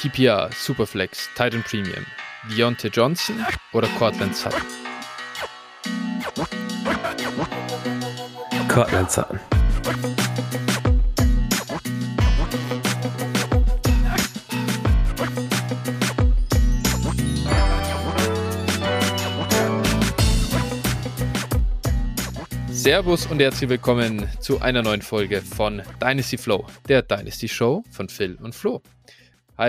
PPR, Superflex, Titan Premium, Deontay Johnson oder Cortland Sutton? Cortland Sutton. Servus und herzlich willkommen zu einer neuen Folge von Dynasty Flow, der Dynasty Show von Phil und Flo.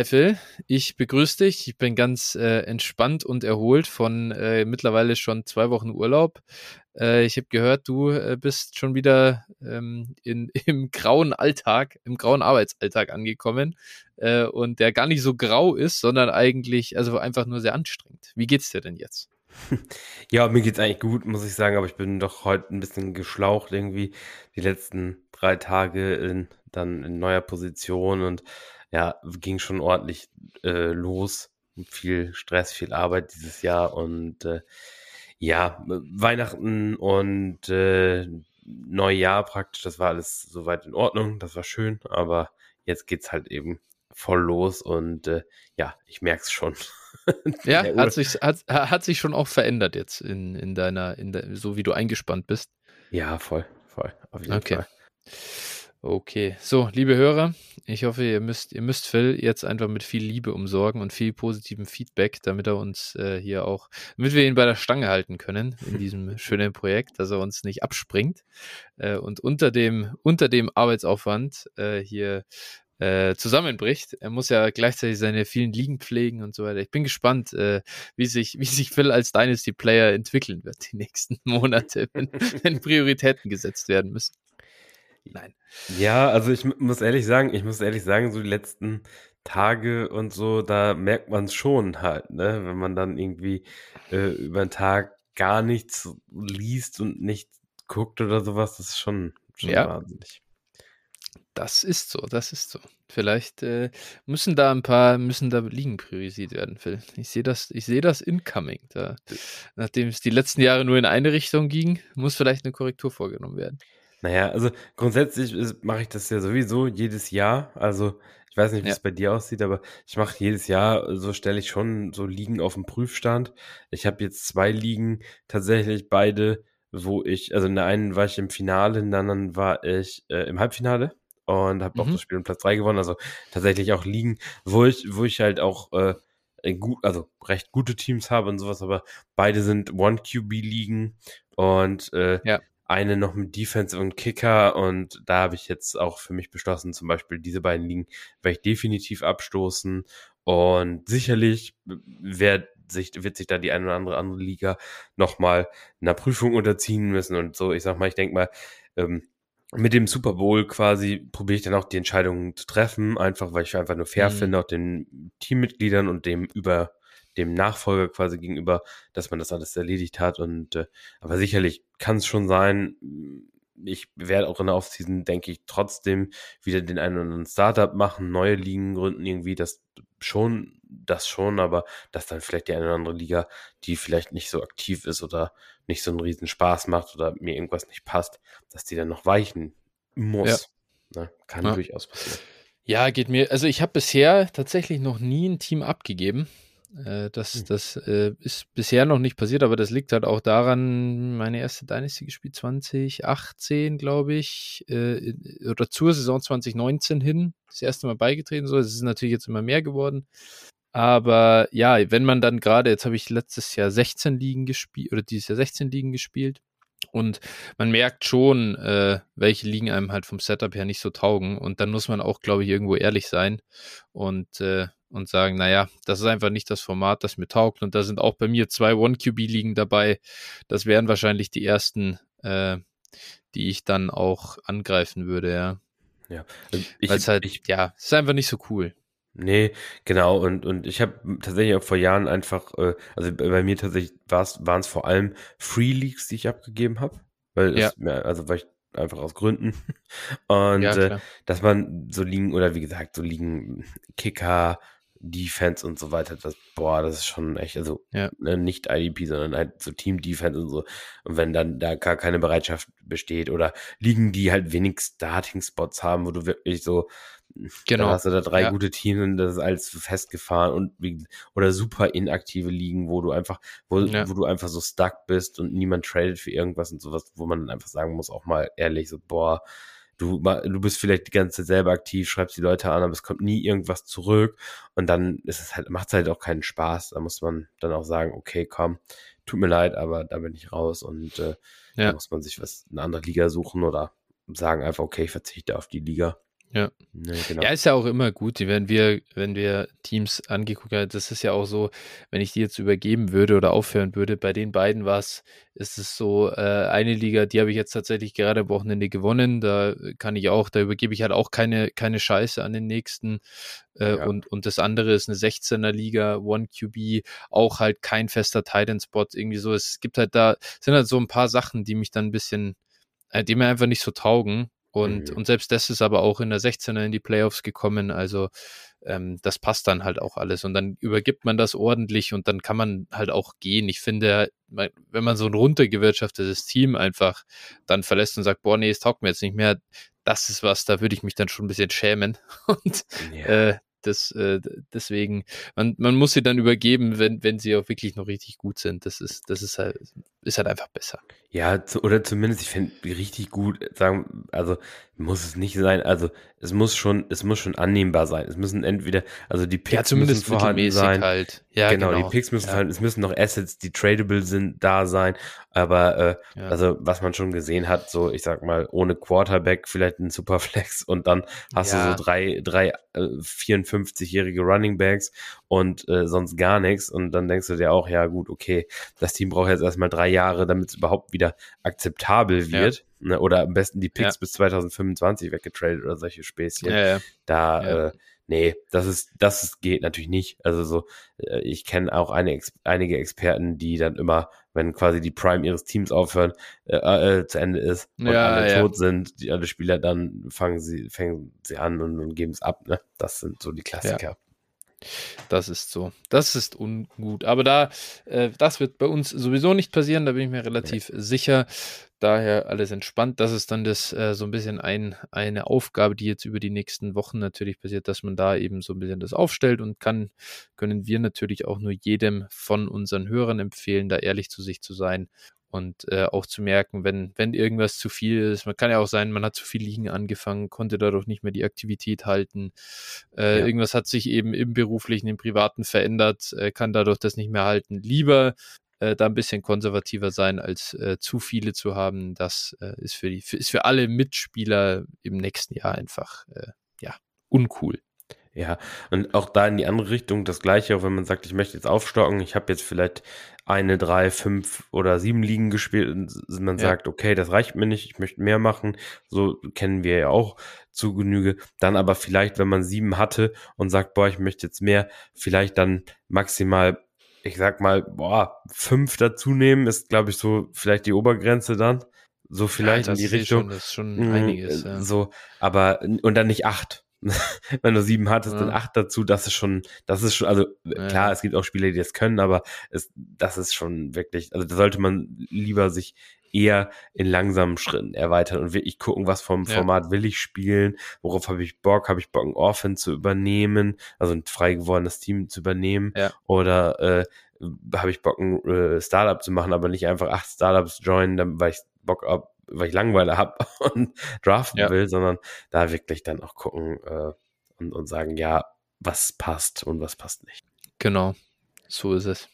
Phil, ich begrüße dich. Ich bin ganz äh, entspannt und erholt von äh, mittlerweile schon zwei Wochen Urlaub. Äh, ich habe gehört, du äh, bist schon wieder ähm, in, im grauen Alltag, im grauen Arbeitsalltag angekommen äh, und der gar nicht so grau ist, sondern eigentlich also einfach nur sehr anstrengend. Wie geht's dir denn jetzt? Ja, mir geht's eigentlich gut, muss ich sagen, aber ich bin doch heute ein bisschen geschlaucht irgendwie die letzten drei Tage in, dann in neuer Position und ja, ging schon ordentlich äh, los. Viel Stress, viel Arbeit dieses Jahr und äh, ja, Weihnachten und äh, Neujahr praktisch, das war alles soweit in Ordnung, das war schön, aber jetzt geht's halt eben voll los und äh, ja, ich merk's schon. ja, hat sich, hat, hat sich schon auch verändert jetzt in, in deiner, in der, so wie du eingespannt bist. Ja, voll, voll, auf jeden okay. Fall. Okay, so, liebe Hörer, ich hoffe, ihr müsst, ihr müsst Phil jetzt einfach mit viel Liebe umsorgen und viel positivem Feedback, damit er uns äh, hier auch, damit wir ihn bei der Stange halten können in diesem schönen Projekt, dass er uns nicht abspringt äh, und unter dem, unter dem Arbeitsaufwand äh, hier äh, zusammenbricht. Er muss ja gleichzeitig seine vielen Ligen pflegen und so weiter. Ich bin gespannt, äh, wie sich, wie sich Phil als Dynasty Player entwickeln wird die nächsten Monate, wenn, wenn Prioritäten gesetzt werden müssen. Nein. Ja, also ich muss ehrlich sagen, ich muss ehrlich sagen, so die letzten Tage und so, da merkt man es schon halt, ne, wenn man dann irgendwie äh, über den Tag gar nichts liest und nicht guckt oder sowas, das ist schon, schon ja. wahnsinnig. Das ist so, das ist so. Vielleicht äh, müssen da ein paar, müssen da Ligen priorisiert werden, Phil. Ich sehe das, ich sehe das incoming. Da, nachdem es die letzten Jahre nur in eine Richtung ging, muss vielleicht eine Korrektur vorgenommen werden. Naja, also grundsätzlich mache ich das ja sowieso jedes Jahr. Also ich weiß nicht, wie ja. es bei dir aussieht, aber ich mache jedes Jahr, so stelle ich schon so Ligen auf den Prüfstand. Ich habe jetzt zwei Ligen, tatsächlich beide, wo ich, also in der einen war ich im Finale, in der anderen war ich äh, im Halbfinale und habe mhm. auch das Spiel um Platz 3 gewonnen. Also tatsächlich auch liegen, wo ich, wo ich halt auch äh, gut, also recht gute Teams habe und sowas, aber beide sind One-QB-Ligen und äh, ja. Eine noch mit Defense und Kicker und da habe ich jetzt auch für mich beschlossen, zum Beispiel diese beiden Ligen werde ich definitiv abstoßen und sicherlich wird sich, wird sich da die eine oder andere andere Liga nochmal einer Prüfung unterziehen müssen und so. Ich sag mal, ich denke mal, ähm, mit dem Super Bowl quasi probiere ich dann auch die Entscheidungen zu treffen, einfach weil ich einfach nur fair mhm. finde, auch den Teammitgliedern und dem über dem Nachfolger quasi gegenüber, dass man das alles erledigt hat. Und äh, aber sicherlich kann es schon sein, ich werde auch in der Offseason, denke ich, trotzdem wieder den einen oder anderen Startup machen, neue Ligen gründen, irgendwie das schon, das schon, aber dass dann vielleicht die eine oder andere Liga, die vielleicht nicht so aktiv ist oder nicht so einen riesen Spaß macht oder mir irgendwas nicht passt, dass die dann noch weichen muss. Ja. Ne? Kann ja. durchaus passieren. Ja, geht mir. Also ich habe bisher tatsächlich noch nie ein Team abgegeben. Äh, das hm. das äh, ist bisher noch nicht passiert, aber das liegt halt auch daran, meine erste Dynasty gespielt 2018, glaube ich, äh, oder zur Saison 2019 hin, das erste Mal beigetreten. So, es ist natürlich jetzt immer mehr geworden. Aber ja, wenn man dann gerade, jetzt habe ich letztes Jahr 16 Ligen gespielt oder dieses Jahr 16 Ligen gespielt und man merkt schon, äh, welche Ligen einem halt vom Setup her nicht so taugen und dann muss man auch, glaube ich, irgendwo ehrlich sein und, äh, und sagen, naja, das ist einfach nicht das Format, das mir taugt und da sind auch bei mir zwei One-QB-Ligen dabei. Das wären wahrscheinlich die ersten, äh, die ich dann auch angreifen würde, ja. Ja, Weil es halt, ich, ja, ist einfach nicht so cool. Nee, genau. Und, und ich habe tatsächlich auch vor Jahren einfach, äh, also bei mir tatsächlich waren es vor allem Free Leagues, die ich abgegeben habe. Weil ja. es also weil ich einfach aus Gründen. Und ja, äh, dass man so liegen, oder wie gesagt, so liegen Kicker, Defense und so weiter, das, boah, das ist schon echt, also ja. ne, nicht IDP, sondern halt so Team Defense und so. Und wenn dann da gar keine Bereitschaft besteht oder liegen die halt wenig Starting Spots haben, wo du wirklich so, genau, hast du da drei ja. gute Teams und das ist alles festgefahren und wie, oder super inaktive Ligen, wo du einfach, wo, ja. wo du einfach so stuck bist und niemand tradet für irgendwas und sowas, wo man einfach sagen muss, auch mal ehrlich, so, boah, du, du bist vielleicht die ganze Zeit selber aktiv, schreibst die Leute an, aber es kommt nie irgendwas zurück und dann ist es halt, macht es halt auch keinen Spaß. Da muss man dann auch sagen, okay, komm, tut mir leid, aber da bin ich raus und äh, ja. da muss man sich was, eine andere Liga suchen oder sagen einfach, okay, ich verzichte auf die Liga. Ja. Ne, genau. Ja, ist ja auch immer gut, wenn wir, wenn wir Teams angeguckt haben, das ist ja auch so, wenn ich die jetzt übergeben würde oder aufhören würde, bei den beiden war es, ist es so, äh, eine Liga, die habe ich jetzt tatsächlich gerade am Wochenende gewonnen, da kann ich auch, da übergebe ich halt auch keine, keine Scheiße an den nächsten äh, ja. und, und das andere ist eine 16er Liga, One QB, auch halt kein fester Titan Spot, irgendwie so, es gibt halt da, sind halt so ein paar Sachen, die mich dann ein bisschen, äh, die mir einfach nicht so taugen und, mhm. und selbst das ist aber auch in der 16er in die Playoffs gekommen. Also ähm, das passt dann halt auch alles. Und dann übergibt man das ordentlich und dann kann man halt auch gehen. Ich finde, wenn man so ein runtergewirtschaftetes Team einfach dann verlässt und sagt, boah, nee, es taugt mir jetzt nicht mehr, das ist was, da würde ich mich dann schon ein bisschen schämen. Und ja. äh, das, äh, deswegen, man, man muss sie dann übergeben, wenn, wenn sie auch wirklich noch richtig gut sind. Das ist, das ist halt, ist halt einfach besser. Ja, zu, oder zumindest, ich finde richtig gut, sagen, also muss es nicht sein, also es muss schon, es muss schon annehmbar sein. Es müssen entweder, also die Picks ja, zumindest müssen vorhanden sein. Halt. Ja, genau, genau, die Picks müssen ja. halt, es müssen noch Assets, die tradable sind, da sein. Aber äh, ja. also was man schon gesehen hat, so ich sag mal, ohne Quarterback vielleicht ein Superflex und dann hast ja. du so drei, drei äh, 54-jährige Running Backs und äh, sonst gar nichts. Und dann denkst du dir auch, ja gut, okay, das Team braucht jetzt erstmal drei Jahre, damit es überhaupt wieder akzeptabel wird. Ja. Ne? Oder am besten die Picks ja. bis 2025 weggetradet oder solche Späßchen. Ja, da, äh, nee, das ist, das geht natürlich nicht. Also so, äh, ich kenne auch eine, einige Experten, die dann immer, wenn quasi die Prime ihres Teams aufhören, äh, äh, zu Ende ist und alle tot sind, die alle Spieler, dann fangen sie, fangen sie an und, und geben es ab. Ne? Das sind so die Klassiker. Das ist so. Das ist ungut. Aber da, äh, das wird bei uns sowieso nicht passieren, da bin ich mir relativ ja. sicher. Daher alles entspannt. Das ist dann das äh, so ein bisschen ein, eine Aufgabe, die jetzt über die nächsten Wochen natürlich passiert, dass man da eben so ein bisschen das aufstellt und kann, können wir natürlich auch nur jedem von unseren Hörern empfehlen, da ehrlich zu sich zu sein und äh, auch zu merken, wenn, wenn irgendwas zu viel ist. Man kann ja auch sein, man hat zu viel liegen angefangen, konnte dadurch nicht mehr die Aktivität halten. Äh, ja. Irgendwas hat sich eben im beruflichen, im privaten verändert, äh, kann dadurch das nicht mehr halten. Lieber äh, da ein bisschen konservativer sein, als äh, zu viele zu haben. Das äh, ist, für die, für, ist für alle Mitspieler im nächsten Jahr einfach ja uncool. Ja, und auch da in die andere Richtung das gleiche, auch wenn man sagt, ich möchte jetzt aufstocken, ich habe jetzt vielleicht eine, drei, fünf oder sieben Ligen gespielt und man ja. sagt, okay, das reicht mir nicht, ich möchte mehr machen, so kennen wir ja auch zu Genüge. Dann aber vielleicht, wenn man sieben hatte und sagt, boah, ich möchte jetzt mehr, vielleicht dann maximal, ich sag mal, boah, fünf dazu nehmen, ist, glaube ich, so vielleicht die Obergrenze dann. So vielleicht ja, in die Richtung. Schon, das ist schon einiges. Ja. So, aber und dann nicht acht wenn du sieben hattest, ja. dann acht dazu, das ist schon, das ist schon, also ja. klar, es gibt auch Spieler, die das können, aber es, das ist schon wirklich, also da sollte man lieber sich eher in langsamen Schritten erweitern und wirklich gucken, was vom ja. Format will ich spielen, worauf habe ich Bock, habe ich Bock, ein Orphan zu übernehmen, also ein frei gewordenes Team zu übernehmen ja. oder äh, habe ich Bock, ein äh, Startup zu machen, aber nicht einfach acht Startups joinen, weil ich Bock habe, weil ich Langeweile habe und draften ja. will, sondern da wirklich dann auch gucken äh, und, und sagen, ja, was passt und was passt nicht. Genau, so ist es.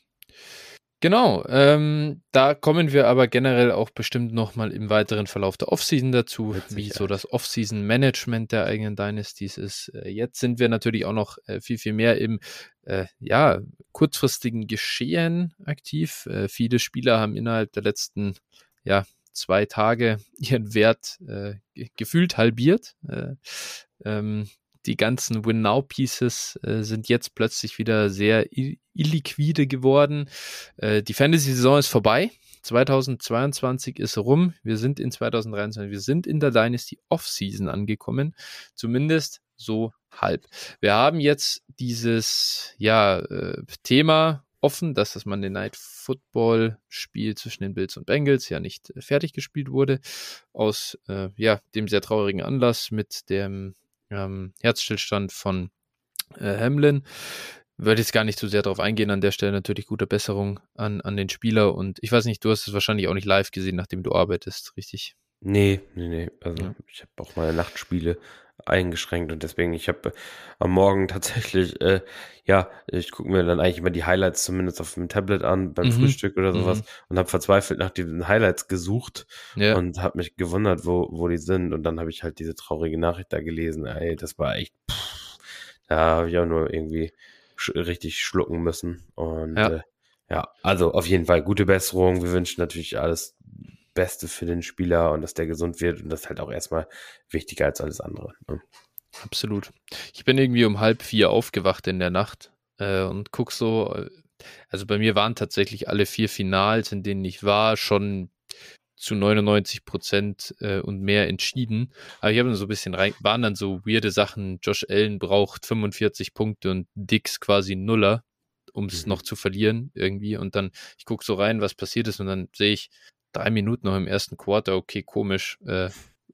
Genau, ähm, da kommen wir aber generell auch bestimmt nochmal im weiteren Verlauf der Offseason dazu, wie so das Offseason-Management der eigenen Dynasties ist. Äh, jetzt sind wir natürlich auch noch äh, viel, viel mehr im äh, ja, kurzfristigen Geschehen aktiv. Äh, viele Spieler haben innerhalb der letzten ja, zwei Tage ihren Wert äh, gefühlt halbiert. Äh, ähm, die ganzen Win-Now-Pieces äh, sind jetzt plötzlich wieder sehr illiquide geworden. Äh, die Fantasy-Saison ist vorbei. 2022 ist rum. Wir sind in 2023. Wir sind in der Dynasty Off-Season angekommen. Zumindest so halb. Wir haben jetzt dieses ja, äh, Thema offen, dass das Monday Night Football Spiel zwischen den Bills und Bengals ja nicht äh, fertig gespielt wurde aus äh, ja dem sehr traurigen Anlass mit dem ähm, Herzstillstand von äh, Hamlin. Würde jetzt gar nicht zu so sehr darauf eingehen. An der Stelle natürlich gute Besserung an, an den Spieler. Und ich weiß nicht, du hast es wahrscheinlich auch nicht live gesehen, nachdem du arbeitest, richtig? Nee, nee, nee. Also ja. ich habe auch meine Nachtspiele eingeschränkt und deswegen, ich habe am Morgen tatsächlich, äh, ja, ich gucke mir dann eigentlich immer die Highlights zumindest auf dem Tablet an beim mhm. Frühstück oder sowas mhm. und habe verzweifelt nach diesen Highlights gesucht ja. und habe mich gewundert, wo, wo die sind und dann habe ich halt diese traurige Nachricht da gelesen. Ey, das war echt, pff, da habe ich auch nur irgendwie sch richtig schlucken müssen und ja. Äh, ja, also auf jeden Fall gute Besserung. Wir wünschen natürlich alles Beste für den Spieler und dass der gesund wird und das ist halt auch erstmal wichtiger als alles andere. Ne? Absolut. Ich bin irgendwie um halb vier aufgewacht in der Nacht äh, und guck so, äh, also bei mir waren tatsächlich alle vier Finals, in denen ich war, schon zu 99 Prozent äh, und mehr entschieden. Aber ich habe so ein bisschen rein, waren dann so weirde Sachen. Josh Allen braucht 45 Punkte und Dix quasi Nuller, um es mhm. noch zu verlieren irgendwie. Und dann, ich gucke so rein, was passiert ist und dann sehe ich, drei Minuten noch im ersten Quarter, okay, komisch, äh,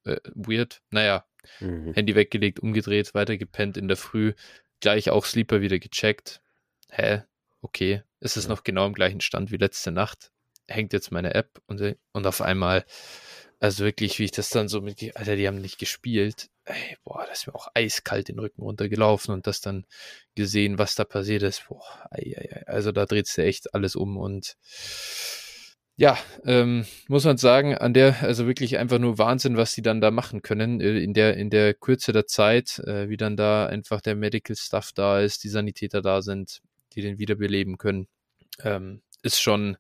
äh, weird. Naja, mhm. Handy weggelegt, umgedreht, weitergepennt in der Früh, gleich auch Sleeper wieder gecheckt. Hä? Okay, ist es ja. noch genau im gleichen Stand wie letzte Nacht? Hängt jetzt meine App und, und auf einmal, also wirklich, wie ich das dann so mit, Alter, die haben nicht gespielt. Ey, boah, das ist mir auch eiskalt den Rücken runtergelaufen und das dann gesehen, was da passiert ist. Boah, ei, ei, ei. also da dreht sich echt alles um und ja, ähm, muss man sagen, an der, also wirklich einfach nur Wahnsinn, was die dann da machen können, äh, in der, in der Kürze der Zeit, äh, wie dann da einfach der Medical Stuff da ist, die Sanitäter da sind, die den wiederbeleben können, ähm, ist schon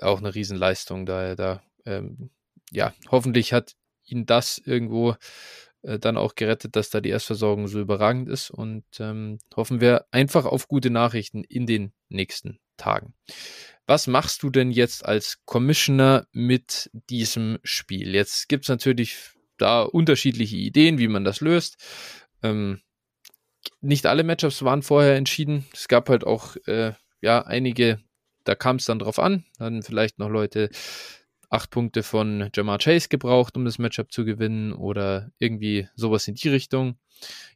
auch eine Riesenleistung, da da, ähm, ja, hoffentlich hat ihn das irgendwo äh, dann auch gerettet, dass da die Erstversorgung so überragend ist. Und ähm, hoffen wir einfach auf gute Nachrichten in den nächsten Tagen. Was machst du denn jetzt als Commissioner mit diesem Spiel? Jetzt gibt es natürlich da unterschiedliche Ideen, wie man das löst. Ähm, nicht alle Matchups waren vorher entschieden. Es gab halt auch äh, ja einige, da kam es dann drauf an. Dann vielleicht noch Leute acht Punkte von Jamar Chase gebraucht, um das Matchup zu gewinnen oder irgendwie sowas in die Richtung.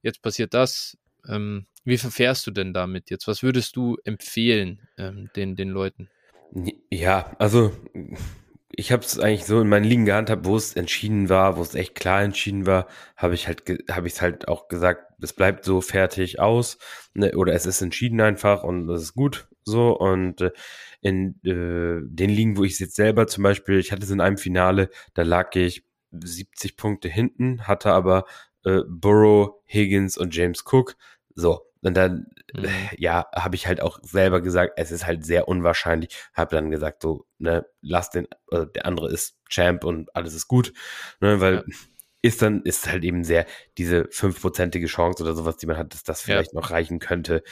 Jetzt passiert das. Ähm, wie verfährst du denn damit jetzt? Was würdest du empfehlen ähm, den, den Leuten? Ja, also ich habe es eigentlich so in meinen Ligen gehandhabt, wo es entschieden war, wo es echt klar entschieden war, habe ich halt habe ich halt auch gesagt, es bleibt so fertig aus ne, oder es ist entschieden einfach und das ist gut so und äh, in äh, den Ligen, wo ich jetzt selber zum Beispiel, ich hatte es in einem Finale, da lag ich 70 Punkte hinten, hatte aber äh, Burrow, Higgins und James Cook. So, und dann, mhm. ja, habe ich halt auch selber gesagt, es ist halt sehr unwahrscheinlich. Habe dann gesagt, so, ne, lass den, äh, der andere ist Champ und alles ist gut. Ne, weil ja. ist dann, ist halt eben sehr diese fünfprozentige Chance oder sowas, die man hat, dass das vielleicht ja. noch reichen könnte.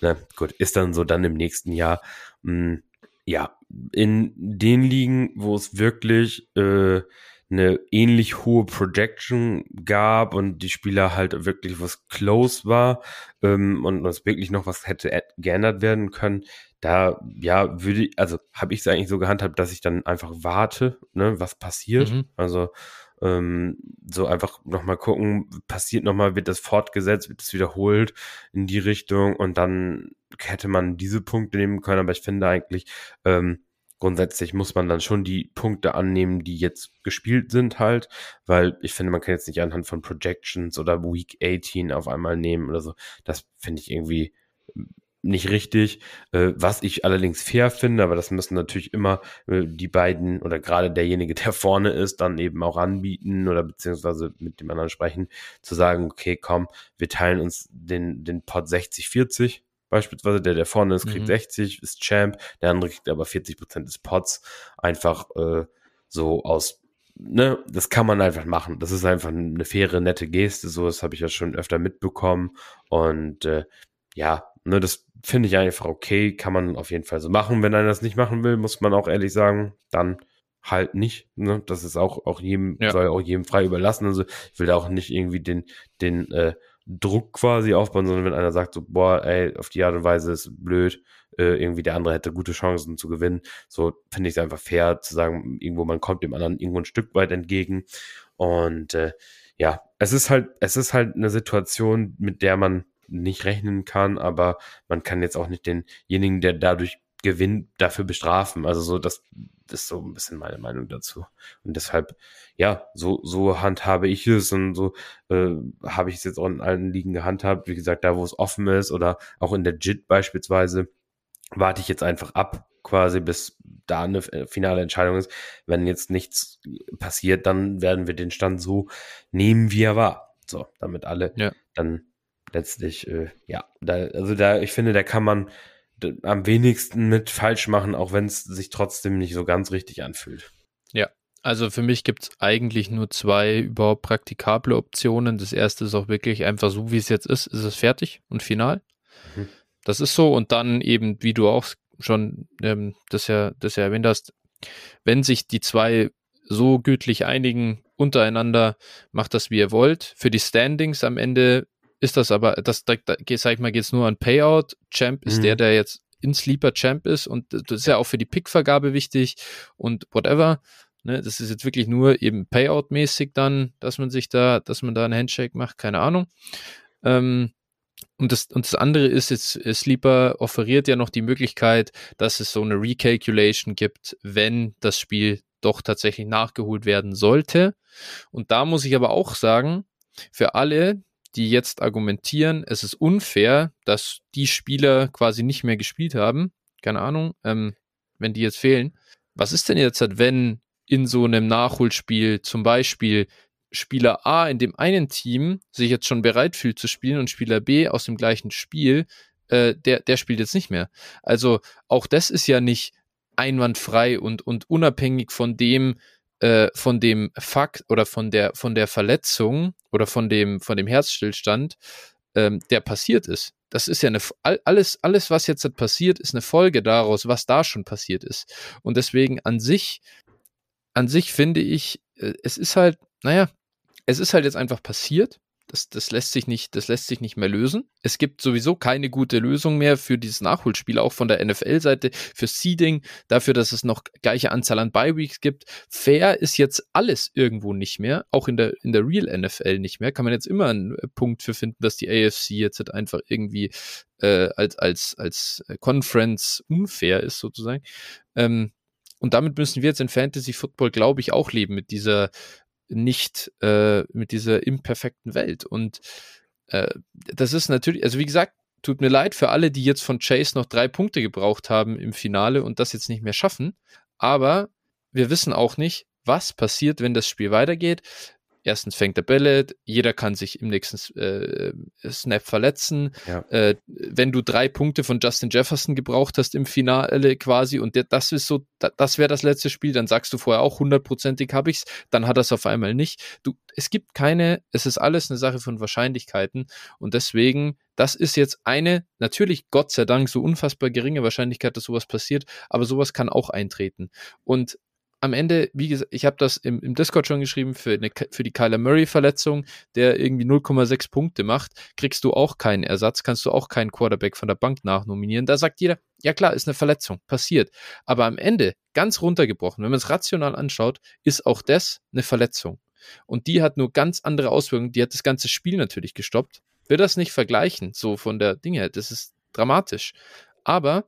Ne, gut, ist dann so dann im nächsten Jahr. Mh, hm, ja, in den Ligen, wo es wirklich äh, eine ähnlich hohe Projection gab und die Spieler halt wirklich was close war ähm, und es wirklich noch was hätte geändert werden können, da ja würde ich, also habe ich es eigentlich so gehandhabt, dass ich dann einfach warte, ne, was passiert. Mhm. Also ähm, so einfach nochmal gucken, passiert nochmal, wird das fortgesetzt, wird das wiederholt in die Richtung und dann hätte man diese Punkte nehmen können, aber ich finde eigentlich, ähm, grundsätzlich muss man dann schon die Punkte annehmen, die jetzt gespielt sind halt, weil ich finde, man kann jetzt nicht anhand von Projections oder Week 18 auf einmal nehmen oder so. Das finde ich irgendwie nicht richtig. Äh, was ich allerdings fair finde, aber das müssen natürlich immer äh, die beiden oder gerade derjenige, der vorne ist, dann eben auch anbieten oder beziehungsweise mit dem anderen sprechen, zu sagen, okay, komm, wir teilen uns den, den Pot 60-40 beispielsweise, der, der vorne ist, kriegt mhm. 60, ist Champ, der andere kriegt aber 40 Prozent des Pots. Einfach äh, so aus, ne, das kann man einfach machen. Das ist einfach eine faire, nette Geste, so, das habe ich ja schon öfter mitbekommen. Und äh, ja, ne, das finde ich einfach okay, kann man auf jeden Fall so machen. Wenn einer das nicht machen will, muss man auch ehrlich sagen, dann halt nicht. Ne? Das ist auch, auch jedem, ja. soll auch jedem frei überlassen. Also ich will da auch nicht irgendwie den, den äh, Druck quasi aufbauen, sondern wenn einer sagt, so, boah, ey, auf die Art und Weise ist blöd, äh, irgendwie der andere hätte gute Chancen zu gewinnen. So finde ich es einfach fair zu sagen, irgendwo man kommt dem anderen irgendwo ein Stück weit entgegen. Und äh, ja, es ist halt, es ist halt eine Situation, mit der man nicht rechnen kann, aber man kann jetzt auch nicht denjenigen, der dadurch gewinnt, dafür bestrafen. Also so, das, ist so ein bisschen meine Meinung dazu. Und deshalb, ja, so, so handhabe ich es und so äh, habe ich es jetzt auch in allen Ligen gehandhabt. Wie gesagt, da wo es offen ist oder auch in der JIT beispielsweise, warte ich jetzt einfach ab, quasi bis da eine äh, finale Entscheidung ist. Wenn jetzt nichts passiert, dann werden wir den Stand so nehmen, wie er war. So, damit alle ja. dann letztlich, äh, ja, da, also da, ich finde, da kann man am wenigsten mit falsch machen, auch wenn es sich trotzdem nicht so ganz richtig anfühlt. Ja, also für mich gibt es eigentlich nur zwei überhaupt praktikable Optionen. Das erste ist auch wirklich einfach so, wie es jetzt ist, ist es fertig und final. Mhm. Das ist so. Und dann eben, wie du auch schon ähm, das, ja, das ja erwähnt hast, wenn sich die zwei so gütlich einigen untereinander, macht das, wie ihr wollt. Für die Standings am Ende ist das aber, das, da, da sag ich mal, geht es nur an Payout. Champ ist mhm. der, der jetzt in Sleeper Champ ist und das ist ja auch für die Pickvergabe wichtig und whatever. Ne, das ist jetzt wirklich nur eben Payout-mäßig dann, dass man sich da, dass man da einen Handshake macht, keine Ahnung. Ähm, und das, und das andere ist jetzt, äh, Sleeper offeriert ja noch die Möglichkeit, dass es so eine Recalculation gibt, wenn das Spiel doch tatsächlich nachgeholt werden sollte. Und da muss ich aber auch sagen, für alle, die jetzt argumentieren, es ist unfair, dass die Spieler quasi nicht mehr gespielt haben. Keine Ahnung, ähm, wenn die jetzt fehlen. Was ist denn jetzt, wenn in so einem Nachholspiel zum Beispiel Spieler A in dem einen Team sich jetzt schon bereit fühlt zu spielen und Spieler B aus dem gleichen Spiel, äh, der, der spielt jetzt nicht mehr. Also auch das ist ja nicht einwandfrei und, und unabhängig von dem, äh, von dem Fakt oder von der, von der Verletzung oder von dem, von dem Herzstillstand, ähm, der passiert ist. Das ist ja eine, alles, alles, was jetzt passiert, ist eine Folge daraus, was da schon passiert ist. Und deswegen an sich, an sich finde ich, äh, es ist halt, naja, es ist halt jetzt einfach passiert das, das, lässt sich nicht, das lässt sich nicht mehr lösen. Es gibt sowieso keine gute Lösung mehr für dieses Nachholspiel, auch von der NFL-Seite, für Seeding, dafür, dass es noch gleiche Anzahl an Bye-Weeks gibt. Fair ist jetzt alles irgendwo nicht mehr, auch in der, in der Real NFL nicht mehr. Kann man jetzt immer einen äh, Punkt für finden, dass die AFC jetzt halt einfach irgendwie äh, als, als, als Conference unfair ist, sozusagen. Ähm, und damit müssen wir jetzt in Fantasy Football, glaube ich, auch leben mit dieser nicht äh, mit dieser imperfekten Welt. Und äh, das ist natürlich, also wie gesagt, tut mir leid für alle, die jetzt von Chase noch drei Punkte gebraucht haben im Finale und das jetzt nicht mehr schaffen. Aber wir wissen auch nicht, was passiert, wenn das Spiel weitergeht erstens fängt der Bälle, jeder kann sich im nächsten äh, Snap verletzen. Ja. Äh, wenn du drei Punkte von Justin Jefferson gebraucht hast im Finale quasi und der, das ist so, da, das wäre das letzte Spiel, dann sagst du vorher auch hundertprozentig habe ich's, dann hat es auf einmal nicht. Du, es gibt keine, es ist alles eine Sache von Wahrscheinlichkeiten und deswegen, das ist jetzt eine, natürlich Gott sei Dank so unfassbar geringe Wahrscheinlichkeit, dass sowas passiert, aber sowas kann auch eintreten. Und am Ende, wie gesagt, ich habe das im, im, Discord schon geschrieben, für, eine, für die Kyler Murray-Verletzung, der irgendwie 0,6 Punkte macht, kriegst du auch keinen Ersatz, kannst du auch keinen Quarterback von der Bank nachnominieren. Da sagt jeder, ja klar, ist eine Verletzung, passiert. Aber am Ende, ganz runtergebrochen, wenn man es rational anschaut, ist auch das eine Verletzung. Und die hat nur ganz andere Auswirkungen, die hat das ganze Spiel natürlich gestoppt. Will das nicht vergleichen, so von der Dinge her, das ist dramatisch. Aber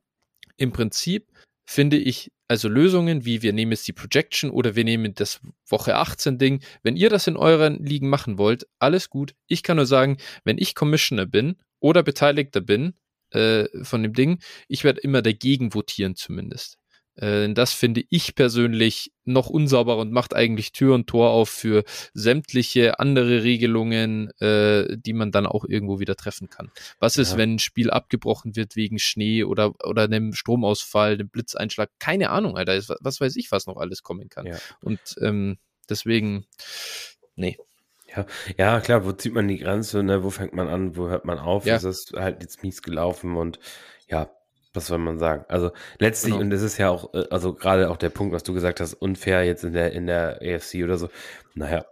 im Prinzip finde ich also Lösungen wie wir nehmen jetzt die Projection oder wir nehmen das Woche 18 Ding. Wenn ihr das in euren Ligen machen wollt, alles gut. Ich kann nur sagen, wenn ich Commissioner bin oder Beteiligter bin äh, von dem Ding, ich werde immer dagegen votieren zumindest. Äh, das finde ich persönlich noch unsauberer und macht eigentlich Tür und Tor auf für sämtliche andere Regelungen, äh, die man dann auch irgendwo wieder treffen kann. Was ist, ja. wenn ein Spiel abgebrochen wird wegen Schnee oder, oder einem Stromausfall, einem Blitzeinschlag? Keine Ahnung, Alter. Was weiß ich, was noch alles kommen kann. Ja. Und ähm, deswegen, nee. Ja, ja, klar, wo zieht man die Grenze, ne? wo fängt man an, wo hört man auf? Ja. Es ist halt jetzt mies gelaufen und ja, was soll man sagen? Also letztlich, genau. und das ist ja auch, äh, also gerade auch der Punkt, was du gesagt hast, unfair jetzt in der, in der AFC oder so. Naja,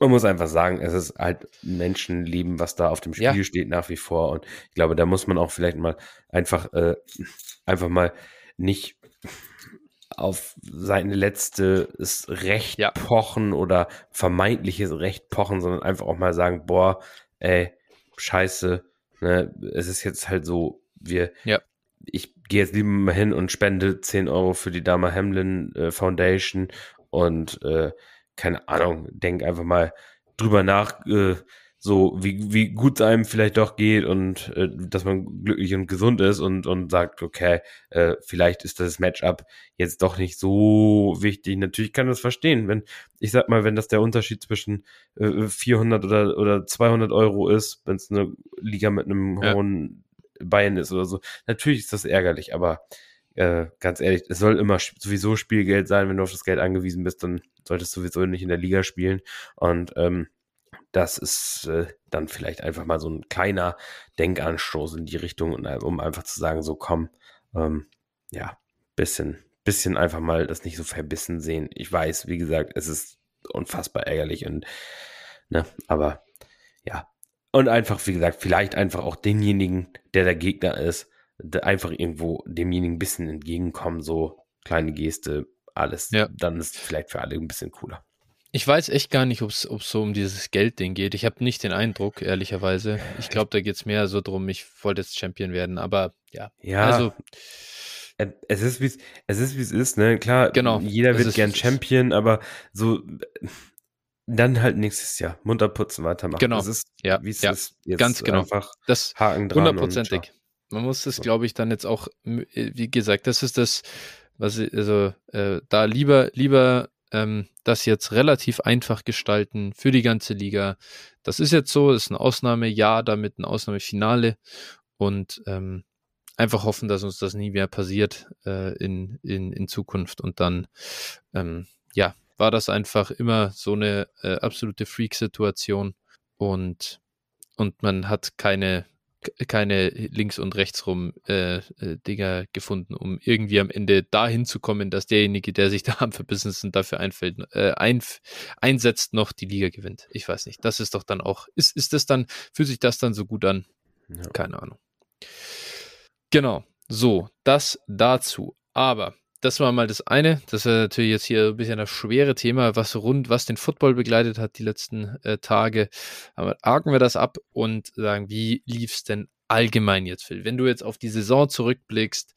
man muss einfach sagen, es ist halt Menschenleben, was da auf dem Spiel ja. steht nach wie vor. Und ich glaube, da muss man auch vielleicht mal einfach, äh, einfach mal nicht auf seine letzte Recht ja. pochen oder vermeintliches Recht pochen, sondern einfach auch mal sagen, boah, ey, scheiße, ne, es ist jetzt halt so, wir, ja. Ich gehe jetzt lieber mal hin und spende 10 Euro für die Dama Hamlin äh, Foundation und äh, keine Ahnung, denk einfach mal drüber nach, äh, so wie, wie gut es einem vielleicht doch geht und äh, dass man glücklich und gesund ist und, und sagt, okay, äh, vielleicht ist das Matchup jetzt doch nicht so wichtig. Natürlich kann das verstehen, wenn, ich sag mal, wenn das der Unterschied zwischen äh, 400 oder, oder 200 Euro ist, wenn es eine Liga mit einem ja. hohen Bein ist oder so. Natürlich ist das ärgerlich, aber äh, ganz ehrlich, es soll immer sowieso Spielgeld sein. Wenn du auf das Geld angewiesen bist, dann solltest du sowieso nicht in der Liga spielen. Und ähm, das ist äh, dann vielleicht einfach mal so ein kleiner Denkanstoß in die Richtung, um einfach zu sagen, so komm, ähm, ja, bisschen, bisschen einfach mal das nicht so verbissen sehen. Ich weiß, wie gesagt, es ist unfassbar ärgerlich und, ne, aber ja. Und einfach, wie gesagt, vielleicht einfach auch denjenigen, der der Gegner ist, einfach irgendwo demjenigen ein bisschen entgegenkommen, so kleine Geste, alles. Ja. Dann ist vielleicht für alle ein bisschen cooler. Ich weiß echt gar nicht, ob es so um dieses Geldding geht. Ich habe nicht den Eindruck, ehrlicherweise. Ich glaube, da geht es mehr so drum, ich wollte jetzt Champion werden, aber ja. Ja. Also, es ist wie es ist wie es ist, ne? Klar, genau, jeder wird gern Champion, aber so dann halt nächstes Jahr munter putzen, weitermachen. Genau. Das ist ja, wie es ja, ist. Jetzt ganz genau. Einfach das Haken dran. Hundertprozentig. Man muss das, glaube ich, dann jetzt auch, wie gesagt, das ist das, was ich, also äh, da lieber lieber ähm, das jetzt relativ einfach gestalten für die ganze Liga. Das ist jetzt so, ist ein Ausnahmejahr, damit ein Ausnahmefinale und ähm, einfach hoffen, dass uns das nie mehr passiert äh, in, in, in Zukunft. Und dann, ähm, ja, war das einfach immer so eine äh, absolute Freak-Situation und, und man hat keine keine links und rechts rum äh, äh, Dinger gefunden, um irgendwie am Ende dahin zu kommen, dass derjenige, der sich da am verbissen ist und dafür einfällt, äh, ein, einsetzt, noch die Liga gewinnt. Ich weiß nicht. Das ist doch dann auch, ist, ist das dann, fühlt sich das dann so gut an? Ja. Keine Ahnung. Genau. So, das dazu. Aber das war mal das eine. Das ist natürlich jetzt hier ein bisschen das schwere Thema, was rund, was den Football begleitet hat die letzten äh, Tage. Aber haken wir das ab und sagen, wie lief es denn allgemein jetzt, Phil? Wenn du jetzt auf die Saison zurückblickst,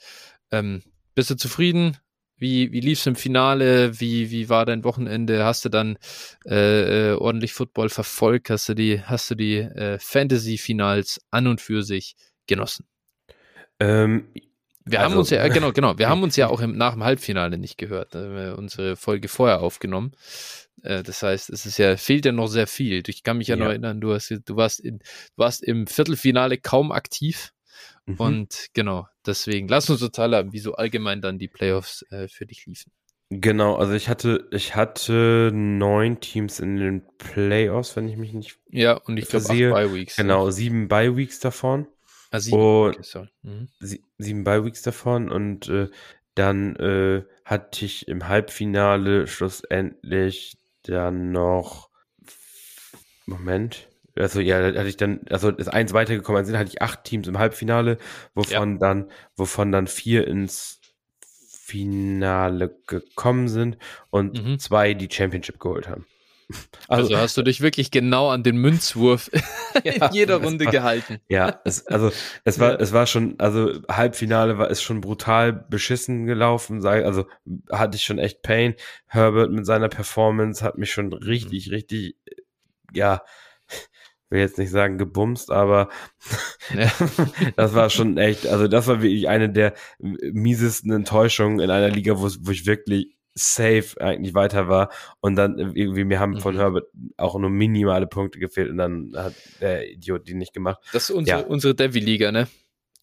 ähm, bist du zufrieden? Wie, wie lief es im Finale? Wie, wie war dein Wochenende? Hast du dann äh, äh, ordentlich Football verfolgt? Hast du die, hast du die äh, Fantasy-Finals an und für sich genossen? Ähm, wir also, haben uns ja, genau, genau, wir haben uns ja auch im, nach dem Halbfinale nicht gehört. Wir unsere Folge vorher aufgenommen. Äh, das heißt, es ist ja, fehlt ja noch sehr viel. Ich kann mich ja, ja. noch erinnern, du, hast, du, warst in, du warst im Viertelfinale kaum aktiv. Mhm. Und genau, deswegen lass uns total haben, wie so allgemein dann die Playoffs äh, für dich liefen. Genau, also ich hatte, ich hatte neun Teams in den Playoffs, wenn ich mich nicht. Ja, und ich glaube acht Bye Weeks. Genau, sieben Bye Weeks davon. Ah, sieben, und okay, mhm. sieben Bye-Weeks davon und äh, dann äh, hatte ich im Halbfinale schlussendlich dann noch Moment. Also ja, da hatte ich dann, also ist eins weitergekommen, also hatte ich acht Teams im Halbfinale, wovon ja. dann, wovon dann vier ins Finale gekommen sind und mhm. zwei die Championship geholt haben. Also, also, hast du dich wirklich genau an den Münzwurf ja, in jeder Runde war, gehalten. Ja, es, also es war, es war schon, also Halbfinale war es schon brutal beschissen gelaufen. Also hatte ich schon echt Pain. Herbert mit seiner Performance hat mich schon richtig, mhm. richtig, ja, will jetzt nicht sagen gebumst, aber ja. das war schon echt, also das war wirklich eine der miesesten Enttäuschungen in einer Liga, wo, wo ich wirklich safe eigentlich weiter war. Und dann irgendwie, mir haben von mhm. Herbert auch nur minimale Punkte gefehlt und dann hat der Idiot die nicht gemacht. Das ist unsere, ja. unsere Devi-Liga, ne?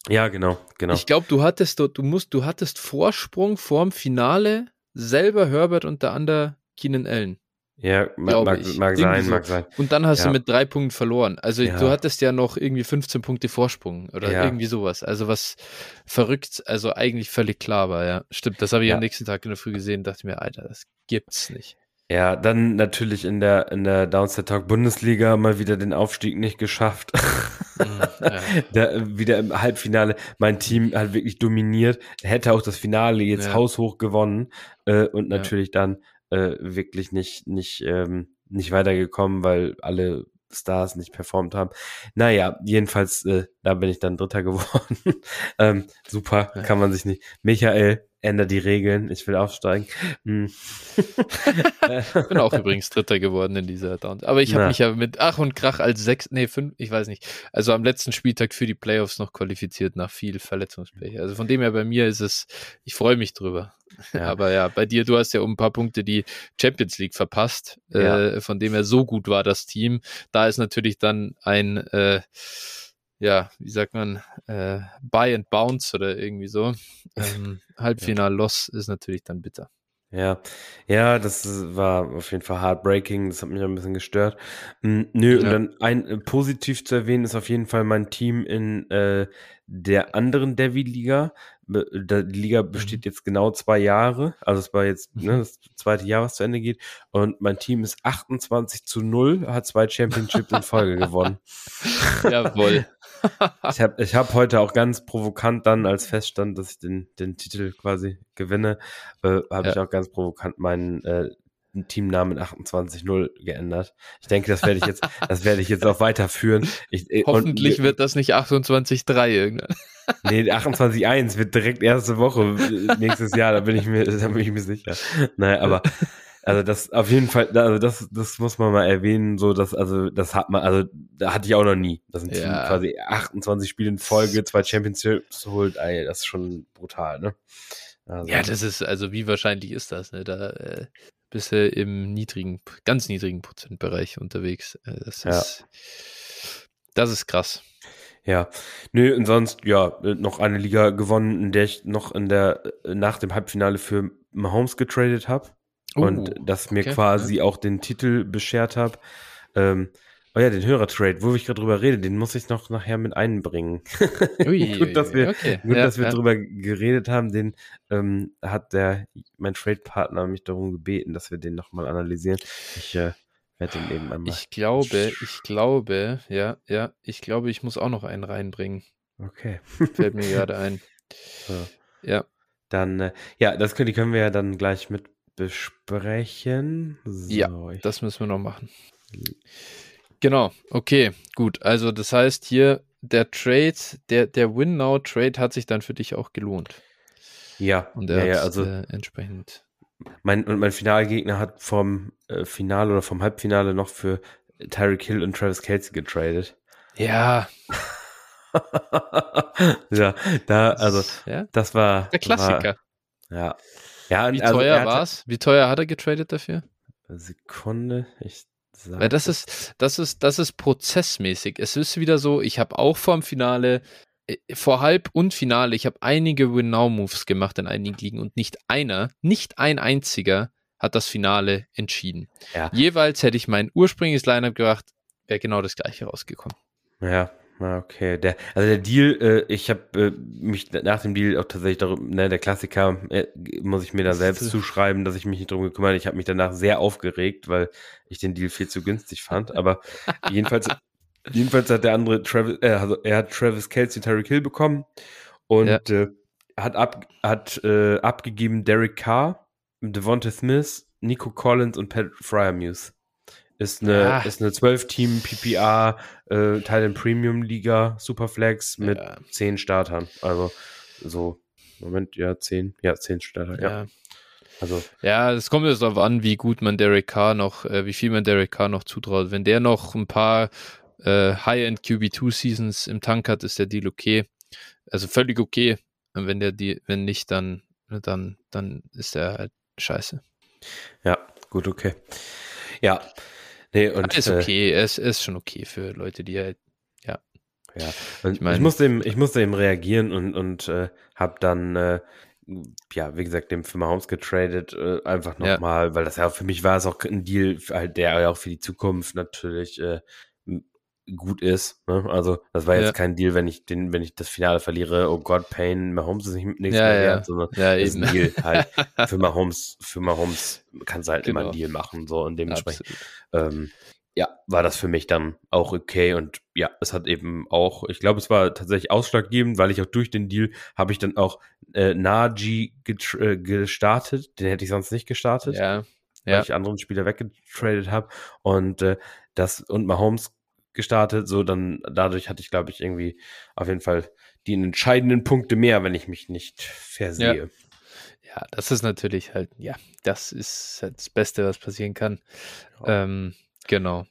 Ja, genau, genau. Ich glaube, du hattest du musst, du hattest Vorsprung vorm Finale selber Herbert und der andere Keenan Allen. Ja, mag, mag sein, so. mag sein. Und dann hast ja. du mit drei Punkten verloren. Also ja. du hattest ja noch irgendwie 15 Punkte Vorsprung oder ja. irgendwie sowas. Also was verrückt, also eigentlich völlig klar war, ja. Stimmt, das habe ich am nächsten Tag in der Früh gesehen dachte mir, Alter, das gibt's nicht. Ja, dann natürlich in der, in der Downset Talk Bundesliga mal wieder den Aufstieg nicht geschafft. Mhm, ja. der, wieder im Halbfinale mein Team hat wirklich dominiert. Hätte auch das Finale jetzt ja. haushoch gewonnen äh, und natürlich ja. dann äh, wirklich nicht, nicht, ähm, nicht weitergekommen, weil alle Stars nicht performt haben. Naja, jedenfalls, äh, da bin ich dann Dritter geworden. ähm, super, kann man sich nicht. Michael, ändert die Regeln, ich will aufsteigen. Hm. ich bin auch übrigens Dritter geworden in dieser Down. Aber ich habe mich ja mit Ach und Krach als sechs, nee, fünf, ich weiß nicht. Also am letzten Spieltag für die Playoffs noch qualifiziert nach viel Verletzungspech. Also von dem her bei mir ist es, ich freue mich drüber. Ja. Aber ja, bei dir, du hast ja um ein paar Punkte die Champions League verpasst, ja. äh, von dem her so gut war das Team. Da ist natürlich dann ein äh, ja, wie sagt man, äh, Buy and Bounce oder irgendwie so. Ähm, Halbfinal-Loss ist natürlich dann bitter. Ja, ja, das war auf jeden Fall heartbreaking. Das hat mich ein bisschen gestört. Hm, nö, ja. und dann ein äh, positiv zu erwähnen ist auf jeden Fall mein Team in äh, der anderen Devi-Liga. Die Liga besteht mhm. jetzt genau zwei Jahre. Also es war jetzt ne, mhm. das zweite Jahr, was zu Ende geht. Und mein Team ist 28 zu 0, hat zwei Championships in Folge gewonnen. Jawohl. Ich habe ich hab heute auch ganz provokant dann als Feststand, dass ich den, den Titel quasi gewinne, äh, habe ja. ich auch ganz provokant meinen äh, Teamnamen 28-0 geändert. Ich denke, das werde ich jetzt, das werde ich jetzt auch weiterführen. Ich, äh, Hoffentlich und, wird das nicht 28-3 irgendwann. Nee, 28-1 wird direkt erste Woche äh, nächstes Jahr, da bin ich mir, da bin ich mir sicher. Naja, aber also das auf jeden Fall, also das, das muss man mal erwähnen, so dass, also das hat man, also da hatte ich auch noch nie. Das sind ja. quasi 28 Spiele in Folge, zwei Championships holt, ey, das ist schon brutal, ne? Also. Ja, das ist, also wie wahrscheinlich ist das, ne? Da äh, bist du im niedrigen, ganz niedrigen Prozentbereich unterwegs. Äh, das ist, ja. das ist krass. Ja, nö, und sonst, ja, noch eine Liga gewonnen, in der ich noch in der, nach dem Halbfinale für Mahomes getradet habe und uh, das mir okay, quasi ja. auch den Titel beschert habe. Ähm, oh ja, den Hörertrade, wo ich gerade drüber rede, den muss ich noch nachher mit einbringen. Ui, gut, dass wir, okay. gut, ja, dass wir ja. drüber geredet haben. Den ähm, hat der mein Trade-Partner mich darum gebeten, dass wir den nochmal analysieren. Ich äh, werde den eben einmal. Ich glaube, ich glaube, ja, ja, ich glaube, ich muss auch noch einen reinbringen. Okay. Fällt mir gerade ein. So. Ja. Dann, äh, ja, das können, die können wir ja dann gleich mit besprechen. So, ja, das müssen wir noch machen. Genau, okay, gut. Also das heißt hier, der Trade, der, der Win-Now-Trade hat sich dann für dich auch gelohnt. Ja, und er ja, also äh, entsprechend. Mein, und mein Finalgegner hat vom äh, Finale oder vom Halbfinale noch für Tyreek Hill und Travis Kelsey getradet. Ja. ja, da, also, ja? das war. Der Klassiker. War, ja, ja, Wie also teuer war es? Wie teuer hat er getradet dafür? Sekunde, ich sag Weil das ist, das ist, das ist prozessmäßig. Es ist wieder so, ich habe auch vorm Finale, äh, vor Halb und Finale, ich habe einige Win-Now-Moves gemacht in einigen Ligen und nicht einer, nicht ein einziger hat das Finale entschieden. Ja. Jeweils hätte ich mein ursprüngliches Lineup gemacht, wäre genau das gleiche rausgekommen. Ja, okay, der, also der Deal, äh, ich habe äh, mich nach dem Deal auch tatsächlich darum, ne, der Klassiker, äh, muss ich mir da selbst zuschreiben, dass ich mich nicht drum gekümmert habe. Ich habe mich danach sehr aufgeregt, weil ich den Deal viel zu günstig fand. Aber jedenfalls, jedenfalls hat der andere Travis, äh, also er hat Travis Kelsey und Tyreek Hill bekommen und ja. äh, hat ab, hat äh, abgegeben Derek Carr, Devonta Smith, Nico Collins und Pat Fryermuse. Ist eine, ah. ist eine 12-Team PPA, äh, Teil in Premium Liga, Superflex mit ja. 10 Startern. Also so, Moment, ja, 10, ja, 10 Starter, ja. ja. Also. Ja, es kommt jetzt darauf an, wie gut man Derek Carr noch, äh, wie viel man Derek Carr noch zutraut. Wenn der noch ein paar äh, High-End QB2 Seasons im Tank hat, ist der Deal okay. Also völlig okay. Und wenn der die, wenn nicht, dann, dann, dann ist der halt scheiße. Ja, gut, okay. Ja, Nee, und, ist äh, okay, äh, es ist schon okay für Leute, die halt, ja. Ja, und ich, mein, ich musste eben, ich musste eben reagieren und, und äh, habe dann, äh, ja, wie gesagt, dem für Mahomes getradet, äh, einfach nochmal, ja. weil das ja für mich war es auch ein Deal, halt, der ja auch für die Zukunft natürlich äh, gut ist. Ne? Also das war jetzt ja. kein Deal, wenn ich den, wenn ich das Finale verliere, oh Gott, Payne, Mahomes ist nicht nichts ja, mehr wert, sondern ja, ist ein Deal halt. für Mahomes, für Mahomes kannst du halt genau. immer einen Deal machen. So und dementsprechend ähm, ja, war das für mich dann auch okay und ja, es hat eben auch, ich glaube, es war tatsächlich ausschlaggebend, weil ich auch durch den Deal habe ich dann auch äh, Najee äh, gestartet, den hätte ich sonst nicht gestartet, ja, weil ich anderen Spieler weggetradet habe und äh, das und Mahomes gestartet, so dann dadurch hatte ich, glaube ich, irgendwie auf jeden Fall die entscheidenden Punkte mehr, wenn ich mich nicht versehe. Ja. Ja, das ist natürlich halt, ja, das ist halt das Beste, was passieren kann. Ja. Ähm, Genau.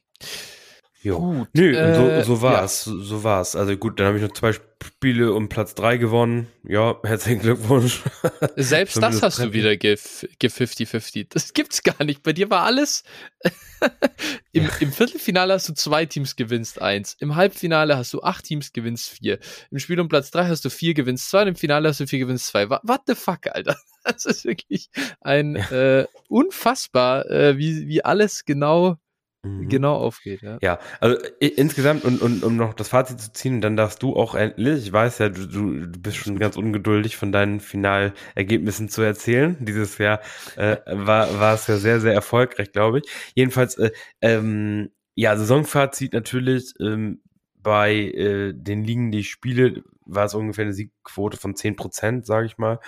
Jo. Gut, Nö, äh, so, so war's. Ja. So war's. Also gut, dann habe ich noch zwei Spiele um Platz drei gewonnen. Ja, herzlichen Glückwunsch. Selbst das hast du wieder ge-50-50. Das gibt's gar nicht. Bei dir war alles. Im, Im, Viertelfinale hast du zwei Teams gewinnst eins. Im Halbfinale hast du acht Teams gewinnst vier. Im Spiel um Platz drei hast du vier gewinnst zwei. Und im Finale hast du vier gewinnst zwei. What the fuck, Alter? Das ist wirklich ein äh, unfassbar, äh, wie, wie alles genau Mhm. genau aufgeht. Ja, ja also insgesamt und, und um noch das Fazit zu ziehen, dann darfst du auch endlich, ich weiß ja, du, du, bist schon ganz ungeduldig von deinen Finalergebnissen zu erzählen. Dieses Jahr äh, war, war es ja sehr, sehr erfolgreich, glaube ich. Jedenfalls, äh, ähm, ja, Saisonfazit natürlich, ähm, bei äh, den Ligen, die ich spiele, war es ungefähr eine Siegquote von zehn Prozent, sage ich mal.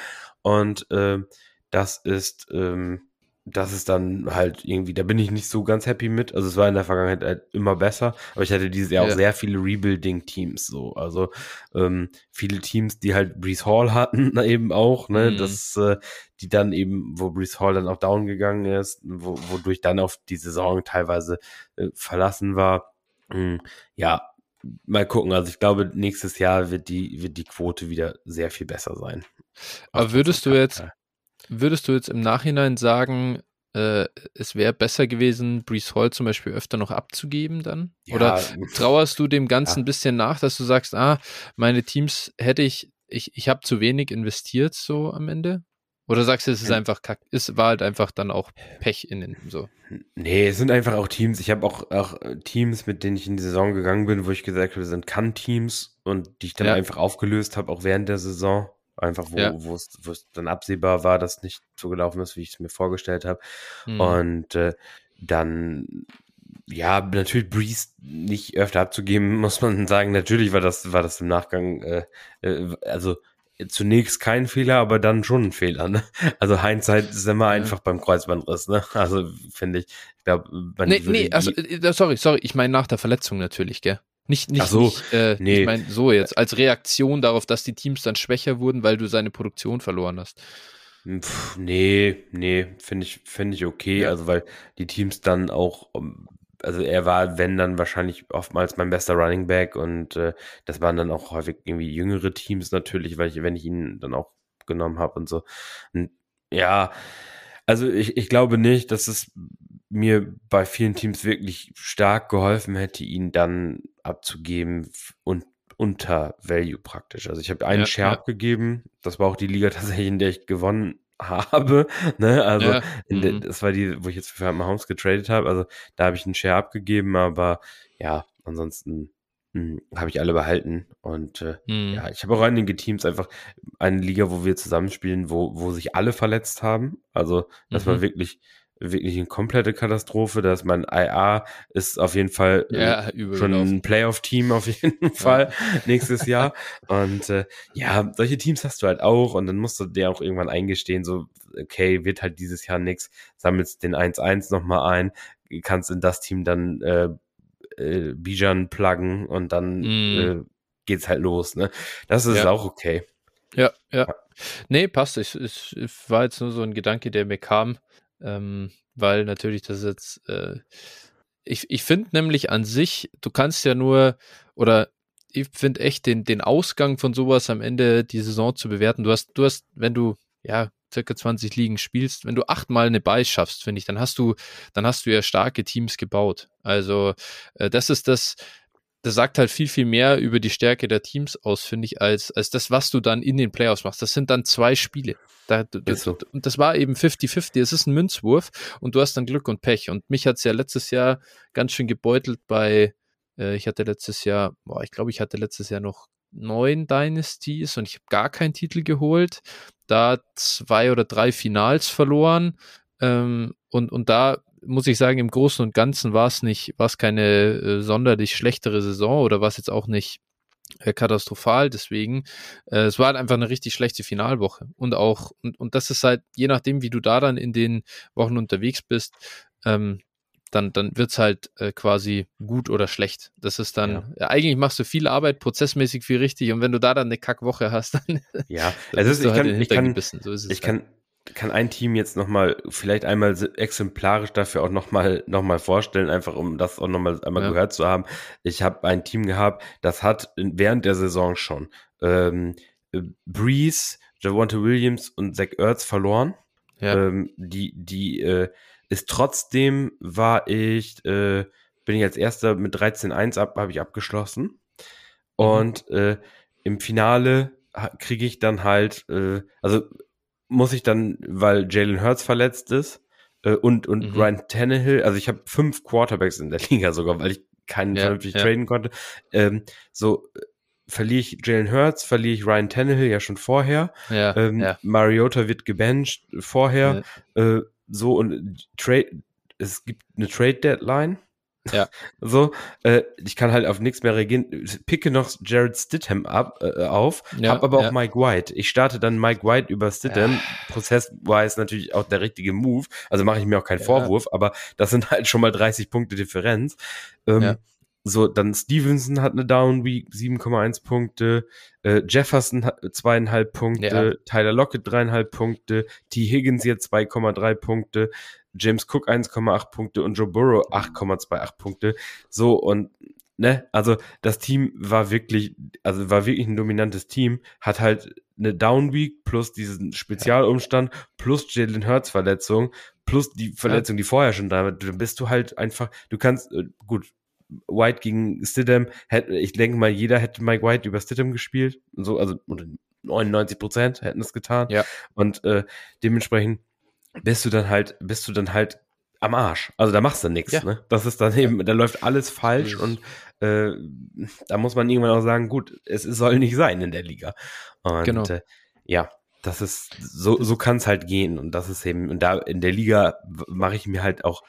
Und äh, das ist ähm, das ist dann halt irgendwie, da bin ich nicht so ganz happy mit. Also es war in der Vergangenheit halt immer besser, aber ich hatte dieses Jahr ja. auch sehr viele Rebuilding-Teams so. Also ähm, viele Teams, die halt Brees Hall hatten, eben auch, ne, mhm. das, äh, die dann eben, wo Brees Hall dann auch down gegangen ist, wo, wodurch dann auf die Saison teilweise äh, verlassen war. Mhm. Ja, mal gucken. Also ich glaube, nächstes Jahr wird die, wird die Quote wieder sehr viel besser sein. Aber würdest du jetzt, Würdest du jetzt im Nachhinein sagen, äh, es wäre besser gewesen, Brees Hall zum Beispiel öfter noch abzugeben dann? Ja, Oder trauerst du dem Ganzen ein bisschen nach, dass du sagst, ah, meine Teams hätte ich, ich, ich habe zu wenig investiert so am Ende? Oder sagst du, es ist einfach kack, es war halt einfach dann auch Pech in den so? Nee, es sind einfach auch Teams. Ich habe auch, auch Teams, mit denen ich in die Saison gegangen bin, wo ich gesagt habe, sind Kann-Teams und die ich dann ja. einfach aufgelöst habe, auch während der Saison. Einfach, wo, ja. wo, es, wo es dann absehbar war, dass nicht so gelaufen ist, wie ich es mir vorgestellt habe. Mhm. Und äh, dann, ja, natürlich Breeze nicht öfter abzugeben, muss man sagen. Natürlich war das, war das im Nachgang, äh, äh, also zunächst kein Fehler, aber dann schon ein Fehler. Ne? Also Hindsight ist immer ja. einfach beim Kreuzbandriss. Ne? Also finde ich, ich glaube, nee, nee, also, äh, sorry, sorry, ich meine nach der Verletzung natürlich, gell? Nicht, nicht, Ach so, nicht, äh, nee. ich meine, so jetzt, als Reaktion darauf, dass die Teams dann schwächer wurden, weil du seine Produktion verloren hast. Pff, nee, nee, finde ich, finde ich okay. Ja. Also, weil die Teams dann auch, ähm, also er war, wenn dann wahrscheinlich oftmals mein bester Running Back und äh, das waren dann auch häufig irgendwie jüngere Teams natürlich, weil ich, wenn ich ihn dann auch genommen habe und so. Und, ja, also ich, ich glaube nicht, dass es mir bei vielen Teams wirklich stark geholfen hätte, ihn dann abzugeben und unter Value praktisch. Also ich habe einen ja, Share ja. abgegeben. Das war auch die Liga tatsächlich, in der ich gewonnen habe. Ne? Also ja. der, mhm. das war die, wo ich jetzt für Mahomes getradet habe. Also da habe ich einen Share abgegeben, aber ja, ansonsten hm, habe ich alle behalten. Und äh, mhm. ja, ich habe auch einige Teams einfach eine Liga, wo wir zusammenspielen, wo, wo sich alle verletzt haben. Also das mhm. war wirklich wirklich eine komplette Katastrophe. dass mein IA ist auf jeden Fall äh, ja, schon ein Playoff-Team auf jeden Fall ja. nächstes Jahr. Und äh, ja, solche Teams hast du halt auch und dann musst du dir auch irgendwann eingestehen, so, okay, wird halt dieses Jahr nix, sammelst den 1-1 nochmal ein, kannst in das Team dann äh, äh, Bijan pluggen und dann mm. äh, geht's halt los. Ne? Das ist ja. auch okay. Ja, ja. Nee, passt. Ich, ich war jetzt nur so ein Gedanke, der mir kam ähm, weil natürlich das jetzt, äh, ich, ich finde nämlich an sich, du kannst ja nur, oder ich finde echt den, den Ausgang von sowas am Ende die Saison zu bewerten. Du hast, du hast, wenn du, ja, circa 20 Ligen spielst, wenn du achtmal eine Buy schaffst, finde ich, dann hast du, dann hast du ja starke Teams gebaut. Also, äh, das ist das, das sagt halt viel, viel mehr über die Stärke der Teams aus, finde ich, als, als das, was du dann in den Playoffs machst. Das sind dann zwei Spiele. Da, so. Und das war eben 50-50. Es ist ein Münzwurf und du hast dann Glück und Pech. Und mich hat es ja letztes Jahr ganz schön gebeutelt bei, Äh, ich hatte letztes Jahr, boah, ich glaube, ich hatte letztes Jahr noch neun Dynasties und ich habe gar keinen Titel geholt. Da zwei oder drei Finals verloren. Ähm, und, und da muss ich sagen, im Großen und Ganzen war es nicht, war es keine äh, sonderlich schlechtere Saison oder war es jetzt auch nicht äh, katastrophal. Deswegen, äh, es war halt einfach eine richtig schlechte Finalwoche. Und auch, und, und das ist halt, je nachdem, wie du da dann in den Wochen unterwegs bist, ähm, dann, dann wird es halt äh, quasi gut oder schlecht. Das ist dann, ja. Ja, eigentlich machst du viel Arbeit, prozessmäßig viel richtig und wenn du da dann eine Kackwoche hast, dann, ja, also ist, ich, halt kann, ich, kann, so ich halt. kann, kann ein Team jetzt nochmal, vielleicht einmal exemplarisch dafür auch nochmal noch mal vorstellen, einfach um das auch nochmal einmal ja. gehört zu haben. Ich habe ein Team gehabt, das hat während der Saison schon ähm, Breeze, Javonte Williams und Zach Ertz verloren. Ja. Ähm, die, die äh, ist trotzdem war ich, äh, bin ich als erster mit 13-1 ab, habe ich abgeschlossen. Mhm. Und äh, im Finale kriege ich dann halt, äh, also muss ich dann, weil Jalen Hurts verletzt ist äh, und, und mhm. Ryan Tannehill, also ich habe fünf Quarterbacks in der Liga sogar, weil ich keinen ja, vernünftig ja. traden konnte. Ähm, so äh, verliere ich Jalen Hurts, verliere ich Ryan Tannehill ja schon vorher. Ja, ähm, ja. Mariota wird gebencht vorher. Ja. Äh, so und Trade, es gibt eine Trade Deadline ja. So, äh, ich kann halt auf nichts mehr reagieren. Picke noch Jared Stidham ab, äh, auf, ja, hab aber auch Mike White. Ich starte dann Mike White über Stidham. Ja. Prozess-wise natürlich auch der richtige Move. Also mache ich mir auch keinen Vorwurf, aber das sind halt schon mal 30 Punkte Differenz. Ähm, so, dann Stevenson hat eine Down Week, 7,1 Punkte. Äh, Jefferson hat zweieinhalb Punkte. Ja. Tyler Lockett dreieinhalb Punkte. T. Higgins jetzt 2,3 Punkte. James Cook 1,8 Punkte und Joe Burrow 8,28 Punkte. So und ne, also das Team war wirklich, also war wirklich ein dominantes Team, hat halt eine Down Week plus diesen Spezialumstand plus Jalen Hurts Verletzung plus die Verletzung, die vorher schon da war. Dann bist du halt einfach, du kannst, äh, gut, White gegen Stidham, ich denke mal, jeder hätte Mike White über Stidham gespielt. So, also 99 Prozent hätten es getan. Ja. Und äh, dementsprechend bist du dann halt, bist du dann halt am Arsch. Also da machst du nichts. Ja. Ne? Das ist dann eben, da läuft alles falsch mhm. und äh, da muss man irgendwann auch sagen, gut, es soll nicht sein in der Liga. Und genau. äh, ja, das ist, so, so kann es halt gehen. Und das ist eben, und da in der Liga mache ich mir halt auch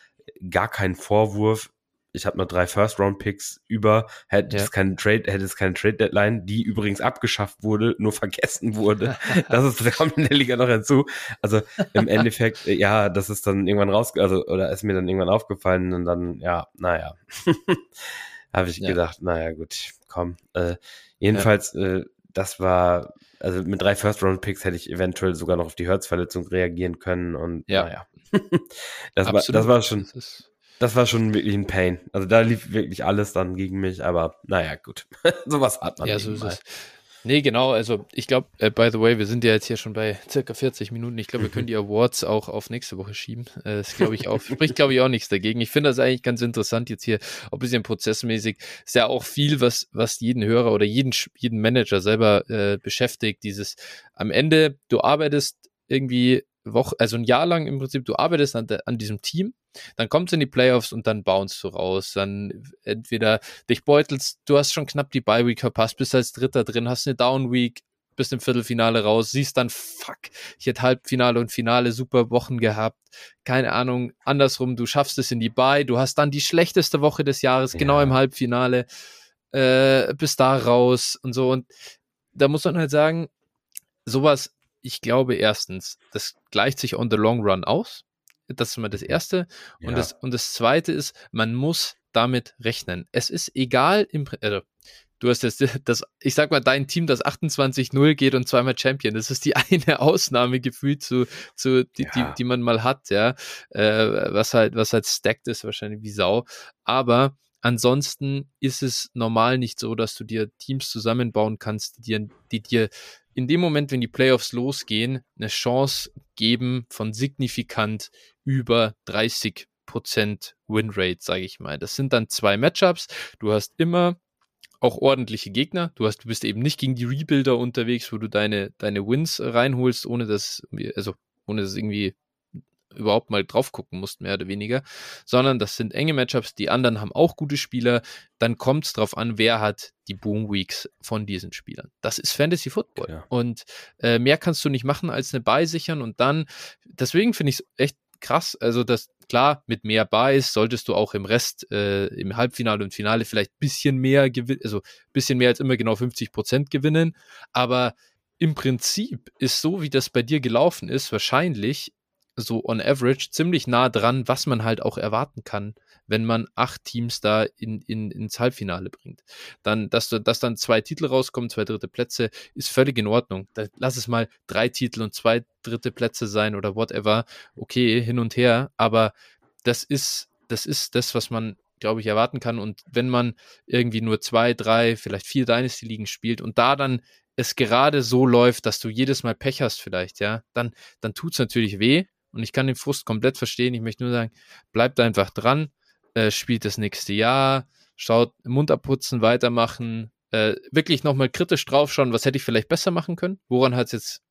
gar keinen Vorwurf, ich habe noch drei First-Round-Picks über, hätte ja. es keinen Trade, hätte es keine Trade-Deadline, die übrigens abgeschafft wurde, nur vergessen wurde. das ist, das kommt in der Liga noch hinzu. Also im Endeffekt, ja, das ist dann irgendwann raus, also, oder ist mir dann irgendwann aufgefallen und dann, ja, naja. habe ich ja. gedacht, naja, gut, komm. Äh, jedenfalls, ja. äh, das war, also mit drei First-Round-Picks hätte ich eventuell sogar noch auf die Hertzverletzung reagieren können und ja. naja. das, war, das war schon. Das das war schon wirklich ein Pain. Also da lief wirklich alles dann gegen mich, aber naja, gut. Sowas hat man. Ja, so ist es. Nee, genau. Also ich glaube, äh, by the way, wir sind ja jetzt hier schon bei circa 40 Minuten. Ich glaube, wir können die Awards auch auf nächste Woche schieben. Äh, das glaube ich auch, spricht glaube ich auch nichts dagegen. Ich finde das eigentlich ganz interessant jetzt hier, auch ein bisschen prozessmäßig. Ist ja auch viel, was, was jeden Hörer oder jeden, jeden Manager selber äh, beschäftigt. Dieses am Ende, du arbeitest irgendwie Woche, also ein Jahr lang im Prinzip, du arbeitest an, de, an diesem Team, dann kommst du in die Playoffs und dann bounce du raus. Dann entweder dich beutelst, du hast schon knapp die Bye-Week verpasst, bist als Dritter drin, hast eine Down-Week, bist im Viertelfinale raus, siehst dann, fuck, ich hätte Halbfinale und Finale super Wochen gehabt. Keine Ahnung, andersrum, du schaffst es in die Bye, du hast dann die schlechteste Woche des Jahres, ja. genau im Halbfinale, äh, bist da raus und so. Und da muss man halt sagen, sowas ich glaube erstens, das gleicht sich on the long run aus. Das ist mal das Erste. Und, ja. das, und das Zweite ist, man muss damit rechnen. Es ist egal im, also, du hast jetzt das, ich sag mal, dein Team, das 28-0 geht und zweimal Champion. Das ist die eine Ausnahme gefühlt zu, zu die, ja. die, die man mal hat, ja. Äh, was halt, was halt stacked ist, wahrscheinlich wie Sau. Aber ansonsten ist es normal nicht so, dass du dir Teams zusammenbauen kannst, die dir, die dir in dem Moment, wenn die Playoffs losgehen, eine Chance geben von signifikant über 30% Winrate, sage ich mal. Das sind dann zwei Matchups. Du hast immer auch ordentliche Gegner. Du hast, du bist eben nicht gegen die Rebuilder unterwegs, wo du deine, deine Wins reinholst, ohne dass, also ohne dass irgendwie überhaupt mal drauf gucken musst, mehr oder weniger, sondern das sind enge Matchups. Die anderen haben auch gute Spieler. Dann kommt es darauf an, wer hat die Boom Weeks von diesen Spielern. Das ist Fantasy Football. Ja. Und äh, mehr kannst du nicht machen als eine Buy sichern und dann, deswegen finde ich es echt krass. Also, das klar, mit mehr Buys solltest du auch im Rest, äh, im Halbfinale und Finale vielleicht ein bisschen mehr gewinnen, also ein bisschen mehr als immer genau 50 Prozent gewinnen. Aber im Prinzip ist so, wie das bei dir gelaufen ist, wahrscheinlich so on average ziemlich nah dran, was man halt auch erwarten kann, wenn man acht Teams da in, in, ins Halbfinale bringt. Dann, dass, dass dann zwei Titel rauskommen, zwei dritte Plätze, ist völlig in Ordnung. Da, lass es mal drei Titel und zwei dritte Plätze sein oder whatever. Okay, hin und her, aber das ist, das ist das, was man glaube ich, erwarten kann. Und wenn man irgendwie nur zwei, drei, vielleicht vier Dynasty-Ligen spielt und da dann es gerade so läuft, dass du jedes Mal Pech hast vielleicht, ja, dann, dann tut's natürlich weh und ich kann den Frust komplett verstehen. Ich möchte nur sagen, bleibt einfach dran, äh, spielt das nächste Jahr, schaut, Mund abputzen, weitermachen, äh, wirklich nochmal kritisch draufschauen, was hätte ich vielleicht besser machen können, woran hat es jetzt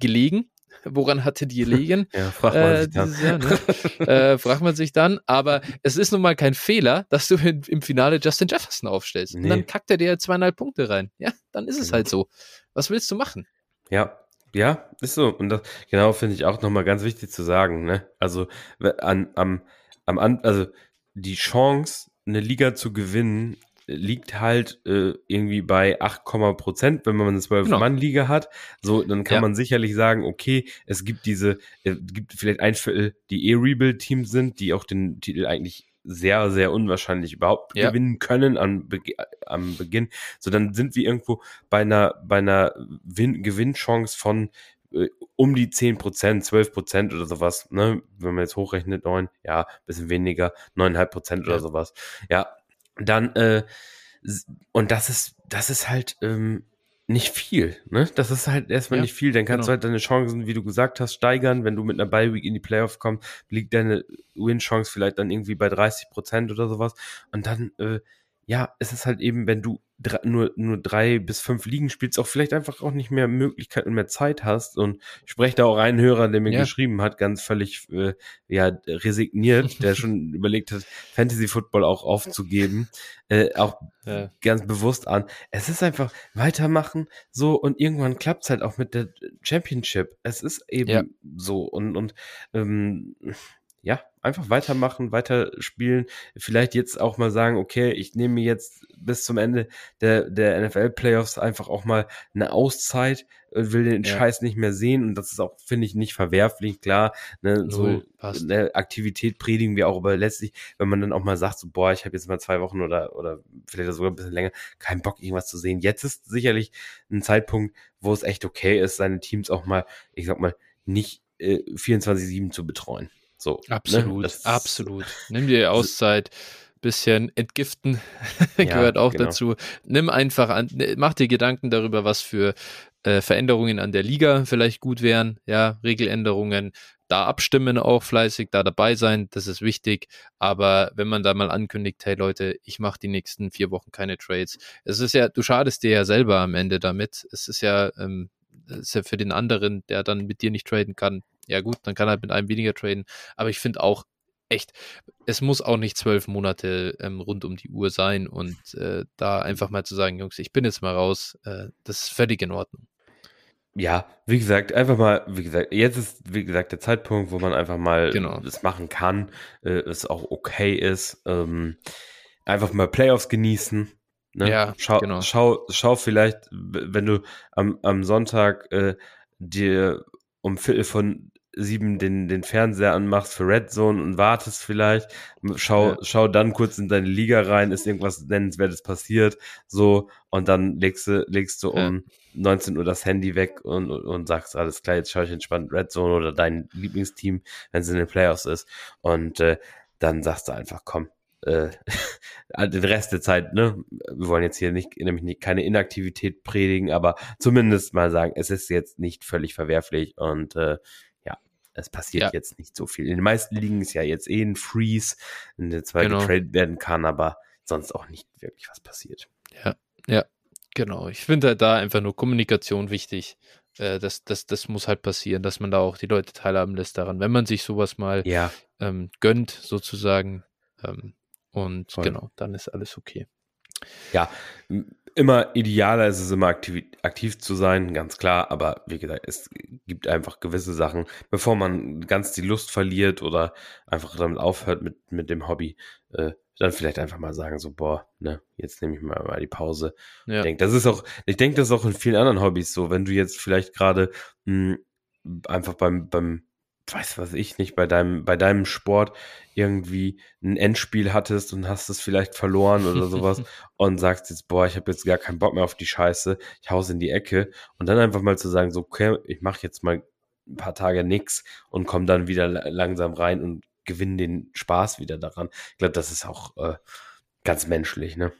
gelegen, woran hatte die gelegen? ja, fragt man, äh, sich dann. Jahr, ne? äh, fragt man sich dann. Aber es ist nun mal kein Fehler, dass du in, im Finale Justin Jefferson aufstellst. Nee. Und dann kackt er dir zweieinhalb Punkte rein. Ja, dann ist es genau. halt so. Was willst du machen? Ja, ja, ist so. Und das genau finde ich auch nochmal ganz wichtig zu sagen. Ne? Also an, am, am, also die Chance, eine Liga zu gewinnen, liegt halt äh, irgendwie bei 8, Prozent, wenn man eine 12-Mann-Liga genau. hat. So, dann kann ja. man sicherlich sagen, okay, es gibt diese, es gibt vielleicht ein Viertel, die eh Rebuild-Teams sind, die auch den Titel eigentlich sehr, sehr unwahrscheinlich überhaupt ja. gewinnen können am, Be am Beginn. So, dann sind wir irgendwo bei einer, bei einer Win Gewinnchance von äh, um die 10 Prozent, 12 Prozent oder sowas, ne? Wenn man jetzt hochrechnet, neun, ja, bisschen weniger, neuneinhalb Prozent oder ja. sowas. Ja, dann, äh, und das ist, das ist halt, ähm, nicht viel, ne? Das ist halt erstmal ja, nicht viel. Dann kannst genau. du halt deine Chancen, wie du gesagt hast, steigern. Wenn du mit einer Bye-Week in die Playoff kommst, liegt deine Win-Chance vielleicht dann irgendwie bei 30 Prozent oder sowas. Und dann, äh, ja, es ist halt eben, wenn du drei, nur, nur drei bis fünf Ligen spielst, auch vielleicht einfach auch nicht mehr Möglichkeit und mehr Zeit hast. Und ich spreche da auch einen Hörer, der mir ja. geschrieben hat, ganz völlig äh, ja, resigniert, der schon überlegt hat, Fantasy Football auch aufzugeben, äh, auch ja. ganz bewusst an. Es ist einfach weitermachen, so und irgendwann klappt es halt auch mit der Championship. Es ist eben so und, und ähm, ja, einfach weitermachen, weiterspielen. Vielleicht jetzt auch mal sagen, okay, ich nehme mir jetzt bis zum Ende der, der NFL-Playoffs einfach auch mal eine Auszeit, will den ja. Scheiß nicht mehr sehen und das ist auch, finde ich, nicht verwerflich, klar. Ne, so eine Aktivität predigen wir auch, aber letztlich, wenn man dann auch mal sagt, so, boah, ich habe jetzt mal zwei Wochen oder, oder vielleicht sogar ein bisschen länger keinen Bock, irgendwas zu sehen. Jetzt ist sicherlich ein Zeitpunkt, wo es echt okay ist, seine Teams auch mal, ich sag mal, nicht äh, 24-7 zu betreuen. So, ne? absolut, ne? absolut. Nimm dir Auszeit, bisschen entgiften gehört ja, auch genau. dazu. Nimm einfach an, ne, mach dir Gedanken darüber, was für äh, Veränderungen an der Liga vielleicht gut wären, ja, Regeländerungen, da abstimmen auch fleißig, da dabei sein, das ist wichtig. Aber wenn man da mal ankündigt, hey Leute, ich mache die nächsten vier Wochen keine Trades, es ist ja, du schadest dir ja selber am Ende damit. Es ist ja, ähm, ist ja für den anderen, der dann mit dir nicht traden kann, ja gut, dann kann er mit einem weniger traden. Aber ich finde auch echt, es muss auch nicht zwölf Monate ähm, rund um die Uhr sein und äh, da einfach mal zu sagen, Jungs, ich bin jetzt mal raus, äh, das ist völlig in Ordnung. Ja, wie gesagt, einfach mal, wie gesagt, jetzt ist, wie gesagt, der Zeitpunkt, wo man einfach mal genau. das machen kann, äh, es auch okay ist. Ähm, einfach mal Playoffs genießen. Ne? Ja, schau, genau. schau, schau vielleicht, wenn du am, am Sonntag äh, dir um Viertel von sieben den, den Fernseher anmachst für Red Zone und wartest vielleicht, schau, ja. schau dann kurz in deine Liga rein, ist irgendwas Nennenswertes passiert, so, und dann legst du, legst du um ja. 19 Uhr das Handy weg und, und, und sagst, alles klar, jetzt schaue ich entspannt Red Zone oder dein Lieblingsteam, wenn es in den Playoffs ist, und äh, dann sagst du einfach, komm, äh, den Rest der Zeit, ne, wir wollen jetzt hier nicht, nämlich nicht, keine Inaktivität predigen, aber zumindest mal sagen, es ist jetzt nicht völlig verwerflich und äh, ja, es passiert ja. jetzt nicht so viel. In den meisten Ligen ist ja jetzt eh ein Freeze, in der zwar genau. getradet werden kann, aber sonst auch nicht wirklich was passiert. Ja, ja, genau. Ich finde halt da einfach nur Kommunikation wichtig äh, das, das, das muss halt passieren, dass man da auch die Leute teilhaben lässt daran, wenn man sich sowas mal Ja, ähm, gönnt, sozusagen. Ähm, und Voll. genau, dann ist alles okay. ja. Immer idealer ist es immer aktiv, aktiv zu sein, ganz klar. Aber wie gesagt, es gibt einfach gewisse Sachen, bevor man ganz die Lust verliert oder einfach damit aufhört mit, mit dem Hobby, äh, dann vielleicht einfach mal sagen so, boah, ne, jetzt nehme ich mal, mal die Pause. Ja. Ich denke, das ist auch, ich denke, das ist auch in vielen anderen Hobbys so, wenn du jetzt vielleicht gerade einfach beim, beim, weiß was ich nicht, bei deinem, bei deinem Sport irgendwie ein Endspiel hattest und hast es vielleicht verloren oder sowas und sagst jetzt, boah, ich habe jetzt gar keinen Bock mehr auf die Scheiße, ich hau's in die Ecke und dann einfach mal zu sagen, so, okay, ich mache jetzt mal ein paar Tage nix und komme dann wieder la- langsam rein und gewinne den Spaß wieder daran. Ich glaube, das ist auch äh, ganz menschlich, ne?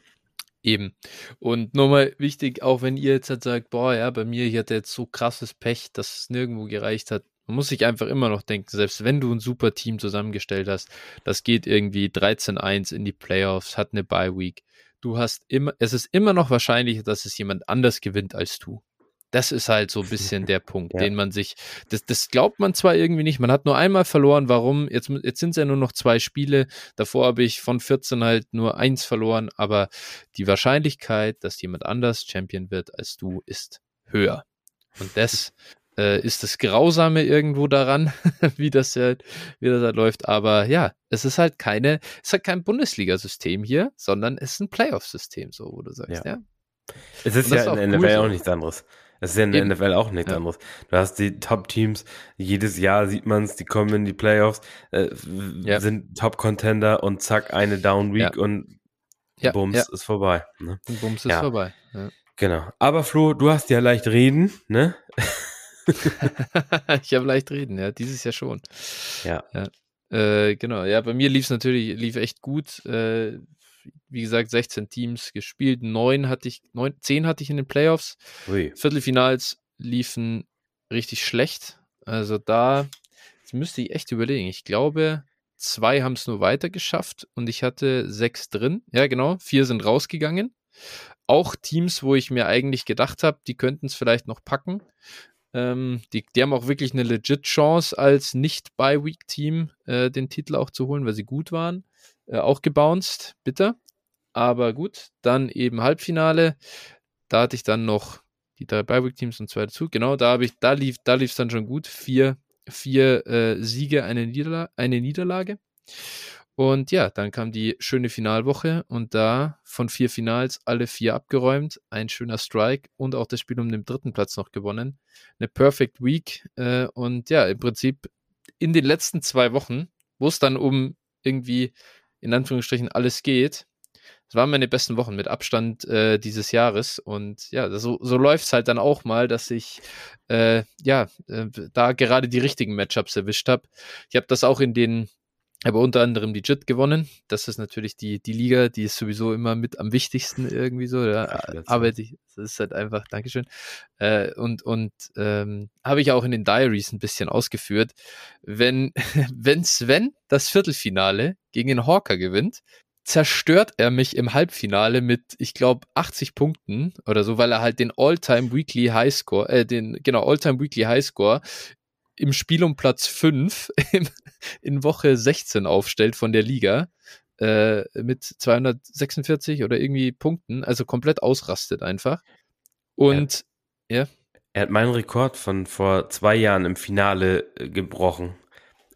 Eben. Und nochmal wichtig, auch wenn ihr jetzt halt sagt, boah, ja, bei mir, ich hatte jetzt so krasses Pech, dass es nirgendwo gereicht hat. Man muss sich einfach immer noch denken, selbst wenn du ein super Team zusammengestellt hast, das geht irgendwie 13-1 in die Playoffs, hat eine Bye Week. Du hast immer, es ist immer noch wahrscheinlicher, dass es jemand anders gewinnt als du. Das ist halt so ein bisschen der Punkt, Ja. den man sich, das, das glaubt man zwar irgendwie nicht, man hat nur einmal verloren, warum? Jetzt, jetzt sind es ja nur noch zwei Spiele, davor habe ich von 14 halt nur eins verloren, aber die Wahrscheinlichkeit, dass jemand anders Champion wird als du, ist höher. Und das äh, ist das Grausame irgendwo daran, wie das halt, wie das halt läuft. Aber ja, es ist halt keine, es ist halt kein Bundesliga-System hier, sondern es ist ein Playoff-System, so wo du sagst, Ja. ja. Es ist Und ja in der cool NFL so. auch nichts anderes. Es ist ja in der Eben. NFL auch nichts Ja. anderes. Du hast die Top-Teams, jedes Jahr sieht man es, die kommen in die Playoffs, äh, Ja. sind Top-Contender und zack, eine Down-Week und Ja, Bums ja. ist vorbei. Ne? Und Bums ist Ja. vorbei. Ja. Genau. Aber Flo, du hast ja leicht reden, ne? ich habe leicht reden, ja, dieses Jahr schon. Ja. Äh, genau, ja, bei mir lief es natürlich, lief echt gut. Äh, wie gesagt, 16 Teams gespielt, neun hatte ich, neun, zehn hatte ich in den Playoffs. Ui. Viertelfinals liefen richtig schlecht. Also da, jetzt müsste ich echt überlegen. Ich glaube, zwei haben es nur weiter geschafft und ich hatte sechs drin. Ja, genau, vier sind rausgegangen. Auch Teams, wo ich mir eigentlich gedacht habe, die könnten es vielleicht noch packen. Ähm, die, die haben auch wirklich eine legit Chance, als Nicht-By-Week-Team äh, den Titel auch zu holen, weil sie gut waren. Äh, auch gebounced, bitter. Aber gut, dann eben Halbfinale. Da hatte ich dann noch die drei Bye-Week-Teams und zwei dazu. Genau, da ich, da lief, da es dann schon gut. Vier, vier äh, Siege, eine, Niederla eine Niederlage. Und ja, dann kam die schöne Finalwoche und da von vier Finals alle vier abgeräumt. Ein schöner Strike und auch das Spiel um den dritten Platz noch gewonnen. Eine Perfect Week. Äh, und ja, im Prinzip in den letzten zwei Wochen, wo es dann um irgendwie in Anführungsstrichen alles geht, das waren meine besten Wochen mit Abstand äh, dieses Jahres. Und ja, so, so läuft es halt dann auch mal, dass ich äh, ja äh, da gerade die richtigen Matchups erwischt habe. Ich habe das auch in den, aber unter anderem die JIT gewonnen. Das ist natürlich die, die Liga, die ist sowieso immer mit am wichtigsten irgendwie so. Da Gratulation. arbeite ich, das ist halt einfach, Dankeschön. Äh, und und ähm, habe ich auch in den Diaries ein bisschen ausgeführt. Wenn, wenn Sven das Viertelfinale gegen den Hawker gewinnt, zerstört er mich im Halbfinale mit, ich glaube, 80 Punkten oder so, weil er halt den All-Time Weekly Highscore, äh, den, genau, All-Time Weekly Highscore im Spiel um Platz 5 im, in Woche 16 aufstellt von der Liga äh, mit 246 oder irgendwie Punkten, also komplett ausrastet einfach. Und Er hat meinen Rekord von vor zwei Jahren im Finale äh, gebrochen.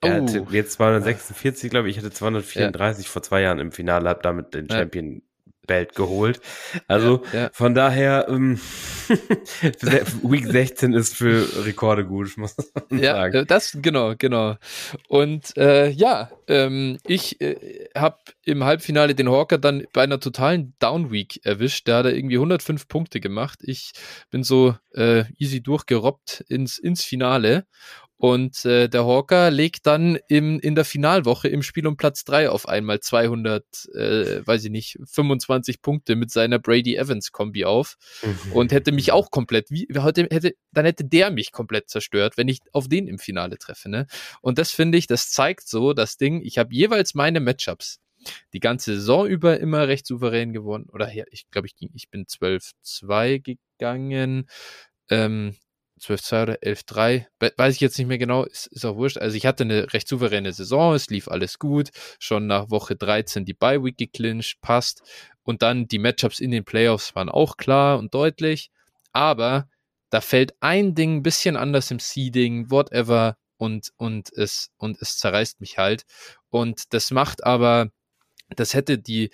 Er Oh. hatte jetzt 246, glaube ich. Ich hatte 234 vor zwei Jahren im Finale, habe damit den Ja. Champion Belt geholt. Also ja, ja. von daher, ähm, Week 16 ist für Rekorde gut, muss man Ja, sagen. äh, das, genau, genau. Und äh, ja, ähm, ich äh, habe im Halbfinale den Hawker dann bei einer totalen Downweek erwischt. Da hat er irgendwie 105 Punkte gemacht. Ich bin so äh, easy durchgerobbt ins, ins Finale. Und äh, der Hawker legt dann im, in der Finalwoche im Spiel um Platz 3 auf einmal 200, äh, weiß ich nicht, 25 Punkte mit seiner Brady Evans Kombi auf und hätte mich auch komplett, wie, heute hätte, dann hätte der mich komplett zerstört, wenn ich auf den im Finale treffe, ne? Und das finde ich, das zeigt so das Ding, ich habe jeweils meine Matchups die ganze Saison über immer recht souverän gewonnen. Oder ja, ich glaube, ich ging, ich bin 12-2 gegangen. Ähm, 12-2 oder 11-3, weiß ich jetzt nicht mehr genau, ist, ist auch wurscht. Also ich hatte eine recht souveräne Saison, es lief alles gut, schon nach Woche 13 die Bye-Week geclincht, passt. Und dann die Matchups in den Playoffs waren auch klar und deutlich, aber da fällt ein Ding ein bisschen anders im Seeding, whatever, und, und, es, und es zerreißt mich halt. Und das macht aber, das hätte die,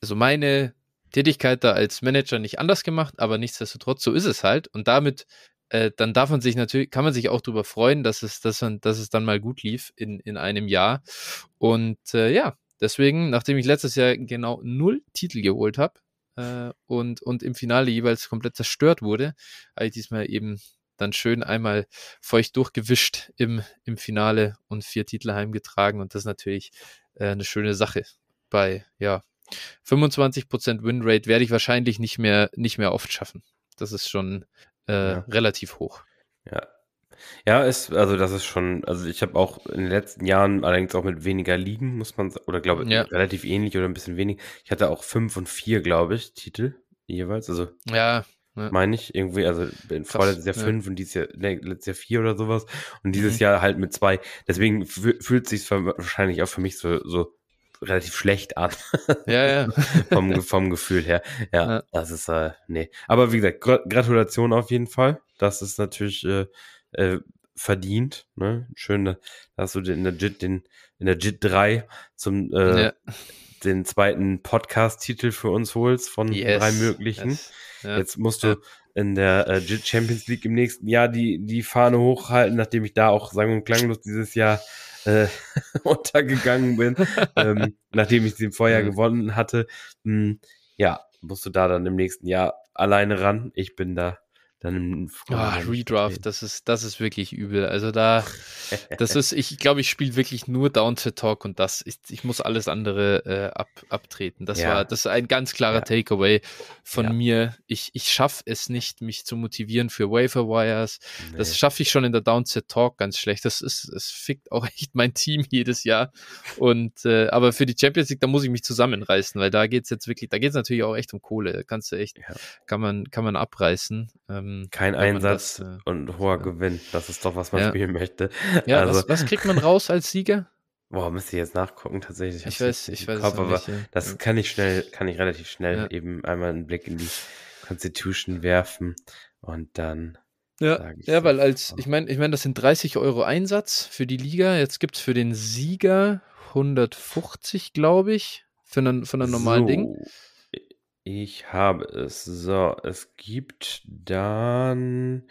also meine Tätigkeit da als Manager nicht anders gemacht, aber nichtsdestotrotz, so ist es halt. Und damit, äh, dann darf man sich natürlich, kann man sich auch darüber freuen, dass es, dass, man, dass es dann mal gut lief in, in einem Jahr. Und äh, ja, deswegen, nachdem ich letztes Jahr genau null Titel geholt habe äh, und, und im Finale jeweils komplett zerstört wurde, habe ich diesmal eben dann schön einmal feucht durchgewischt im, im Finale und vier Titel heimgetragen. Und das ist natürlich äh, eine schöne Sache bei, ja, 25% Winrate werde ich wahrscheinlich nicht mehr, nicht mehr oft schaffen. Das ist schon äh, ja. relativ hoch. Ja. Ja, ist, also das ist schon, also ich habe auch in den letzten Jahren allerdings auch mit weniger Ligen, muss man, oder glaube ja. relativ ähnlich oder ein bisschen wenig. Ich hatte auch fünf und vier, glaube ich, Titel jeweils. Also ja, ja. meine ich, irgendwie, also in vorletztes Jahr fünf und dieses Jahr, ne, letztes Jahr vier oder sowas und dieses mhm. Jahr halt mit zwei. Deswegen fühlt sich wahrscheinlich auch für mich so, so relativ schlecht an. Ja, ja. vom, vom Gefühl her. Ja, ja, das ist, äh, nee. Aber wie gesagt, Gratulation auf jeden Fall. Das ist natürlich äh, äh, verdient. Ne? Schön, dass du in der JIT, den, in der JIT 3 zum äh, ja. den zweiten Podcast-Titel für uns holst von yes. drei möglichen. Yes. Ja. Jetzt musst du in der äh, JIT Champions League im nächsten Jahr die, die Fahne hochhalten, nachdem ich da auch sang- und klanglos dieses Jahr äh, untergegangen bin, ähm, nachdem ich sie im Vorjahr mhm. gewonnen hatte. Mh, hm, ja, musst du da dann im nächsten Jahr alleine ran. Ich bin da dann im oh, Redraft, das ist, das ist wirklich übel. Also da, das ist, ich glaube, ich spiele wirklich nur Down to Talk und das, ich, ich muss alles andere äh, ab, abtreten. Das ja. war, das ist ein ganz klarer ja. Takeaway von ja. mir. Ich, ich schaffe es nicht, mich zu motivieren für Wafer Wires. Nee. Das schaffe ich schon in der Down to Talk ganz schlecht. Das ist, es fickt auch echt mein Team jedes Jahr. Und, äh, aber für die Champions League, da muss ich mich zusammenreißen, weil da geht's jetzt wirklich, da geht's natürlich auch echt um Kohle. Da kannst du echt, kann man, kann man abreißen. Ähm, ähm, Kein Einsatz das, äh, und hoher ja. Gewinn. Das ist doch, was man ja. spielen möchte. Ja, also, was, was, kriegt man raus als Sieger? Boah, müsste ich jetzt nachgucken tatsächlich. Ich weiß, ich weiß Kopf, aber nicht, das kann ich schnell, kann ich relativ schnell eben einmal einen Blick in die Constitution werfen und dann ja, ja, weil als, ich meine, ich meine, das sind 30 Euro Einsatz für die Liga. Jetzt gibt es für den Sieger 150, glaube ich, für einen, für einen normalen so. Ding. Ich habe es. So, es gibt dann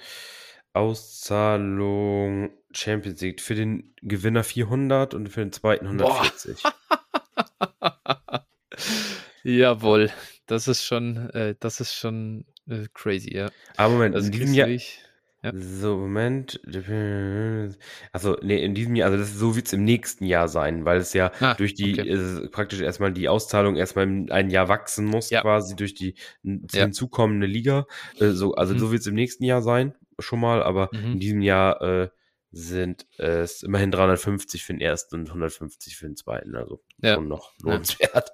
Auszahlung Champions League für den Gewinner 400 und für den zweiten 140. Jawohl, das ist schon, äh, das ist schon äh, crazy, ja. Aber Moment, das in diesem Jahr, ja. So, Moment. Also, nee, in diesem Jahr, also das, so wird es im nächsten Jahr sein, weil es ja ah, durch die, okay. äh, praktisch erstmal die Auszahlung erstmal ein Jahr wachsen muss, ja. quasi durch die ja. hinzukommende Liga. Äh, so, also mhm. so wird es im nächsten Jahr sein, schon mal, aber mhm. in diesem Jahr äh, sind es immerhin 350 für den ersten und 150 für den zweiten, also ja. schon noch lohnenswert.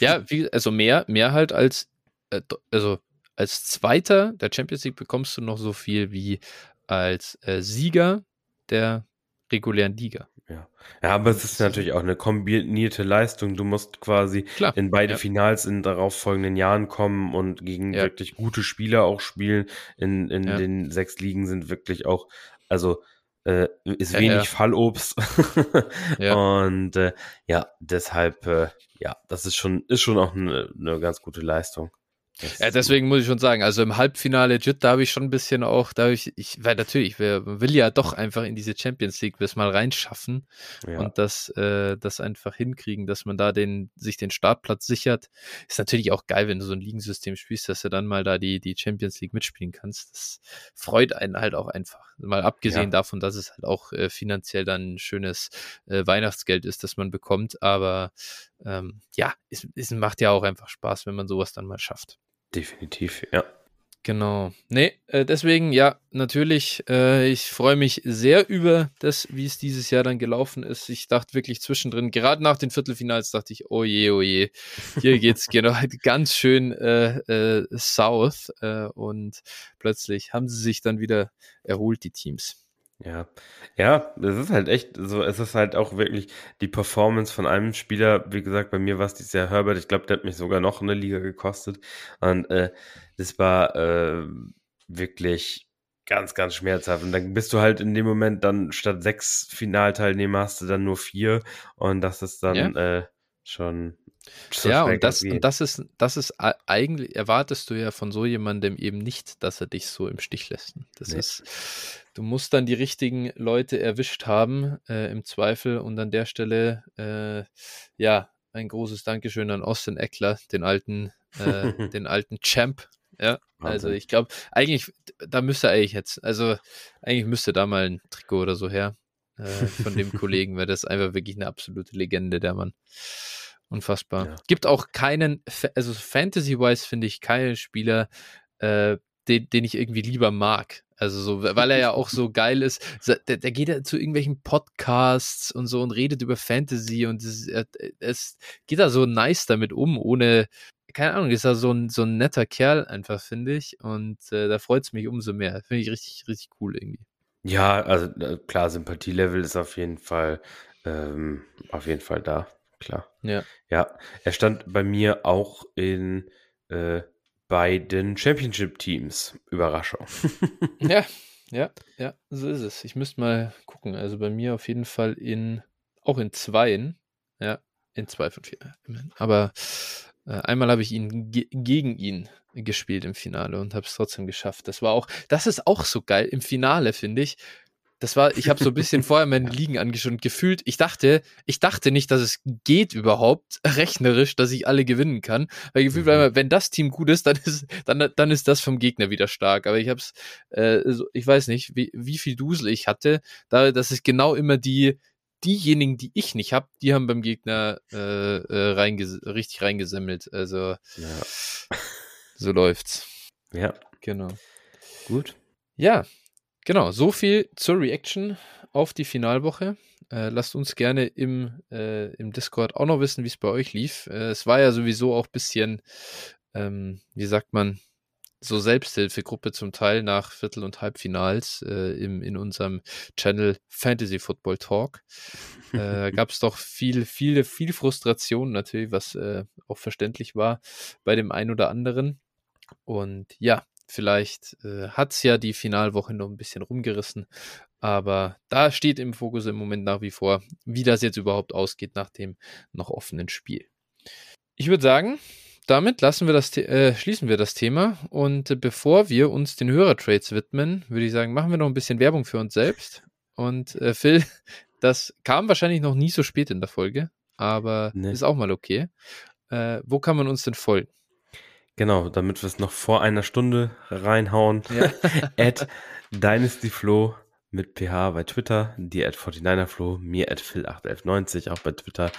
Ja, wie, also mehr, mehr halt als, äh, also als Zweiter der Champions League bekommst du noch so viel wie als äh, Sieger der regulären Liga. Ja. ja, aber es ist natürlich auch eine kombinierte Leistung. Du musst quasi Klar, in beide ja. Finals in darauffolgenden Jahren kommen und gegen ja. wirklich gute Spieler auch spielen. In, in ja. den sechs Ligen sind wirklich auch, also äh, ist wenig Fallobst. Und äh, ja, deshalb, äh, ja, das ist schon, ist schon auch eine, eine ganz gute Leistung. Ja, deswegen muss ich schon sagen, also im Halbfinale Jit, da habe ich schon ein bisschen auch, da habe ich, ich, weil natürlich, wir will ja doch einfach in diese Champions League das mal reinschaffen ja. und das, äh, das einfach hinkriegen, dass man da den, sich den Startplatz sichert. Ist natürlich auch geil, wenn du so ein Ligensystem spielst, dass du dann mal da die, die Champions League mitspielen kannst. Das freut einen halt auch einfach. Mal abgesehen ja. davon, dass es halt auch äh, finanziell dann ein schönes äh, Weihnachtsgeld ist, das man bekommt, aber ähm, ja, es, es macht ja auch einfach Spaß, wenn man sowas dann mal schafft. Definitiv, ja. Genau. Nee, äh, deswegen, ja, natürlich, äh, ich freue mich sehr über das, wie es dieses Jahr dann gelaufen ist. Ich dachte wirklich zwischendrin, gerade nach den Viertelfinals, dachte ich, oh je, oh je, hier geht's genau ganz schön äh, äh, south äh, und plötzlich haben sie sich dann wieder erholt, die Teams. Ja, ja, es ist halt echt so, es ist halt auch wirklich die Performance von einem Spieler, wie gesagt, bei mir war es dieses Jahr Herbert, ich glaube, der hat mich sogar noch eine Liga gekostet. Und äh, das war äh, wirklich ganz, ganz schmerzhaft. Und dann bist du halt in dem Moment dann statt sechs Finalteilnehmer hast du dann nur vier. Und das ist dann ja. äh, schon so ja, und das, und das ist, das ist eigentlich, erwartest du ja von so jemandem eben nicht, dass er dich so im Stich lässt. Das nee. ist, du musst dann die richtigen Leute erwischt haben, äh, im Zweifel. Und an der Stelle, äh, ja, ein großes Dankeschön an Austin Eckler, den alten, äh, den alten Champ. Ja, also ich glaube, eigentlich, da müsste eigentlich jetzt, also eigentlich müsste da mal ein Trikot oder so her äh, von dem Kollegen, weil das einfach wirklich eine absolute Legende, der Mann. Unfassbar. Ja. Gibt auch keinen, also Fantasy-wise finde ich keinen Spieler, äh, den, den ich irgendwie lieber mag. Also so, weil er ja auch so geil ist. Der, der geht ja zu irgendwelchen Podcasts und so und redet über Fantasy und es, es geht da so nice damit um, ohne, keine Ahnung, ist da so ein, so ein netter Kerl einfach, finde ich. Und äh, da freut es mich umso mehr. Finde ich richtig, richtig cool irgendwie. Ja, also äh, klar, Sympathielevel ist auf jeden Fall, ähm, auf jeden Fall da klar. Ja. Ja, er stand bei mir auch in äh, beiden Championship-Teams. Überraschung. ja, ja, ja, so ist es. Ich müsste mal gucken. Also bei mir auf jeden Fall in, auch in zweien. Ja, in zwei von vier. Aber einmal habe ich ihn ge gegen ihn gespielt im Finale und habe es trotzdem geschafft. Das war auch, das ist auch so geil im Finale, finde ich das war, ich habe so ein bisschen vorher meine Ligen angeschaut und gefühlt, ich dachte, ich dachte nicht, dass es geht überhaupt rechnerisch, dass ich alle gewinnen kann. Weil gefühlt war mhm. immer, wenn das Team gut ist, dann ist, dann, dann ist das vom Gegner wieder stark. Aber ich habe es, äh, so, ich weiß nicht, wie, wie viel Dusel ich hatte, da, das ist genau immer die, diejenigen, die ich nicht habe, die haben beim Gegner äh, äh, reinges richtig reingesemmelt. Also ja. so läuft's. Ja. Genau. Gut. Ja, Genau, so viel zur Reaction auf die Finalwoche. Äh, lasst uns gerne im, äh, im Discord auch noch wissen, wie es bei euch lief. Äh, es war ja sowieso auch ein bisschen, ähm, wie sagt man, so Selbsthilfegruppe zum Teil nach Viertel- und Halbfinals äh, im, in unserem Channel Fantasy Football Talk. Äh, gab es doch viel, viele, viel Frustration natürlich, was äh, auch verständlich war bei dem einen oder anderen. Und ja, Vielleicht äh, hat es ja die Finalwoche noch ein bisschen rumgerissen, aber da steht im Fokus im Moment nach wie vor, wie das jetzt überhaupt ausgeht nach dem noch offenen Spiel. Ich würde sagen, damit lassen wir das, äh, schließen wir das Thema und äh, bevor wir uns den Hörertrades widmen, würde ich sagen, machen wir noch ein bisschen Werbung für uns selbst. Und äh, Phil, das kam wahrscheinlich noch nie so spät in der Folge, aber nee. ist auch mal okay. Äh, wo kann man uns denn folgen? Genau, damit wir es noch vor einer Stunde reinhauen. Ja. at DynastyFlow mit PH bei Twitter, die at 49erFlow, mir at Phil81190 auch bei Twitter.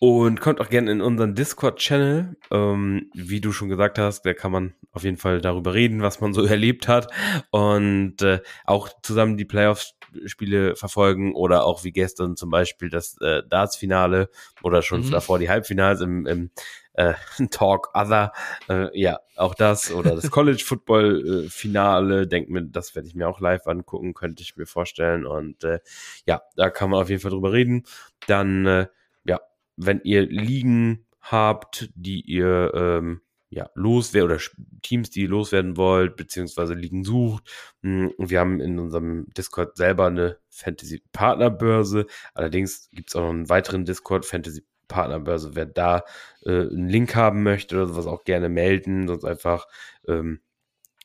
Und kommt auch gerne in unseren Discord-Channel. Ähm, wie du schon gesagt hast, da kann man auf jeden Fall darüber reden, was man so erlebt hat. Und äh, auch zusammen die Playoff-Spiele verfolgen oder auch wie gestern zum Beispiel das äh, Darts-Finale oder schon mhm. davor die Halbfinals im, im äh, Talk Other, äh, ja, auch das oder das College Football äh, Finale, denke mir, das werde ich mir auch live angucken, könnte ich mir vorstellen und äh, ja, da kann man auf jeden Fall drüber reden. Dann, äh, ja, wenn ihr Ligen habt, die ihr ähm, ja, loswerden oder Teams, die loswerden wollt, beziehungsweise Ligen sucht. Hm, wir haben in unserem Discord selber eine Fantasy Partnerbörse. Allerdings gibt es auch noch einen weiteren Discord, Fantasy Partnerbörse. Wer da äh, einen Link haben möchte oder sowas auch gerne melden, sonst einfach, ähm,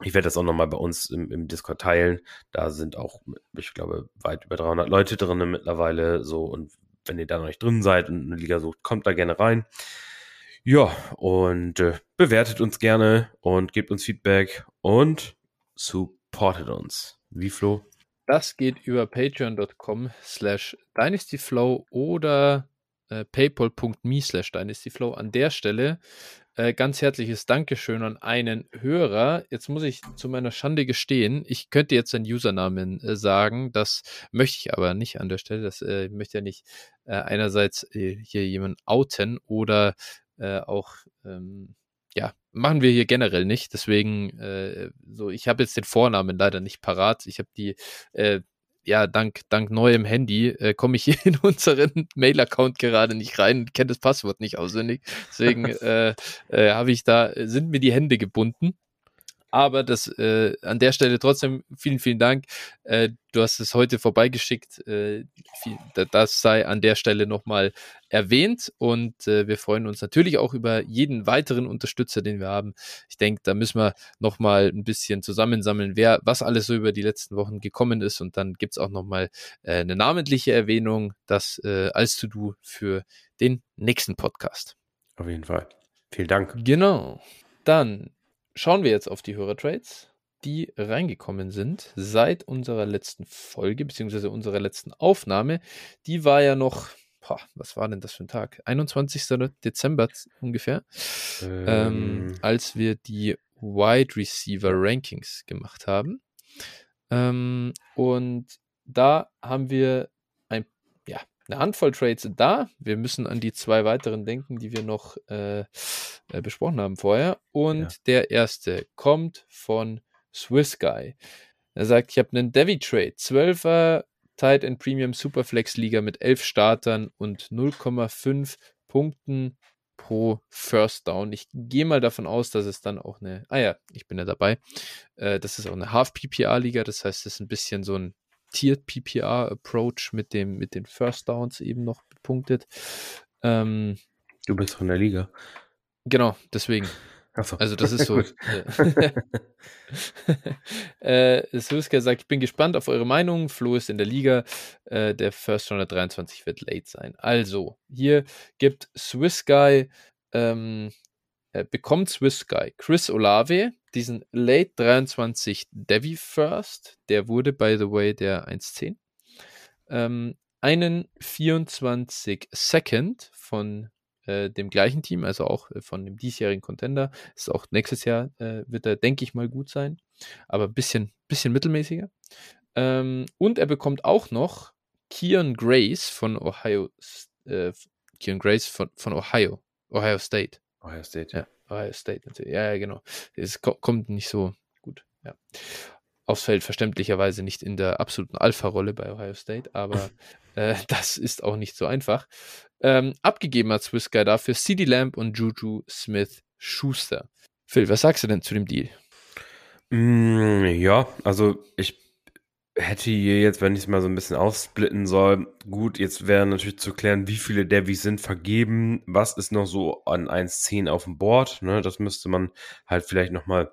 ich werde das auch nochmal bei uns im, im, Discord teilen. Da sind auch, ich glaube, weit über 300 Leute drin mittlerweile. So, und wenn ihr da noch nicht drin seid und eine Liga sucht, kommt da gerne rein. Ja, und äh, bewertet uns gerne und gebt uns Feedback und supportet uns. Wie Flo? Das geht über patreon.com slash dynastyflow oder äh, paypal.me slash dynastyflow. An der Stelle äh, ganz herzliches Dankeschön an einen Hörer. Jetzt muss ich zu meiner Schande gestehen, ich könnte jetzt den Usernamen äh, sagen, das möchte ich aber nicht an der Stelle. Das äh, möchte ja nicht äh, einerseits äh, hier jemanden outen oder äh, auch ähm, ja, machen wir hier generell nicht. Deswegen, so, ich habe jetzt den Vornamen leider nicht parat. Ich habe die ja, dank, dank neuem Handy äh, komme ich hier in unseren Mail-Account gerade nicht rein, kenne das Passwort nicht auswendig. Deswegen äh, äh, habe ich da, sind mir die Hände gebunden. Aber das äh, an der Stelle trotzdem vielen, vielen Dank. Äh, du hast es heute vorbeigeschickt. Äh, viel, das sei an der Stelle nochmal erwähnt. Und äh, wir freuen uns natürlich auch über jeden weiteren Unterstützer, den wir haben. Ich denke, da müssen wir nochmal ein bisschen zusammensammeln, wer, was alles so über die letzten Wochen gekommen ist. Und dann gibt es auch nochmal äh, eine namentliche Erwähnung, das äh, als To-Do für den nächsten Podcast. Auf jeden Fall. Vielen Dank. Genau. Dann schauen wir jetzt auf die Hörertrades, die reingekommen sind seit unserer letzten Folge, beziehungsweise unserer letzten Aufnahme. Die war ja noch, boah, was war denn das für ein Tag? 21. Dezember ungefähr, ähm, ähm, als wir die Wide Receiver Rankings gemacht haben. Ähm, und da haben wir ein, ja, eine Handvoll Trades da. Wir müssen an die zwei weiteren denken, die wir noch äh, äh, besprochen haben vorher. Und ja. der erste kommt von Swiss Guy. Er sagt, ich habe einen Devi Trade, 12er Tight End Premium Superflex Liga mit 11 Startern und 0,5 Punkten pro First Down. Ich gehe mal davon aus, dass es dann auch eine, ah ja, ich bin ja dabei, äh, das ist auch eine Half PPR Liga, das heißt, es ist ein bisschen so ein Tiered PPR Approach mit dem, mit den First Downs eben noch bepunktet. Ähm, du bist von der Liga. Genau, deswegen. So. Also das ist so. äh, Suska sagt, ich bin gespannt auf eure Meinung. Flo ist in der Liga. Äh, der First Runner 23 wird late sein. Also, hier gibt Swiss Guy, ähm, äh, bekommt Swiss Guy Chris Olave, diesen Late 23 Devi First. Der wurde, by the way, der 1.10. Ähm, einen 24 Second von äh, dem gleichen Team, also auch äh, von dem diesjährigen Contender. Ist auch nächstes Jahr äh, wird er, denke ich mal, gut sein, aber ein bisschen, bisschen mittelmäßiger. Ähm, und er bekommt auch noch Kian Grace von Ohio, äh, Kian Grace von, von Ohio, Ohio State. Ohio State, ja. Ohio State, ja, ja, genau. Es kommt nicht so gut, ja aufs Feld verständlicherweise nicht in der absoluten Alpha-Rolle bei Ohio State, aber äh, das ist auch nicht so einfach. Ähm, abgegeben hat Swiss Guy dafür CD Lamb und Juju Smith Schuster. Phil, was sagst du denn zu dem Deal? Mm, ja, also ich hätte hier jetzt, wenn ich es mal so ein bisschen aufsplitten soll, gut, jetzt wäre natürlich zu klären, wie viele Devis sind vergeben, was ist noch so an 1.10 auf dem Board, ne, das müsste man halt vielleicht nochmal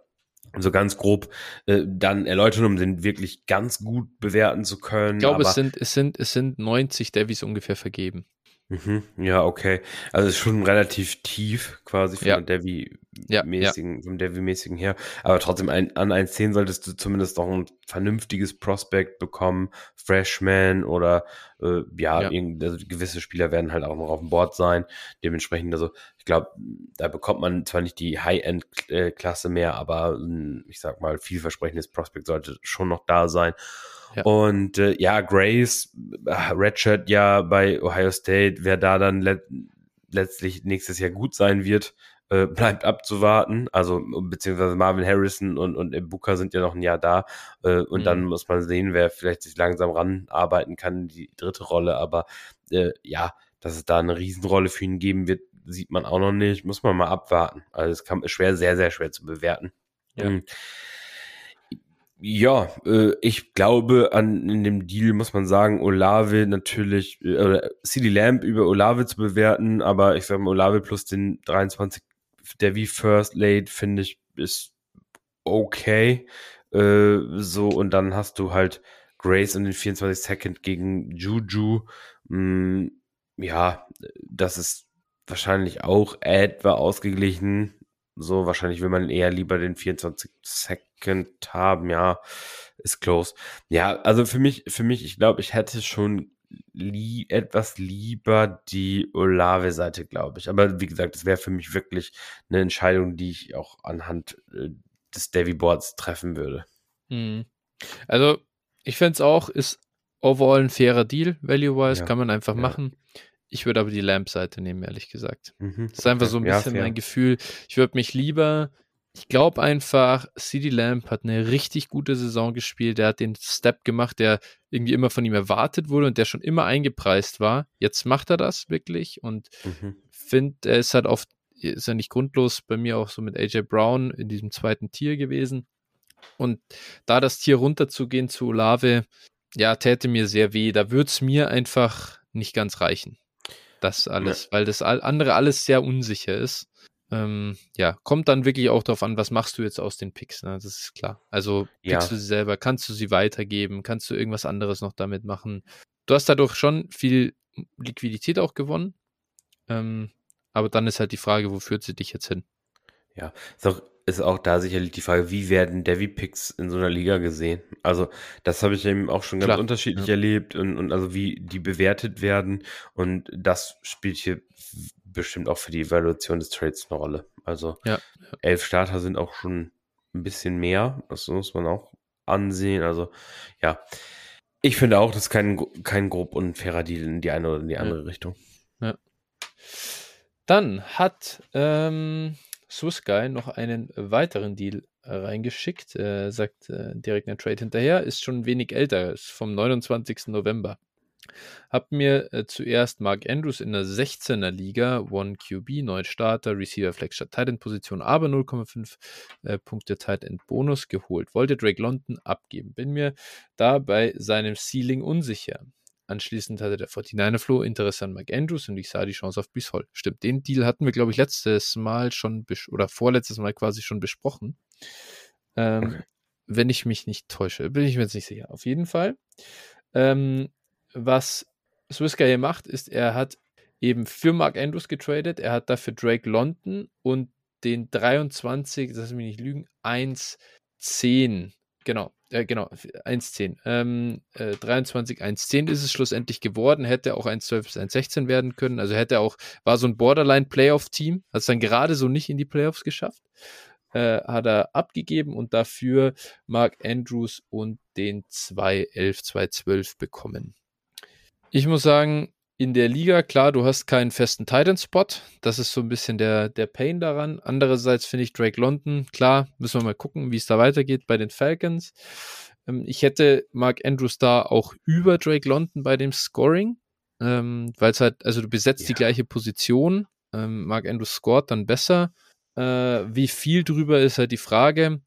so ganz grob äh, dann erläutern, um den wirklich ganz gut bewerten zu können. Ich glaube, es sind, es sind, es sind 90 Devis ungefähr vergeben. Mhm, ja, okay. Also ist schon relativ tief quasi von ja. der Devi-mäßigen, ja, vom Devi-mäßigen her. Aber trotzdem ein, an 1.10 solltest du zumindest noch ein vernünftiges Prospect bekommen, Freshman oder äh, ja, ja. Also gewisse Spieler werden halt auch noch auf dem Board sein. Dementsprechend, also ich glaube, da bekommt man zwar nicht die High-End-Klasse mehr, aber ich sag mal, vielversprechendes Prospect sollte schon noch da sein. Ja. Und äh, ja, Grace, äh, Redshirt ja bei Ohio State, wer da dann le letztlich nächstes Jahr gut sein wird, äh, bleibt abzuwarten. Also beziehungsweise Marvin Harrison und, und Booker sind ja noch ein Jahr da. Äh, und mhm. dann muss man sehen, wer vielleicht sich langsam ranarbeiten kann, die dritte Rolle. Aber äh, ja, dass es da eine Riesenrolle für ihn geben wird, sieht man auch noch nicht. Muss man mal abwarten. Also es kann, ist schwer, sehr, sehr schwer zu bewerten. Ja. Mhm. Ja, äh, ich glaube, an in dem Deal muss man sagen, Olave natürlich, äh, CD Lamp über Olave zu bewerten, aber ich sage mal, Olave plus den 23 der wie First Late, finde ich, ist okay. Äh, so, und dann hast du halt Grace und den 24 Second gegen Juju. Mm, ja, das ist wahrscheinlich auch etwa ausgeglichen. So, wahrscheinlich will man eher lieber den 24 Second haben, ja, ist close. Ja, also für mich, für mich, ich glaube, ich hätte schon lie etwas lieber die Olave-Seite, glaube ich. Aber wie gesagt, das wäre für mich wirklich eine Entscheidung, die ich auch anhand äh, des Davy Boards treffen würde. Mhm. Also, ich fände es auch, ist overall ein fairer Deal, value-wise, ja. kann man einfach ja. machen. Ich würde aber die Lamp-Seite nehmen, ehrlich gesagt. Mhm. Das ist einfach so ein bisschen ja, mein Gefühl. Ich würde mich lieber ich glaube einfach, CD Lamb hat eine richtig gute Saison gespielt. Der hat den Step gemacht, der irgendwie immer von ihm erwartet wurde und der schon immer eingepreist war. Jetzt macht er das wirklich und mhm. finde, er ist halt oft, ist ja nicht grundlos bei mir auch so mit AJ Brown in diesem zweiten Tier gewesen. Und da das Tier runterzugehen zu Olave, ja, täte mir sehr weh. Da würde es mir einfach nicht ganz reichen. Das alles, ja. weil das andere alles sehr unsicher ist. Ähm, ja, kommt dann wirklich auch darauf an, was machst du jetzt aus den Picks, ne? Das ist klar. Also pickst ja. du sie selber, kannst du sie weitergeben, kannst du irgendwas anderes noch damit machen. Du hast dadurch schon viel Liquidität auch gewonnen. Ähm, aber dann ist halt die Frage, wo führt sie dich jetzt hin? Ja, ist auch, ist auch da sicherlich die Frage, wie werden Devi-Picks in so einer Liga gesehen? Also, das habe ich eben auch schon ganz Klar, unterschiedlich ja. erlebt und, und also wie die bewertet werden. Und das spielt hier bestimmt auch für die Evaluation des Trades eine Rolle. Also ja, elf Starter sind auch schon ein bisschen mehr. Das muss man auch ansehen. Also ja, ich finde auch, das ist kein, kein grob unfairer Deal in die eine oder in die andere ja. Richtung. Ja. Dann hat ähm, Guy noch einen weiteren Deal reingeschickt, äh, sagt äh, direkt ein Trade hinterher, ist schon wenig älter, ist vom 29. November. Hab mir äh, zuerst Mark Andrews in der 16er Liga, One QB, neun Starter, Receiver Flex statt Tight End Position, aber 0,5 äh, Punkte Tight End Bonus geholt. Wollte Drake London abgeben. Bin mir da bei seinem Ceiling unsicher. Anschließend hatte der 49er Flo Interesse an Mark Andrews und ich sah die Chance auf Hall. Stimmt, den Deal hatten wir, glaube ich, letztes Mal schon oder vorletztes Mal quasi schon besprochen. Ähm, okay. Wenn ich mich nicht täusche, bin ich mir jetzt nicht sicher. Auf jeden Fall. Ähm, was Swiska hier macht, ist, er hat eben für Mark Andrews getradet, er hat dafür Drake London und den 23, lass mich nicht lügen, 1,10, genau, äh, genau, 1,10, ähm, äh, 23, 1,10 ist es schlussendlich geworden, hätte auch 1,12 bis 1,16 werden können, also hätte auch, war so ein Borderline-Playoff-Team, hat es dann gerade so nicht in die Playoffs geschafft, äh, hat er abgegeben und dafür Mark Andrews und den 2,11, 2,12 bekommen. Ich muss sagen, in der Liga, klar, du hast keinen festen Titan-Spot. Das ist so ein bisschen der, der Pain daran. Andererseits finde ich Drake London, klar, müssen wir mal gucken, wie es da weitergeht bei den Falcons. Ähm, ich hätte Mark Andrews da auch über Drake London bei dem Scoring, ähm, weil es halt, also du besetzt ja. die gleiche Position. Ähm, Mark Andrews scoret dann besser. Äh, wie viel drüber ist halt die Frage.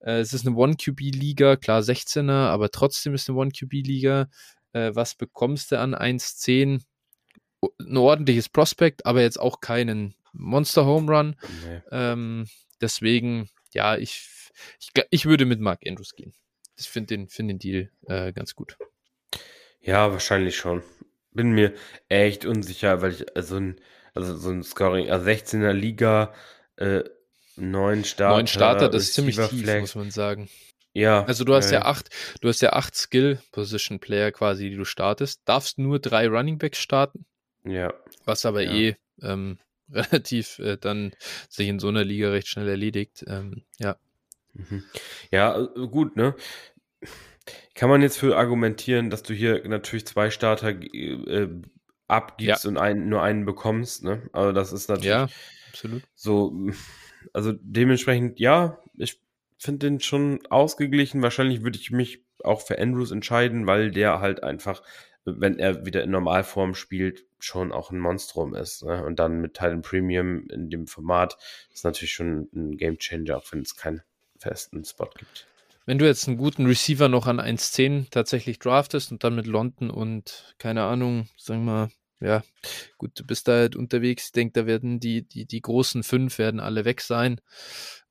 Äh, es ist eine One-QB-Liga, klar 16er, aber trotzdem ist eine One-QB-Liga äh, was bekommst du an 1,10? Ein ordentliches Prospekt, aber jetzt auch keinen Monster Home Run. Nee. Ähm, deswegen, ja, ich, ich, ich würde mit Mark Andrews gehen. Ich finde den, find den Deal äh, ganz gut. Ja, wahrscheinlich schon. Bin mir echt unsicher, weil ich also ein, also so ein Scoring, also 16er Liga, äh, neun Starter. Neun Starter, das ist ziemlich tief, muss man sagen. Ja. Also du hast ja, ja acht, du hast ja acht Skill-Position-Player quasi, die du startest. Darfst nur drei Running Backs starten. Ja. Was aber ja. eh ähm, relativ äh, dann sich in so einer Liga recht schnell erledigt. Ähm, ja. Mhm. Ja, äh, gut, ne? Kann man jetzt für argumentieren, dass du hier natürlich zwei Starter äh, abgibst ja. und einen, nur einen bekommst, ne? Also das ist natürlich ja, absolut. so, also dementsprechend, ja, ich finde den schon ausgeglichen. Wahrscheinlich würde ich mich auch für Andrews entscheiden, weil der halt einfach, wenn er wieder in Normalform spielt, schon auch ein Monstrum ist. Ne? Und dann mit Titan Premium in dem Format ist natürlich schon ein Game Changer, auch wenn es keinen festen Spot gibt. Wenn du jetzt einen guten Receiver noch an 1.10 tatsächlich draftest und dann mit London und keine Ahnung, sagen wir mal, ja, gut, du bist da halt unterwegs, ich denke, da werden die, die, die großen fünf werden alle weg sein.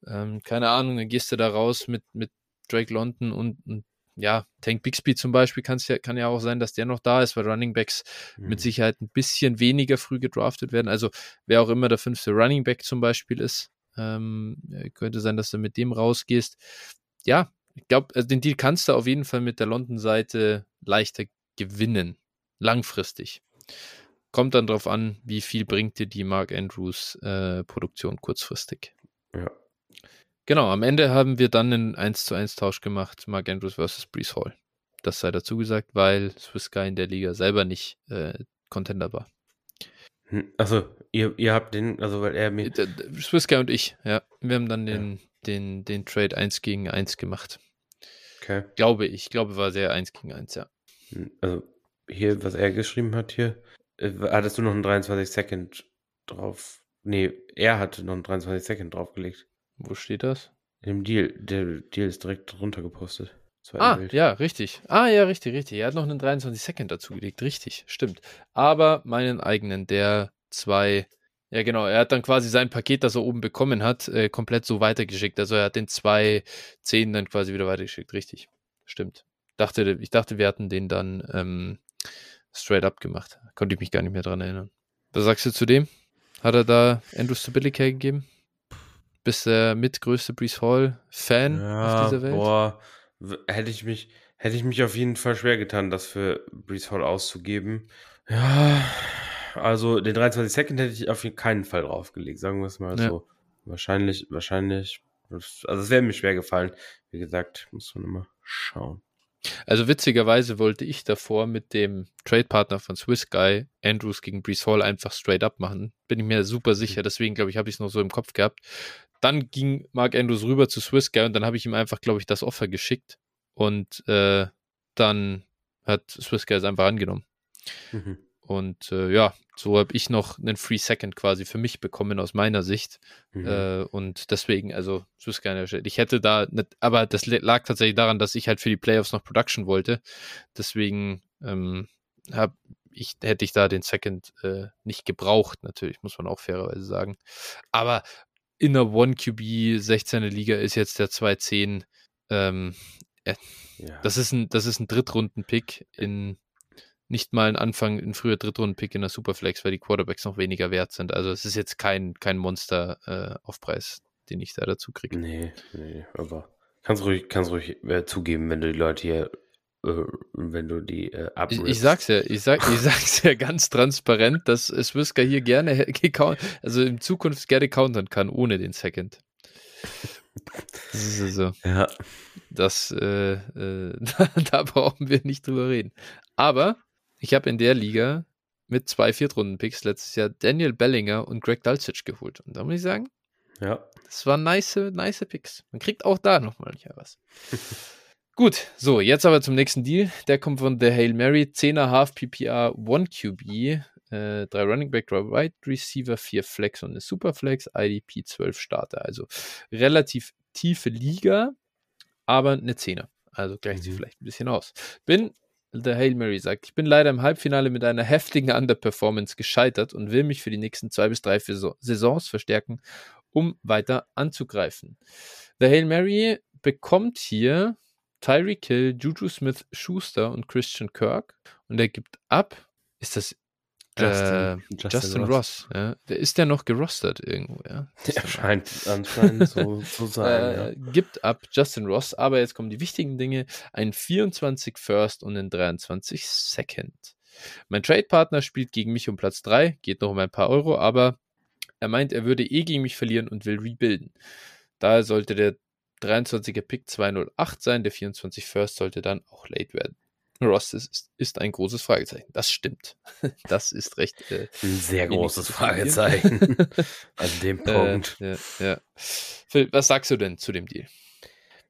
Ähm, keine Ahnung, dann gehst du da raus mit, mit Drake London und, und ja, Tank Bixby zum Beispiel ja, kann ja auch sein, dass der noch da ist, weil Running Backs mhm. mit Sicherheit ein bisschen weniger früh gedraftet werden. Also wer auch immer der fünfte Running Back zum Beispiel ist, ähm, könnte sein, dass du mit dem rausgehst. Ja, ich glaube, also den Deal kannst du auf jeden Fall mit der London-Seite leichter gewinnen. langfristig. Kommt dann darauf an, wie viel bringt dir die Mark Andrews äh, Produktion kurzfristig. Ja. Genau, am Ende haben wir dann einen 1 zu 1 Tausch gemacht, Mark Andrews versus Brees Hall. Das sei dazu gesagt, weil Swiss Guy in der Liga selber nicht äh, Contender war. Hm, also, ihr, ihr habt den, also weil er mir. Swiss Guy und ich, ja. Wir haben dann den, ja. den, den Trade 1 gegen 1 gemacht. Okay. Glaube ich. Ich glaube, war sehr 1 gegen 1, ja. Hm, also, hier, was er geschrieben hat hier, äh, hattest du noch einen 23 Second drauf? Nee, er hatte noch einen 23 Second draufgelegt. Wo steht das? Im Deal. Der Deal ist direkt drunter gepostet. Ah, Bild. ja, richtig. Ah, ja, richtig, richtig. Er hat noch einen 23 Second dazugelegt. Richtig, stimmt. Aber meinen eigenen, der zwei. Ja, genau. Er hat dann quasi sein Paket, das er oben bekommen hat, äh, komplett so weitergeschickt. Also er hat den zwei Zehn dann quasi wieder weitergeschickt. Richtig. Stimmt. Dachte, ich dachte, wir hatten den dann ähm, straight up gemacht. Konnte ich mich gar nicht mehr dran erinnern. Was sagst du zu dem? Hat er da Andrew Stability gegeben? Bist der mitgrößte Brees Hall Fan ja, auf dieser Welt? Boah, hätte ich mich, hätte ich mich auf jeden Fall schwer getan, das für Brees Hall auszugeben. Ja, also den 23 Second hätte ich auf keinen Fall draufgelegt, sagen wir es mal ja. so. Wahrscheinlich, wahrscheinlich, also es wäre mir schwer gefallen. Wie gesagt, muss man immer schauen. Also witzigerweise wollte ich davor mit dem Trade-Partner von Swiss Guy Andrews gegen Brees Hall einfach straight up machen. Bin ich mir super sicher, deswegen glaube ich, habe ich es noch so im Kopf gehabt. Dann ging Mark Andrews rüber zu Swiss Guy und dann habe ich ihm einfach, glaube ich, das Offer geschickt und äh, dann hat Swiss Guy es einfach angenommen. Mhm. Und äh, ja, so habe ich noch einen Free Second quasi für mich bekommen aus meiner Sicht. Mhm. Äh, und deswegen, also, ich hätte da nicht, aber das lag tatsächlich daran, dass ich halt für die Playoffs noch Production wollte. Deswegen ähm, hab ich, hätte ich da den Second äh, nicht gebraucht, natürlich, muss man auch fairerweise sagen. Aber in der One QB 16er Liga ist jetzt der 210. Ähm, äh, ja. Das ist ein, das ist ein Drittrunden-Pick in nicht mal ein Anfang, ein früher Drittrunden-Pick in der Superflex, weil die Quarterbacks noch weniger wert sind. Also es ist jetzt kein, kein Monster-Aufpreis, äh, den ich da dazu kriege. Nee, nee, aber kannst ruhig, kannst ruhig äh, zugeben, wenn du die Leute hier, äh, wenn du die äh, ich, ich, sag's ja, ich, sag, ich sag's ja ganz transparent, dass Swiska hier gerne, also in Zukunft gerne countern kann, ohne den Second. Das ist also, ja. Das, äh, äh, da, da brauchen wir nicht drüber reden. Aber ich habe in der Liga mit zwei Viertrunden-Picks letztes Jahr Daniel Bellinger und Greg Dulcich geholt. Und da muss ich sagen, ja. das waren nice, nice Picks. Man kriegt auch da nochmal was. Gut, so, jetzt aber zum nächsten Deal. Der kommt von der Hail Mary. 10er Half PPR, 1 QB, äh, 3 Running Back, 3 Wide Receiver, 4 Flex und eine Superflex, IDP 12 Starter. Also relativ tiefe Liga, aber eine 10er. Also gleicht mhm. vielleicht ein bisschen aus. Bin der Hail Mary sagt, ich bin leider im Halbfinale mit einer heftigen Underperformance gescheitert und will mich für die nächsten zwei bis drei Saisons verstärken, um weiter anzugreifen. Der Hail Mary bekommt hier Tyreek Hill, Juju Smith Schuster und Christian Kirk und er gibt ab. Ist das Justin, äh, Justin, Justin Ross. Ross ja. Ist der noch gerostert irgendwo? Ja? Der scheint anscheinend so zu sein. Äh, ja. Gibt ab Justin Ross, aber jetzt kommen die wichtigen Dinge: ein 24 First und ein 23 Second. Mein Trade-Partner spielt gegen mich um Platz 3, geht noch um ein paar Euro, aber er meint, er würde eh gegen mich verlieren und will rebuilden. Daher sollte der 23er Pick 208 sein, der 24 First sollte dann auch late werden. Ross ist, ist ein großes Fragezeichen. Das stimmt. Das ist recht. Äh, ein sehr großes Fragezeichen. An dem äh, Punkt. Äh, ja, ja. Phil, was sagst du denn zu dem Deal?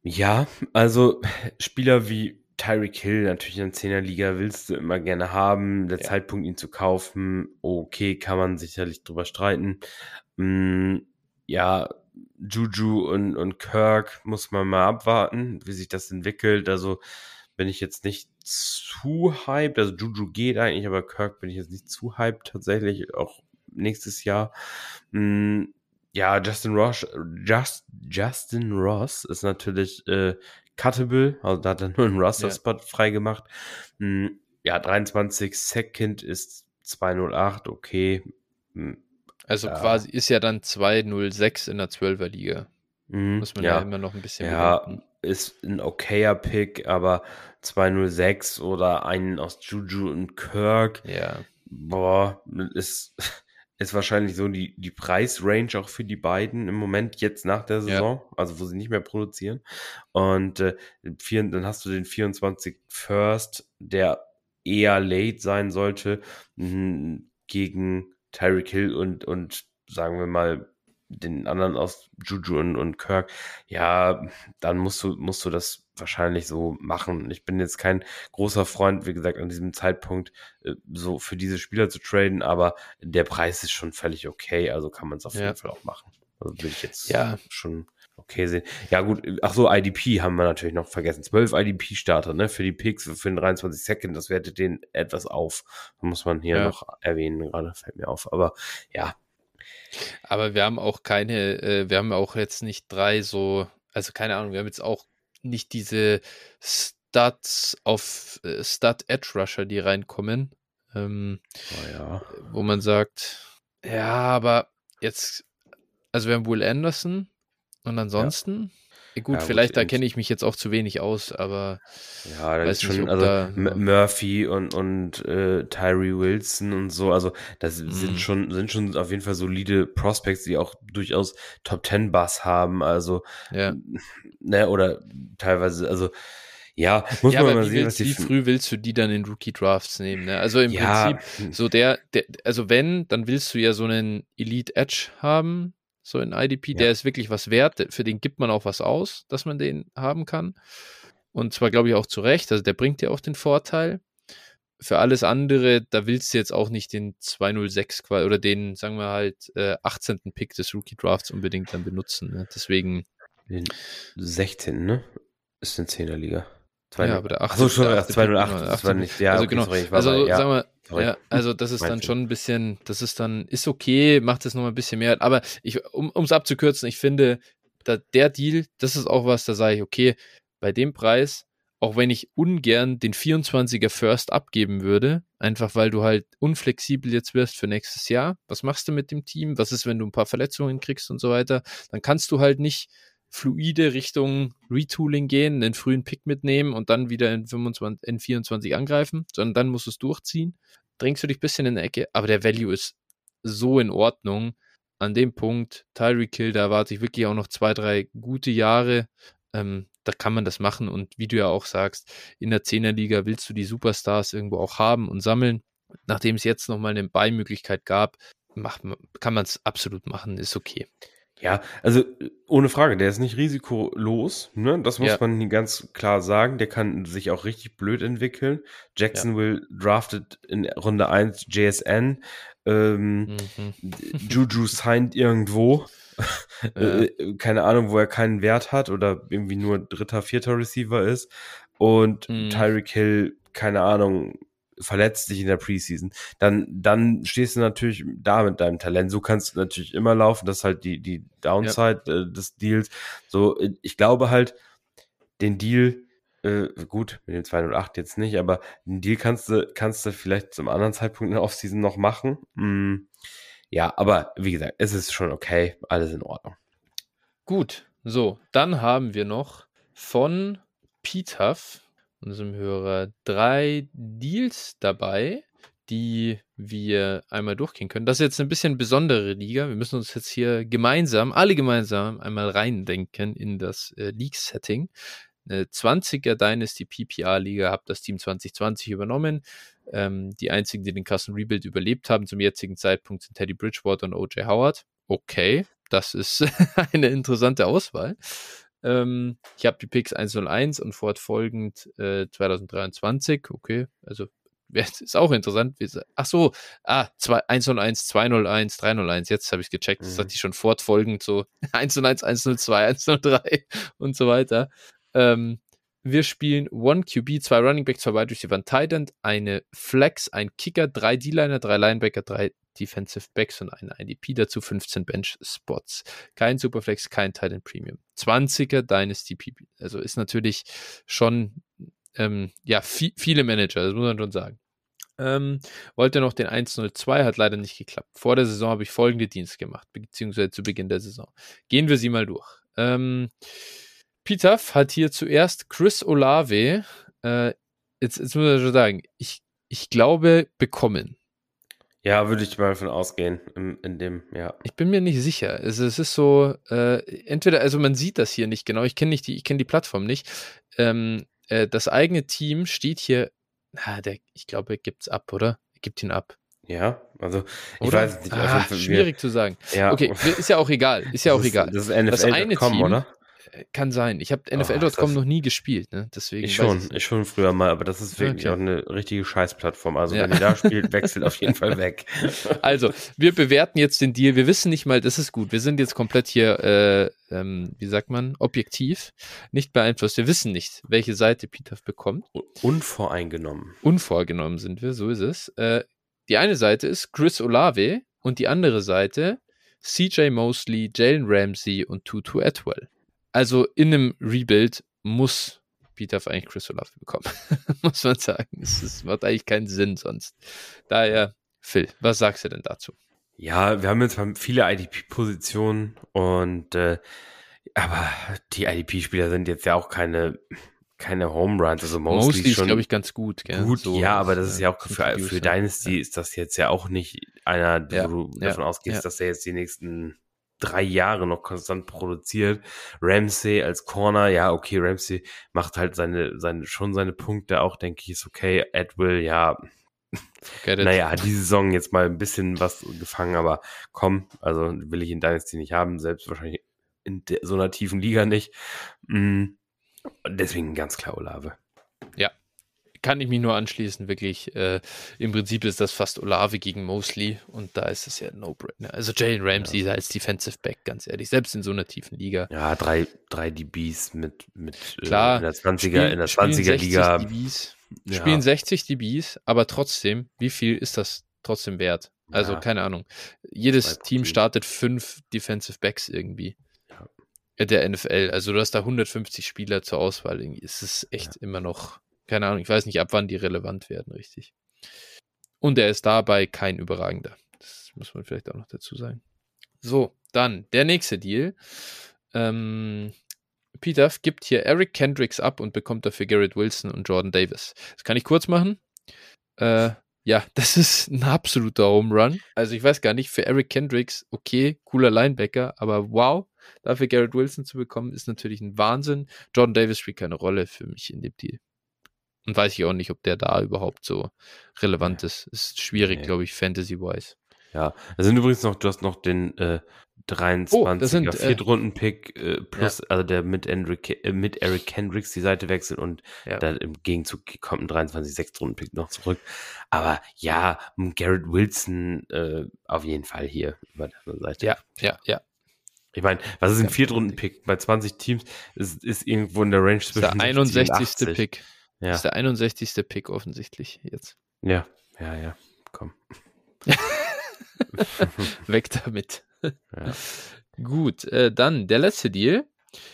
Ja, also Spieler wie Tyreek Hill natürlich in der 10er Liga willst du immer gerne haben. Der ja. Zeitpunkt, ihn zu kaufen, okay, kann man sicherlich drüber streiten. Mm, ja, Juju und, und Kirk muss man mal abwarten, wie sich das entwickelt. Also bin ich jetzt nicht zu hyped. Also Juju geht eigentlich, aber Kirk bin ich jetzt nicht zu hyped tatsächlich, auch nächstes Jahr. Hm, ja, Justin Ross, Just, Justin Ross ist natürlich äh, cuttable, also da hat er nur einen Roster-Spot ja. freigemacht. Hm, ja, 23 Second ist 208, okay. Hm, also ja. quasi ist ja dann 206 in der 12er Liga. Mhm, Muss man ja. ja. immer noch ein bisschen Ja, bedenken. Ist ein okayer Pick, aber 206 oder einen aus Juju und Kirk. Ja. Boah, ist, ist wahrscheinlich so die, die Preisrange auch für die beiden im Moment jetzt nach der Saison, ja. also wo sie nicht mehr produzieren. Und äh, vier, dann hast du den 24 First, der eher late sein sollte, gegen Tyreek Hill und, und sagen wir mal den anderen aus Juju und, und Kirk, ja, dann musst du, musst du das wahrscheinlich so machen. Ich bin jetzt kein großer Freund, wie gesagt, an diesem Zeitpunkt äh, so für diese Spieler zu traden, aber der Preis ist schon völlig okay, also kann man es auf ja. jeden Fall auch machen. Also will ich jetzt ja. schon okay sehen. Ja, gut, ach so, IDP haben wir natürlich noch vergessen. 12 IDP-Starter, ne, für die Picks, für den 23 Second, das wertet den etwas auf. muss man hier ja. noch erwähnen, gerade fällt mir auf. Aber ja, aber wir haben auch keine, äh, wir haben auch jetzt nicht drei so, also keine Ahnung, wir haben jetzt auch nicht diese Stats auf äh, Stat Edge Rusher, die reinkommen. Ähm, oh ja. Wo man sagt, ja, aber jetzt, also wir haben Will Anderson und ansonsten, Gut, ja, vielleicht da kenne ich mich jetzt auch zu wenig aus, aber ja, da ist schon, also da, Murphy und, und äh, Tyree Wilson und so, also das sind schon, sind schon auf jeden Fall solide Prospects, die auch durchaus Top Ten Bass haben, also ja. ne, oder teilweise, also ja, muss ja, man mal sehen, willst, wie früh willst du die dann in Rookie Drafts nehmen? Ne? Also im ja. Prinzip, so der, der, also wenn, dann willst du ja so einen Elite Edge haben, so in IDP, ja. der ist wirklich was wert, für den gibt man auch was aus, dass man den haben kann. Und zwar glaube ich auch zu Recht, also der bringt dir auch den Vorteil. Für alles andere, da willst du jetzt auch nicht den 206 oder den, sagen wir halt, äh, 18. Pick des Rookie Drafts unbedingt dann benutzen. Ne? Deswegen. Den 16. ne? Ist in 10er Liga. Ja, aber der 8. Achso, schon, 208, das war nicht, ja, also okay, genau. Sorry, also, bei, ja. sagen wir, ja, also das ist dann schon ein bisschen, das ist dann, ist okay, macht es nochmal ein bisschen mehr. Aber ich, um es abzukürzen, ich finde, da, der Deal, das ist auch was, da sage ich, okay, bei dem Preis, auch wenn ich ungern den 24er First abgeben würde, einfach weil du halt unflexibel jetzt wirst für nächstes Jahr. Was machst du mit dem Team? Was ist, wenn du ein paar Verletzungen kriegst und so weiter? Dann kannst du halt nicht fluide Richtung Retooling gehen, einen frühen Pick mitnehmen und dann wieder in, 25, in 24 angreifen, sondern dann musst du es durchziehen. Drängst du dich ein bisschen in die Ecke, aber der Value ist so in Ordnung. An dem Punkt, Tyreek Kill, da erwarte ich wirklich auch noch zwei, drei gute Jahre. Ähm, da kann man das machen und wie du ja auch sagst, in der 10er Liga willst du die Superstars irgendwo auch haben und sammeln. Nachdem es jetzt nochmal eine Beimöglichkeit gab, macht, kann man es absolut machen, ist okay. Ja, also ohne Frage, der ist nicht risikolos, ne? Das muss ja. man ganz klar sagen. Der kann sich auch richtig blöd entwickeln. Jacksonville ja. drafted in Runde 1 JSN. Ähm, mhm. Juju signed irgendwo. Ja. Äh, keine Ahnung, wo er keinen Wert hat oder irgendwie nur dritter, vierter Receiver ist. Und mhm. Tyreek Hill, keine Ahnung, verletzt dich in der Preseason, dann, dann stehst du natürlich da mit deinem Talent. So kannst du natürlich immer laufen. Das ist halt die, die Downside ja. äh, des Deals. So, ich glaube halt, den Deal, äh, gut, mit dem 208 jetzt nicht, aber den Deal kannst du, kannst du vielleicht zum anderen Zeitpunkt in der Offseason noch machen. Mm, ja, aber wie gesagt, es ist schon okay, alles in Ordnung. Gut, so, dann haben wir noch von Pietaf unserem Hörer drei Deals dabei, die wir einmal durchgehen können. Das ist jetzt ein bisschen besondere Liga. Wir müssen uns jetzt hier gemeinsam, alle gemeinsam einmal reindenken in das äh, League-Setting. Eine 20er Dynasty PPR-Liga hat das Team 2020 übernommen. Ähm, die einzigen, die den Kassen Rebuild überlebt haben zum jetzigen Zeitpunkt, sind Teddy Bridgewater und OJ Howard. Okay, das ist eine interessante Auswahl. Ähm, ich habe die Picks 101 und fortfolgend äh, 2023. Okay, also ist auch interessant. Ach so, ah, 101, 201, 301. Jetzt habe ich gecheckt. Das mhm. hatte ich schon fortfolgend so 101, 102, 103 und so weiter. Ähm, wir spielen One QB, zwei Running Back, zwei Wide Receiver, ein Tight End, eine Flex, ein Kicker, drei D-Liner, drei Linebacker, drei Defensive Backs und ein IDP dazu, 15 Bench Spots. Kein Superflex, kein Tight End Premium. 20er Dynasty PP. Also ist natürlich schon, ähm, ja, viel, viele Manager, das muss man schon sagen. Ähm, wollte noch den 102, hat leider nicht geklappt. Vor der Saison habe ich folgende Dienst gemacht, beziehungsweise zu Beginn der Saison. Gehen wir sie mal durch. Ähm, Peter hat hier zuerst Chris Olave, äh, jetzt, jetzt muss ich schon sagen, ich, ich glaube, bekommen. Ja, würde ich mal davon ausgehen, in, in, dem, ja. Ich bin mir nicht sicher. Also es ist so, äh, entweder, also man sieht das hier nicht genau, ich kenne nicht die, ich kenne die Plattform nicht. Ähm, äh, das eigene Team steht hier, na, der, ich glaube, gibt es ab, oder? Gibt ihn ab. Ja, also ich oder? weiß nicht. Ah, schwierig zu sagen. Ja. Okay, ist ja auch egal. Ist ja auch das egal. das ist NFL.com, oder? Kann sein. Ich habe NFL.com noch nie gespielt, ne? Deswegen ich schon, ich, ich schon früher mal, aber das ist wirklich okay. auch eine richtige Scheißplattform. Also ja. wenn ihr da spielt, wechselt auf jeden Fall weg. Also, wir bewerten jetzt den Deal. Wir wissen nicht mal, das ist gut. Wir sind jetzt komplett hier, äh, ähm, wie sagt man, objektiv, nicht beeinflusst. Wir wissen nicht, welche Seite Peter bekommt. Unvoreingenommen. Unvorgenommen sind wir, so ist es. Äh, die eine Seite ist Chris Olave und die andere Seite CJ Mosley, Jalen Ramsey und Tutu Atwell also in einem Rebuild muss Peter eigentlich Chris Olave bekommen, muss man sagen. Es, macht eigentlich keinen Sinn sonst. Daher, Phil, was sagst du denn dazu? Ja, wir haben jetzt viele IDP-Positionen und äh, aber die IDP-Spieler sind jetzt ja auch keine keine Home Runs, also Mosley, Mosley ist, glaube ich, ganz gut. Gell? Gut, so, ja, aber das ist ja auch für, für Dynasty ja. ist das jetzt ja auch nicht einer, ja, wo du davon ausgehst, dass er jetzt die nächsten drei Jahre noch konstant produziert. Ramsey als Corner, ja, okay, Ramsey macht halt seine, seine, schon seine Punkte auch, denke ich, ist okay. Edwill, ja, naja, die Saison jetzt mal ein bisschen was gefangen, aber komm, also will ich in Dynasty nicht haben, selbst wahrscheinlich in so einer tiefen Liga nicht. Mm, deswegen ganz klar Olave. Kann ich mich nur anschließen, wirklich. Äh, Im Prinzip ist das fast Olave gegen Mosley und da ist es ja No-Brainer. Also Jalen Ramsey ja. als Defensive Back, ganz ehrlich, selbst in so einer tiefen Liga. Ja, drei, drei DBs mit, mit Klar, äh, in der 20er, spielen, in der 20er Liga. DBs, ja. Spielen 60 DBs, aber trotzdem, wie viel ist das trotzdem wert? Also, ja. keine Ahnung. Jedes Team startet fünf Defensive Backs irgendwie der NFL. Also du hast da 150 Spieler zur Auswahl. Es ist echt ja. immer noch keine Ahnung, ich weiß nicht, ab wann die relevant werden, richtig. Und er ist dabei kein überragender. Das muss man vielleicht auch noch dazu sagen. So, dann der nächste Deal. Ähm, Peter gibt hier Eric Kendricks ab und bekommt dafür Garrett Wilson und Jordan Davis. Das kann ich kurz machen. Äh, ja, das ist ein absoluter Home Run. Also ich weiß gar nicht, für Eric Kendricks, okay, cooler Linebacker, aber wow, dafür Garrett Wilson zu bekommen, ist natürlich ein Wahnsinn. Jordan Davis spielt keine Rolle für mich in dem Deal. Und weiß ich auch nicht, ob der da überhaupt so relevant ist. Ist schwierig, nee. glaube ich, Fantasy-wise. Ja, da sind übrigens noch, du hast noch den äh, 23er oh, Viertrunden-Pick äh, plus, ja. also der mit, Enrique, äh, mit Eric Kendricks die Seite wechselt und ja. dann im Gegenzug kommt ein 23 Sechstrunden-Pick noch zurück. Aber ja, Garrett Wilson äh, auf jeden Fall hier über der Seite. Ja, ja, ja. Ich meine, was ist ein Viertrunden-Pick bei 20 Teams? Ist, ist irgendwo in der Range zwischen der 61. Pick. Ja. Das ist der 61. Pick offensichtlich jetzt. Ja, ja, ja. Komm. Weg damit. Ja. Gut, äh, dann der letzte Deal.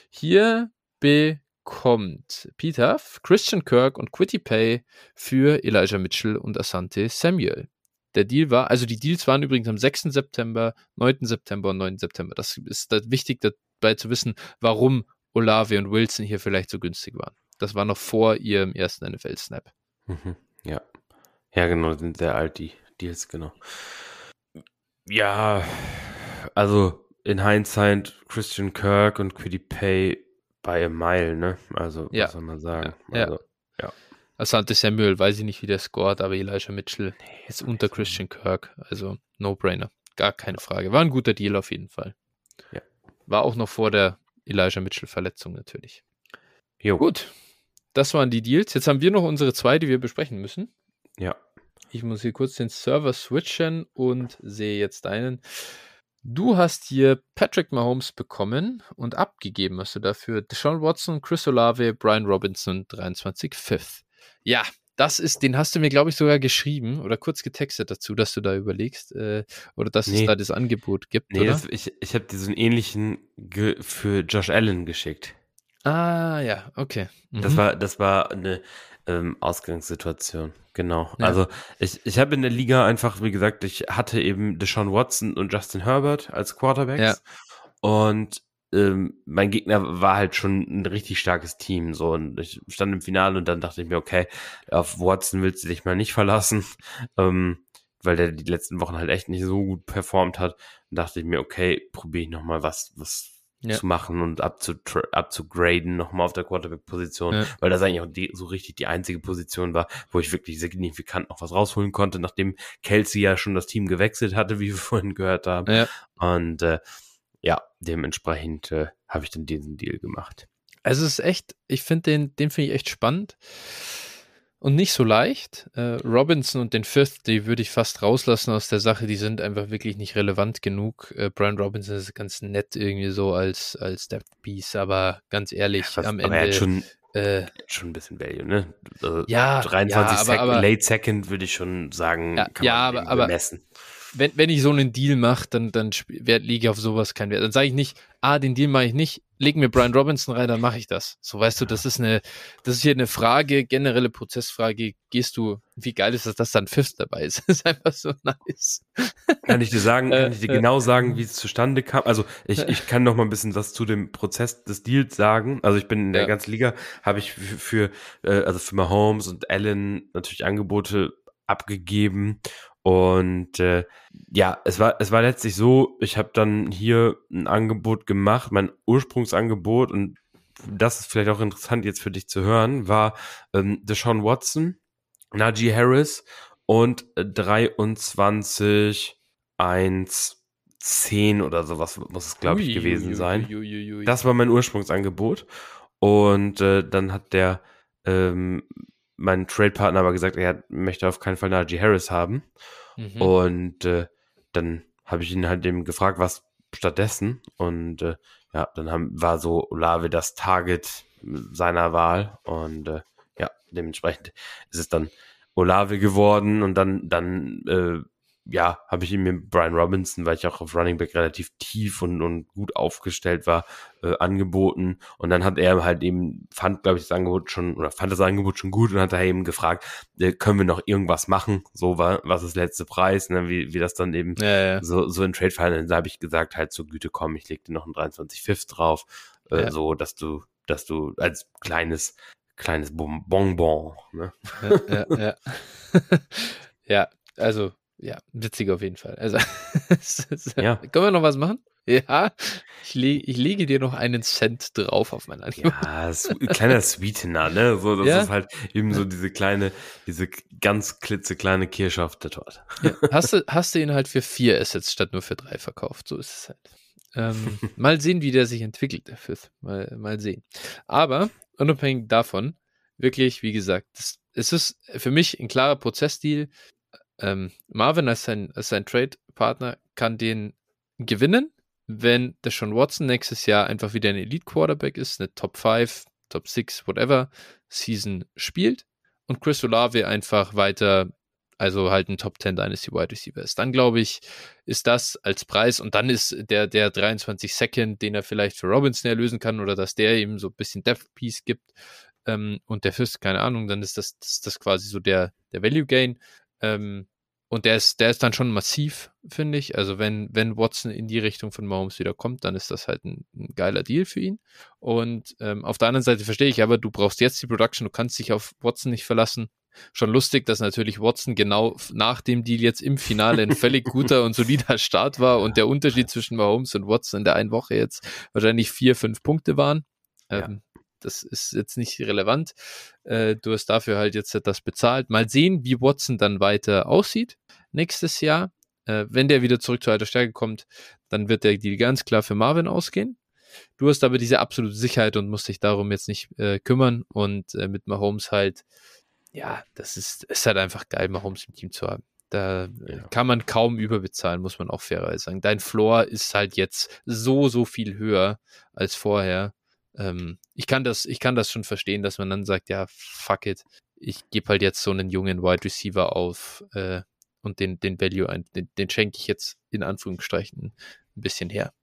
Hier bekommt Peter Christian Kirk und Quitty Pay für Elijah Mitchell und Asante Samuel. Der Deal war, also die Deals waren übrigens am 6. September, 9. September und 9. September. Das ist wichtig dabei zu wissen, warum Olave und Wilson hier vielleicht so günstig waren. Das war noch vor ihrem ersten NFL-Snap. Mhm, ja. Ja, genau, sind sehr alt, die Deals, genau. Ja, also in Hindsight Christian Kirk und Quiddy Pay bei a mile, ne? Also, ja. was soll man sagen? Ja. Also, ja. Asante Samuel, weiß ich nicht, wie der scored, aber Elijah Mitchell nee, ist unter Christian Kirk. Also, no-brainer. Gar keine Frage. War ein guter Deal auf jeden Fall. Ja. War auch noch vor der Elijah Mitchell-Verletzung natürlich. Jo. Gut, das waren die Deals. Jetzt haben wir noch unsere zwei, die wir besprechen müssen. Ja. Ich muss hier kurz den Server switchen und sehe jetzt deinen. Du hast hier Patrick Mahomes bekommen und abgegeben hast du dafür Deshaun Watson, Chris Olave, Brian Robinson, 23 Fifth. Ja, das ist, den hast du mir, glaube ich, sogar geschrieben oder kurz getextet dazu, dass du da überlegst äh, oder dass nee. es da das Angebot gibt. Nee, das, ich, ich habe diesen ähnlichen für Josh Allen geschickt. Ah, ja, okay. Mhm. Das war, das war eine ähm, Ausgangssituation. Genau. Ja. Also ich, ich habe in der Liga einfach, wie gesagt, ich hatte eben Deshaun Watson und Justin Herbert als Quarterbacks. Ja. Und ähm, mein Gegner war halt schon ein richtig starkes Team. So, und ich stand im Finale und dann dachte ich mir, okay, auf Watson willst du dich mal nicht verlassen, ähm, weil der die letzten Wochen halt echt nicht so gut performt hat. Und dachte ich mir, okay, probiere ich nochmal was, was ja. zu machen und abzugraden nochmal auf der Quarterback-Position, ja. weil das eigentlich auch die, so richtig die einzige Position war, wo ich wirklich signifikant noch was rausholen konnte, nachdem Kelsey ja schon das Team gewechselt hatte, wie wir vorhin gehört haben. Ja. Und äh, ja, dementsprechend äh, habe ich dann diesen Deal gemacht. Also es ist echt, ich finde den, den finde ich echt spannend und nicht so leicht. Äh, Robinson und den Fifth, die würde ich fast rauslassen aus der Sache, die sind einfach wirklich nicht relevant genug. Äh, Brian Robinson ist ganz nett irgendwie so als, als Depth Piece, aber ganz ehrlich, ja, am Ende. Er hat schon, äh, schon ein bisschen Value, ne? Also ja, 23 ja, aber, aber, Late Second würde ich schon sagen, ja, kann ja, man aber, messen wenn, wenn ich so einen Deal mache, dann, dann liege ich auf sowas keinen Wert. Dann sage ich nicht, ah, den Deal mache ich nicht, leg mir Brian Robinson rein, dann mache ich das. So weißt du, das ist eine, das ist hier eine Frage, generelle Prozessfrage. Gehst du, wie geil ist das, dass dann Fifth dabei ist? Das ist einfach so nice. Kann ich dir sagen, kann ich dir äh, genau sagen, wie es zustande kam? Also ich, ich kann noch mal ein bisschen was zu dem Prozess des Deals sagen. Also ich bin in der ja. ganzen Liga, habe ich für, für, äh, also für Mahomes und Allen natürlich Angebote abgegeben und äh, ja, es war, es war letztlich so, ich habe dann hier ein Angebot gemacht, mein Ursprungsangebot, und das ist vielleicht auch interessant jetzt für dich zu hören, war ähm, Deshaun Watson, Najee Harris und 23 1 10 oder sowas muss es, glaube ich, gewesen ui, sein. Ui, ui, das war mein Ursprungsangebot. Und äh, dann hat der ähm, mein Trade-Partner aber gesagt, er möchte auf keinen Fall Najee Harris haben. Mhm. Und äh, dann habe ich ihn halt eben gefragt, was stattdessen. Und äh, ja, dann haben, war so Olave das Target seiner Wahl. Und äh, ja, dementsprechend ist es dann Olave geworden und dann, dann äh, ja, habe ich ihm mit Brian Robinson, weil ich auch auf Running Back relativ tief und, und gut aufgestellt war, äh, angeboten. Und dann hat er halt eben, fand, glaube ich, das Angebot schon, oder fand das Angebot schon gut und hat er eben gefragt, äh, können wir noch irgendwas machen? So war, was ist der letzte Preis, ne? wie, wie das dann eben ja, ja. so, so in Trade fallen. Da habe ich gesagt, halt zur Güte komm, ich leg dir noch ein 23 Fifth drauf, äh, ja. so, dass du, dass du als kleines, kleines Bonbon, ne? Ja, ja, ja. ja also ja, witzig auf jeden Fall. Also, ja. können wir noch was machen? Ja, ich, le ich lege dir noch einen Cent drauf auf mein Angebot. Ja, so, kleiner Sweetener, ne? So, das ja? ist halt eben so diese kleine, diese ganz klitzekleine Kirsche auf der Torte. Ja. Hast, du, hast du ihn halt für vier Assets statt nur für drei verkauft? So ist es halt. Ähm, mal sehen, wie der sich entwickelt, der Fifth. Mal, mal sehen. Aber unabhängig davon, wirklich, wie gesagt, das, es ist für mich ein klarer Prozessdeal ähm, Marvin als sein, als sein Trade-Partner kann den gewinnen, wenn der Sean Watson nächstes Jahr einfach wieder ein Elite-Quarterback ist, eine Top 5, Top 6, whatever Season spielt und Chris Olave einfach weiter, also halt ein Top 10 Dynasty Wide Receiver ist. Dann glaube ich, ist das als Preis und dann ist der, der 23 Second, den er vielleicht für Robinson erlösen kann oder dass der ihm so ein bisschen Depth Piece gibt ähm, und der Fürst, keine Ahnung, dann ist das, das, das quasi so der, der Value Gain. Ähm, und der ist, der ist dann schon massiv, finde ich. Also wenn, wenn Watson in die Richtung von Mahomes wieder kommt, dann ist das halt ein, ein geiler Deal für ihn. Und ähm, auf der anderen Seite verstehe ich aber, du brauchst jetzt die Production, du kannst dich auf Watson nicht verlassen. Schon lustig, dass natürlich Watson genau nach dem Deal jetzt im Finale ein völlig guter und solider Start war und der Unterschied zwischen Mahomes und Watson in der einen Woche jetzt wahrscheinlich vier, fünf Punkte waren. Ähm, das ist jetzt nicht relevant. Äh, du hast dafür halt jetzt das bezahlt. Mal sehen, wie Watson dann weiter aussieht nächstes Jahr. Äh, wenn der wieder zurück zu alter Stärke kommt, dann wird der Deal ganz klar für Marvin ausgehen. Du hast aber diese absolute Sicherheit und musst dich darum jetzt nicht äh, kümmern. Und äh, mit Mahomes halt, ja, das ist, ist halt einfach geil, Mahomes im Team zu haben. Da ja. kann man kaum überbezahlen, muss man auch fairerweise sagen. Dein Floor ist halt jetzt so, so viel höher als vorher ähm, ich kann das, ich kann das schon verstehen, dass man dann sagt, ja, fuck it, ich gebe halt jetzt so einen jungen Wide Receiver auf äh, und den, den Value ein, den, den schenke ich jetzt in Anführungsstrichen ein bisschen her.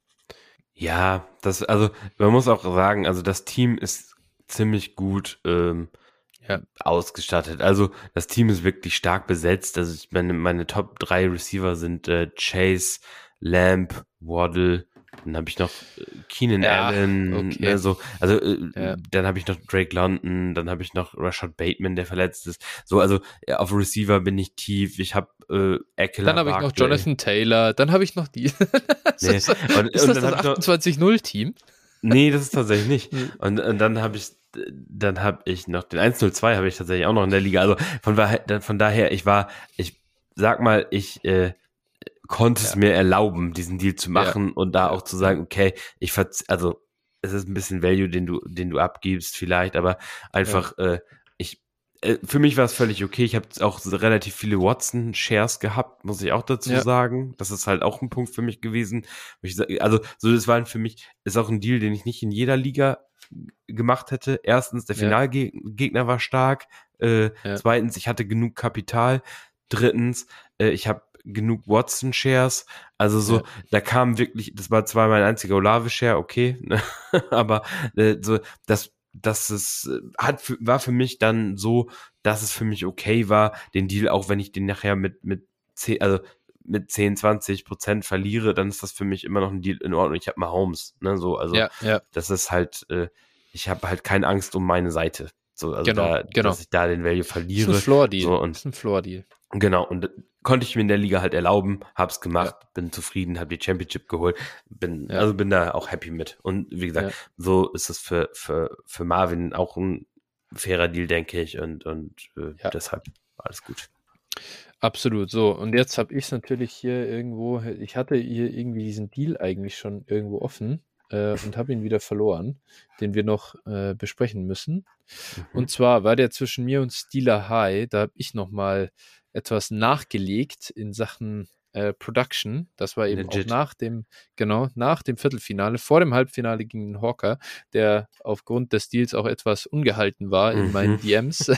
Ja, das, also man muss auch sagen, also das Team ist ziemlich gut ähm, ja. ausgestattet. Also das Team ist wirklich stark besetzt. Also ich meine, meine Top 3 Receiver sind äh, Chase, Lamp, Waddle, Dann habe ich noch äh, Keenan ja, Allen, okay. ne, so, also äh, ja. dann habe ich noch Drake London, dann habe ich noch Rashad Bateman, der verletzt ist. So, also ja, auf Receiver bin ich tief. Ich habe äh, Eckler. Dann habe ich noch Jonathan Taylor, dann habe ich noch die. nee. ist, und, ist und das das 28-0-Team? Nee, das ist tatsächlich nicht. Und, und dann habe ich dann habe ich noch den 102 habe ich tatsächlich auch noch in der Liga. Also von, von daher, ich war, ich sag mal, ich äh, konnte es mir erlauben, diesen Deal zu machen ja. und da auch zu sagen, okay, ich verz also es ist ein bisschen Value, den du, den du abgibst, vielleicht, aber einfach, ja. äh, ich, äh, für mich war es völlig okay. Ich habe auch relativ viele Watson-Shares gehabt, muss ich auch dazu ja. sagen. Das ist halt auch ein Punkt für mich gewesen. also, so, das war für mich, ist auch ein Deal, den ich nicht in jeder Liga gemacht hätte. Erstens, der Finalgegner war stark. Äh, zweitens, ich hatte genug Kapital. Drittens, äh, ich habe genug Watson-Shares. Also so, ja. da kam wirklich, das war zwar mein einziger Olave-Share, okay, ne? aber äh, so, das, das ist, hat, war für mich dann so, dass es für mich okay war, den Deal, auch wenn ich den nachher mit, mit 10, also mit 10, 20 Prozent verliere, dann ist das für mich immer noch ein Deal in Ordnung. Ich habe mal Homes, ne, so, also ja, ja. das ist halt, äh, ich habe halt keine Angst um meine Seite. So, also genau, da, genau. dass ich da den Value verliere. Das ist ein Floor-Deal. So, und, das ist ein Floor-Deal. Genau, und konnte ich mir in der Liga halt erlauben, hab's gemacht, ja. bin zufrieden, hab die Championship geholt, bin, ja. also bin da auch happy mit. Und wie gesagt, ja. so ist es für, für, für Marvin auch ein fairer Deal, denke ich, und, und äh, deshalb alles gut. Absolut, so. Und jetzt habe ich es natürlich hier irgendwo, ich hatte hier irgendwie diesen Deal eigentlich schon irgendwo offen äh, und habe ihn wieder verloren, den wir noch äh, besprechen müssen. Mhm. Und zwar war der zwischen mir und Steeler High, da habe ich nochmal etwas nachgelegt in Sachen äh, Production. Das war eben Legit. auch nach dem, genau, nach dem Viertelfinale, vor dem Halbfinale gegen den Hawker, der aufgrund des Deals auch etwas ungehalten war in mhm. meinen DMs.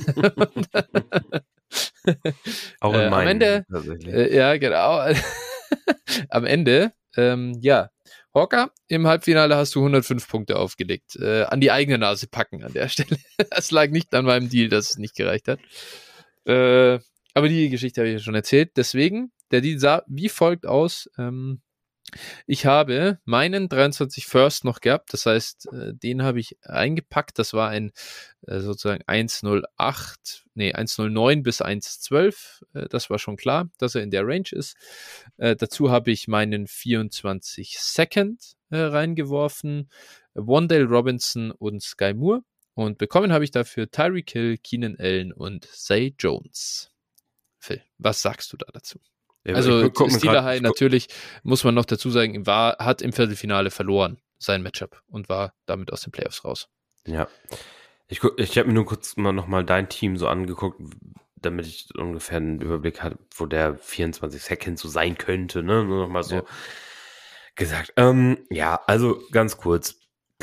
auch in äh, meinen. Am Ende, äh, ja, genau. am Ende, ähm, ja, Hawker, im Halbfinale hast du 105 Punkte aufgelegt. Äh, an die eigene Nase packen an der Stelle. das lag nicht an meinem Deal, dass es nicht gereicht hat. Äh, aber die Geschichte habe ich ja schon erzählt. Deswegen, der Deal sah wie folgt aus. Ähm, ich habe meinen 23 First noch gehabt, das heißt, äh, den habe ich eingepackt. Das war ein äh, sozusagen 108, nee, 109 bis 112. Äh, das war schon klar, dass er in der Range ist. Dazu habe ich meinen 24 Second reingeworfen, Wandale Robinson und Sky Moore. Und bekommen habe ich dafür Tyreek Hill, Keenan Allen und Zay Jones. Phil, was sagst du da dazu? Ja, also High natürlich, muss man noch dazu sagen, war, hat im Viertelfinale verloren, sein Matchup und war damit aus den Playoffs raus. Ja. Ich, ich habe mir nur kurz mal nochmal dein Team so angeguckt, damit ich ungefähr einen Überblick hatte, wo der 24 Second so sein könnte, ne? Nur nochmal so ja. gesagt. Ähm, ja, also ganz kurz.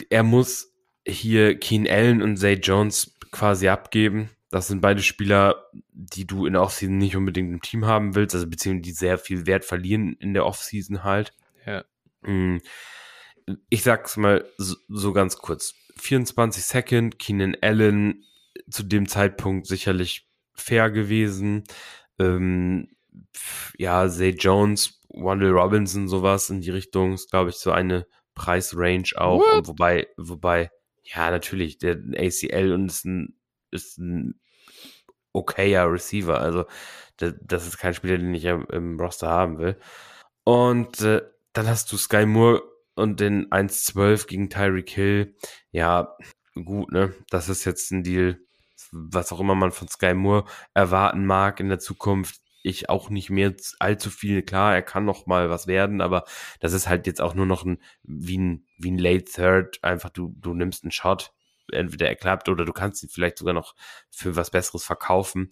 Er muss hier Keen Allen und Zay Jones quasi abgeben. Das sind beide Spieler, die du in der Offseason nicht unbedingt im Team haben willst, also beziehungsweise die sehr viel Wert verlieren in der Offseason halt. Ja. Mm. Ich sag's mal so, so ganz kurz. 24 Second, Keenan Allen zu dem Zeitpunkt sicherlich fair gewesen. Ähm, ja, Zay Jones, Wandle Robinson, sowas in die Richtung ist, glaube ich, so eine Preisrange auch. wobei, wobei, ja, natürlich, der ACL und ist ein ist ein okayer Receiver. Also das, das ist kein Spieler, den ich im, Roster haben will. Und äh, dann hast du Sky Moore und den 1-12 gegen Tyreek Hill. Ja, gut, ne? Das ist jetzt ein Deal, was auch immer man von Sky Moore erwarten mag in der Zukunft. Ich auch nicht mehr allzu viel. Klar, er kann noch mal was werden, aber das ist halt jetzt auch nur noch ein, wie ein, wie ein Late Third. Einfach du, du nimmst einen Shot entweder er klappt oder du kannst ihn vielleicht sogar noch für was Besseres verkaufen.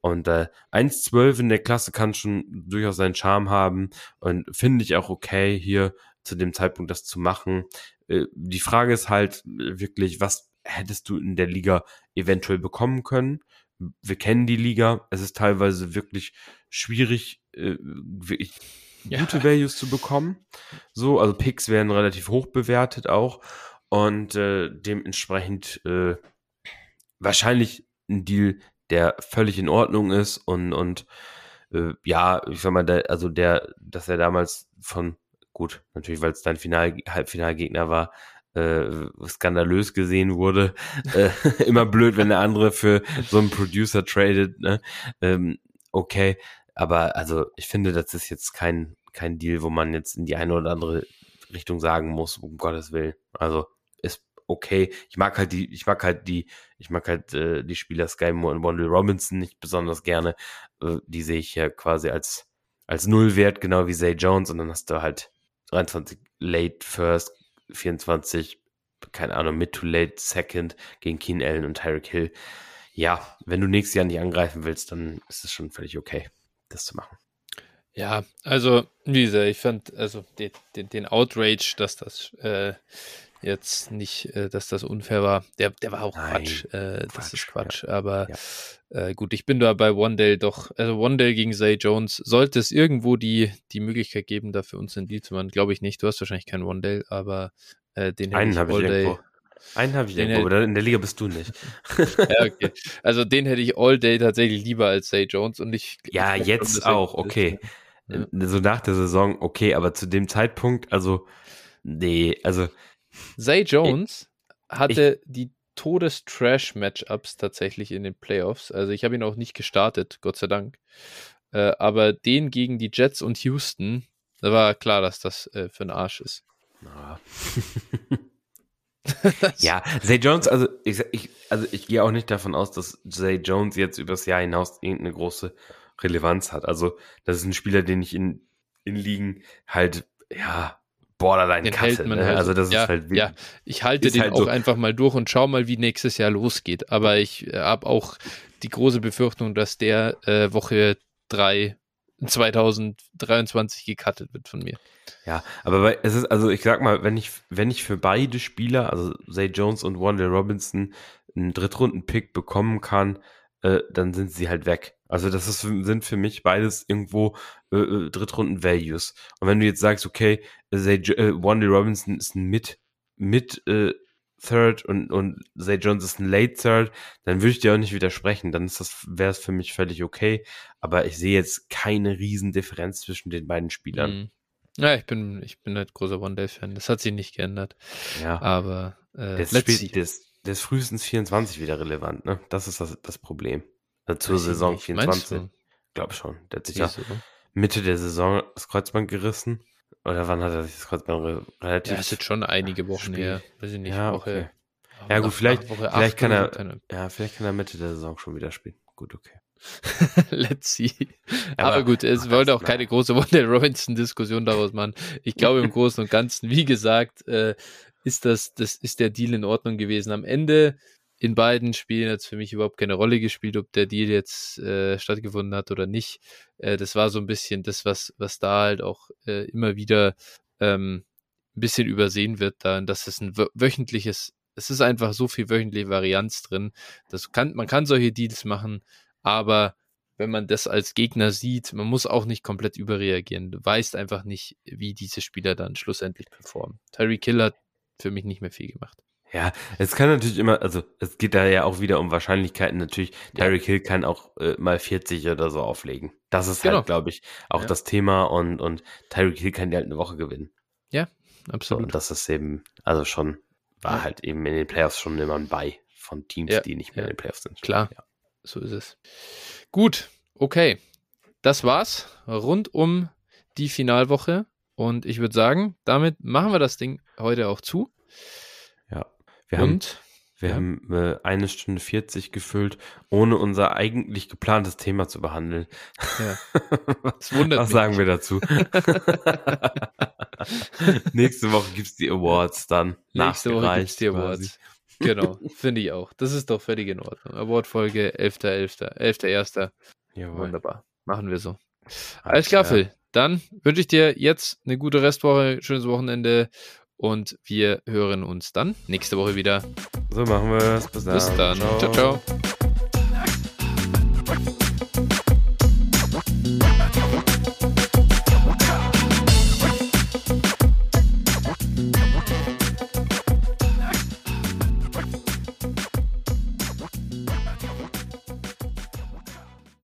Und äh, 1,12 in der Klasse kann schon durchaus seinen Charme haben und finde ich auch okay, hier zu dem Zeitpunkt das zu machen. Äh, die Frage ist halt wirklich, was hättest du in der Liga eventuell bekommen können? Wir kennen die Liga, es ist teilweise wirklich schwierig, äh, wirklich ja. gute Values zu bekommen. So, also Picks werden relativ hoch bewertet auch und äh, dementsprechend äh, wahrscheinlich ein Deal, der völlig in Ordnung ist und, und äh, ja, ich sag mal, der, also der, dass er damals von gut, natürlich, weil es dein Final, Halbfinalgegner war, äh, skandalös gesehen wurde. äh, immer blöd, wenn der andere für so einen Producer tradet. Ne? Ähm, okay, aber also ich finde, das ist jetzt kein, kein Deal, wo man jetzt in die eine oder andere Richtung sagen muss, um Gottes Willen. Also ist okay. Ich mag halt die, ich mag halt die, ich mag halt äh, die Spieler Sky Moore und Wendell Robinson nicht besonders gerne. Äh, die sehe ich ja quasi als als Nullwert, genau wie Zay Jones, und dann hast du halt 23 Late First, 24, keine Ahnung, Mid to Late Second gegen Keen Allen und Tyreek Hill. Ja, wenn du nächstes Jahr nicht angreifen willst, dann ist es schon völlig okay, das zu machen. Ja, also, wie gesagt, ich fand, also den, den, den Outrage, dass das äh, jetzt nicht, äh, dass das unfair war, der, der war auch Nein, Quatsch. Äh, Quatsch. Das ist Quatsch. Ja. Aber ja. Äh, gut, ich bin da bei Wandale doch, also Wandale gegen Zay Jones, sollte es irgendwo die, die Möglichkeit geben, da für uns einen Deal zu machen, glaube ich nicht. Du hast wahrscheinlich keinen Wandale, aber äh, den Einen habe ich irgendwo. Einen habe ich den irgendwo, aber in der Liga bist du nicht. ja, okay. Also den hätte ich all day tatsächlich lieber als Zay Jones und ich. Ja, ich jetzt auch, okay. Ja. So nach der Saison, okay, aber zu dem Zeitpunkt, also, nee, also Zay Jones ich, hatte ich, die Todes-Trash-Matchups tatsächlich in den Playoffs. Also ich habe ihn auch nicht gestartet, Gott sei Dank. Äh, aber den gegen die Jets und Houston, da war klar, dass das äh, für ein Arsch ist. Ja. ja, Zay Jones, also ich, ich, also ich gehe auch nicht davon aus, dass Zay Jones jetzt übers Jahr hinaus irgendeine große Relevanz hat. Also das ist ein Spieler, den ich in, in Ligen halt, ja, borderline den Kasse. Ne? Halt, also das ja, ist halt wie, ja, ich halte den halt auch so. einfach mal durch und schau mal, wie nächstes Jahr losgeht. Aber ich äh, habe auch die große Befürchtung, dass der äh, Woche 3 2023 gecuttet wird von mir. Ja, aber bei, es ist, also ich sag mal, wenn ich, wenn ich für beide Spieler, also Zay Jones und Wandale Robinson, einen Drittrunden-Pick bekommen kann, äh, dann sind sie halt weg. Also das ist, sind für mich beides irgendwo äh, äh Drittrunden-Values. Und wenn du jetzt sagst, okay, Zay, äh, Wandale Robinson ist ein Mid, Mid äh, Third und, und Zay Jones ist ein Late Third, dann würde ich dir auch nicht widersprechen. Dann ist das, wäre es für mich völlig okay. Aber ich sehe jetzt keine Riesendifferenz zwischen den beiden Spielern. Mhm. Ja, ich bin, ich bin halt großer One-Day-Fan. Das hat sich nicht geändert. Ja. Aber äh, das, spielt, das, der ist frühestens 24 wieder relevant, ne? Das ist das, das Problem. Also zur Saison nicht. 24. Glaube schon. Der hat sich ja Mitte der Saison das Kreuzband gerissen. Oder wann hat er sich das Kreuzband relativ? Ja, ist jetzt schon einige Wochen gespielt. her. Weiß ich nicht. Ja, Woche, okay. ja gut, vielleicht, vielleicht kann er, ja, vielleicht kann er Mitte der Saison schon wieder spielen. Gut, okay. Let's see. Aber, aber gut, es wollte auch keine große Wonder Robinson-Diskussion daraus machen. Ich glaube im Großen und Ganzen, wie gesagt, äh, ist das, das ist der Deal in Ordnung gewesen. Am Ende in beiden Spielen hat es für mich überhaupt keine Rolle gespielt, ob der Deal jetzt äh, stattgefunden hat oder nicht. Äh, das war so ein bisschen das, was, was da halt auch äh, immer wieder ähm, ein bisschen übersehen wird, da, dass es ein wöchentliches, es ist einfach so viel wöchentliche Varianz drin. Das kann, man kann solche Deals machen, aber wenn man das als Gegner sieht, man muss auch nicht komplett überreagieren. Du weißt einfach nicht, wie diese Spieler dann schlussendlich performen. Tyreek Hill hat für mich nicht mehr viel gemacht. Ja, es kann natürlich immer, also es geht da ja auch wieder um Wahrscheinlichkeiten natürlich. Ja. Tyreek Hill kann auch äh, mal 40 oder so auflegen. Das ist halt, genau. halt, glaube ich, auch ja. das Thema und, und Tyreek Hill kann ja halt eine Woche gewinnen. Ja, absolut. So, und das ist eben, also schon, war ja. halt eben in den Playoffs schon immer ein Bei von Teams, die nicht mehr in den Playoffs sind. Klar, so ist es. Gut, okay. Das war's rund um die Finalwoche. Und ich würde sagen, damit machen wir das Ding heute auch zu. Wir Und? haben, wir ja. haben äh, eine Stunde 40 gefüllt, ohne unser eigentlich geplantes Thema zu behandeln. Ja. Was mich. sagen wir dazu? Nächste Woche gibt es die Awards dann. Nächste Woche gibt die Awards. Genau, finde ich auch. Das ist doch völlig in Ordnung. Award-Folge 11.11. 11.1. Wunderbar. Machen wir so. Alles klar, Phil. Dann wünsche ich dir jetzt eine gute Restwoche, schönes Wochenende und wir hören uns dann nächste Woche wieder. So machen wir es. Bis dann. Bis dann. ciao. ciao. ciao.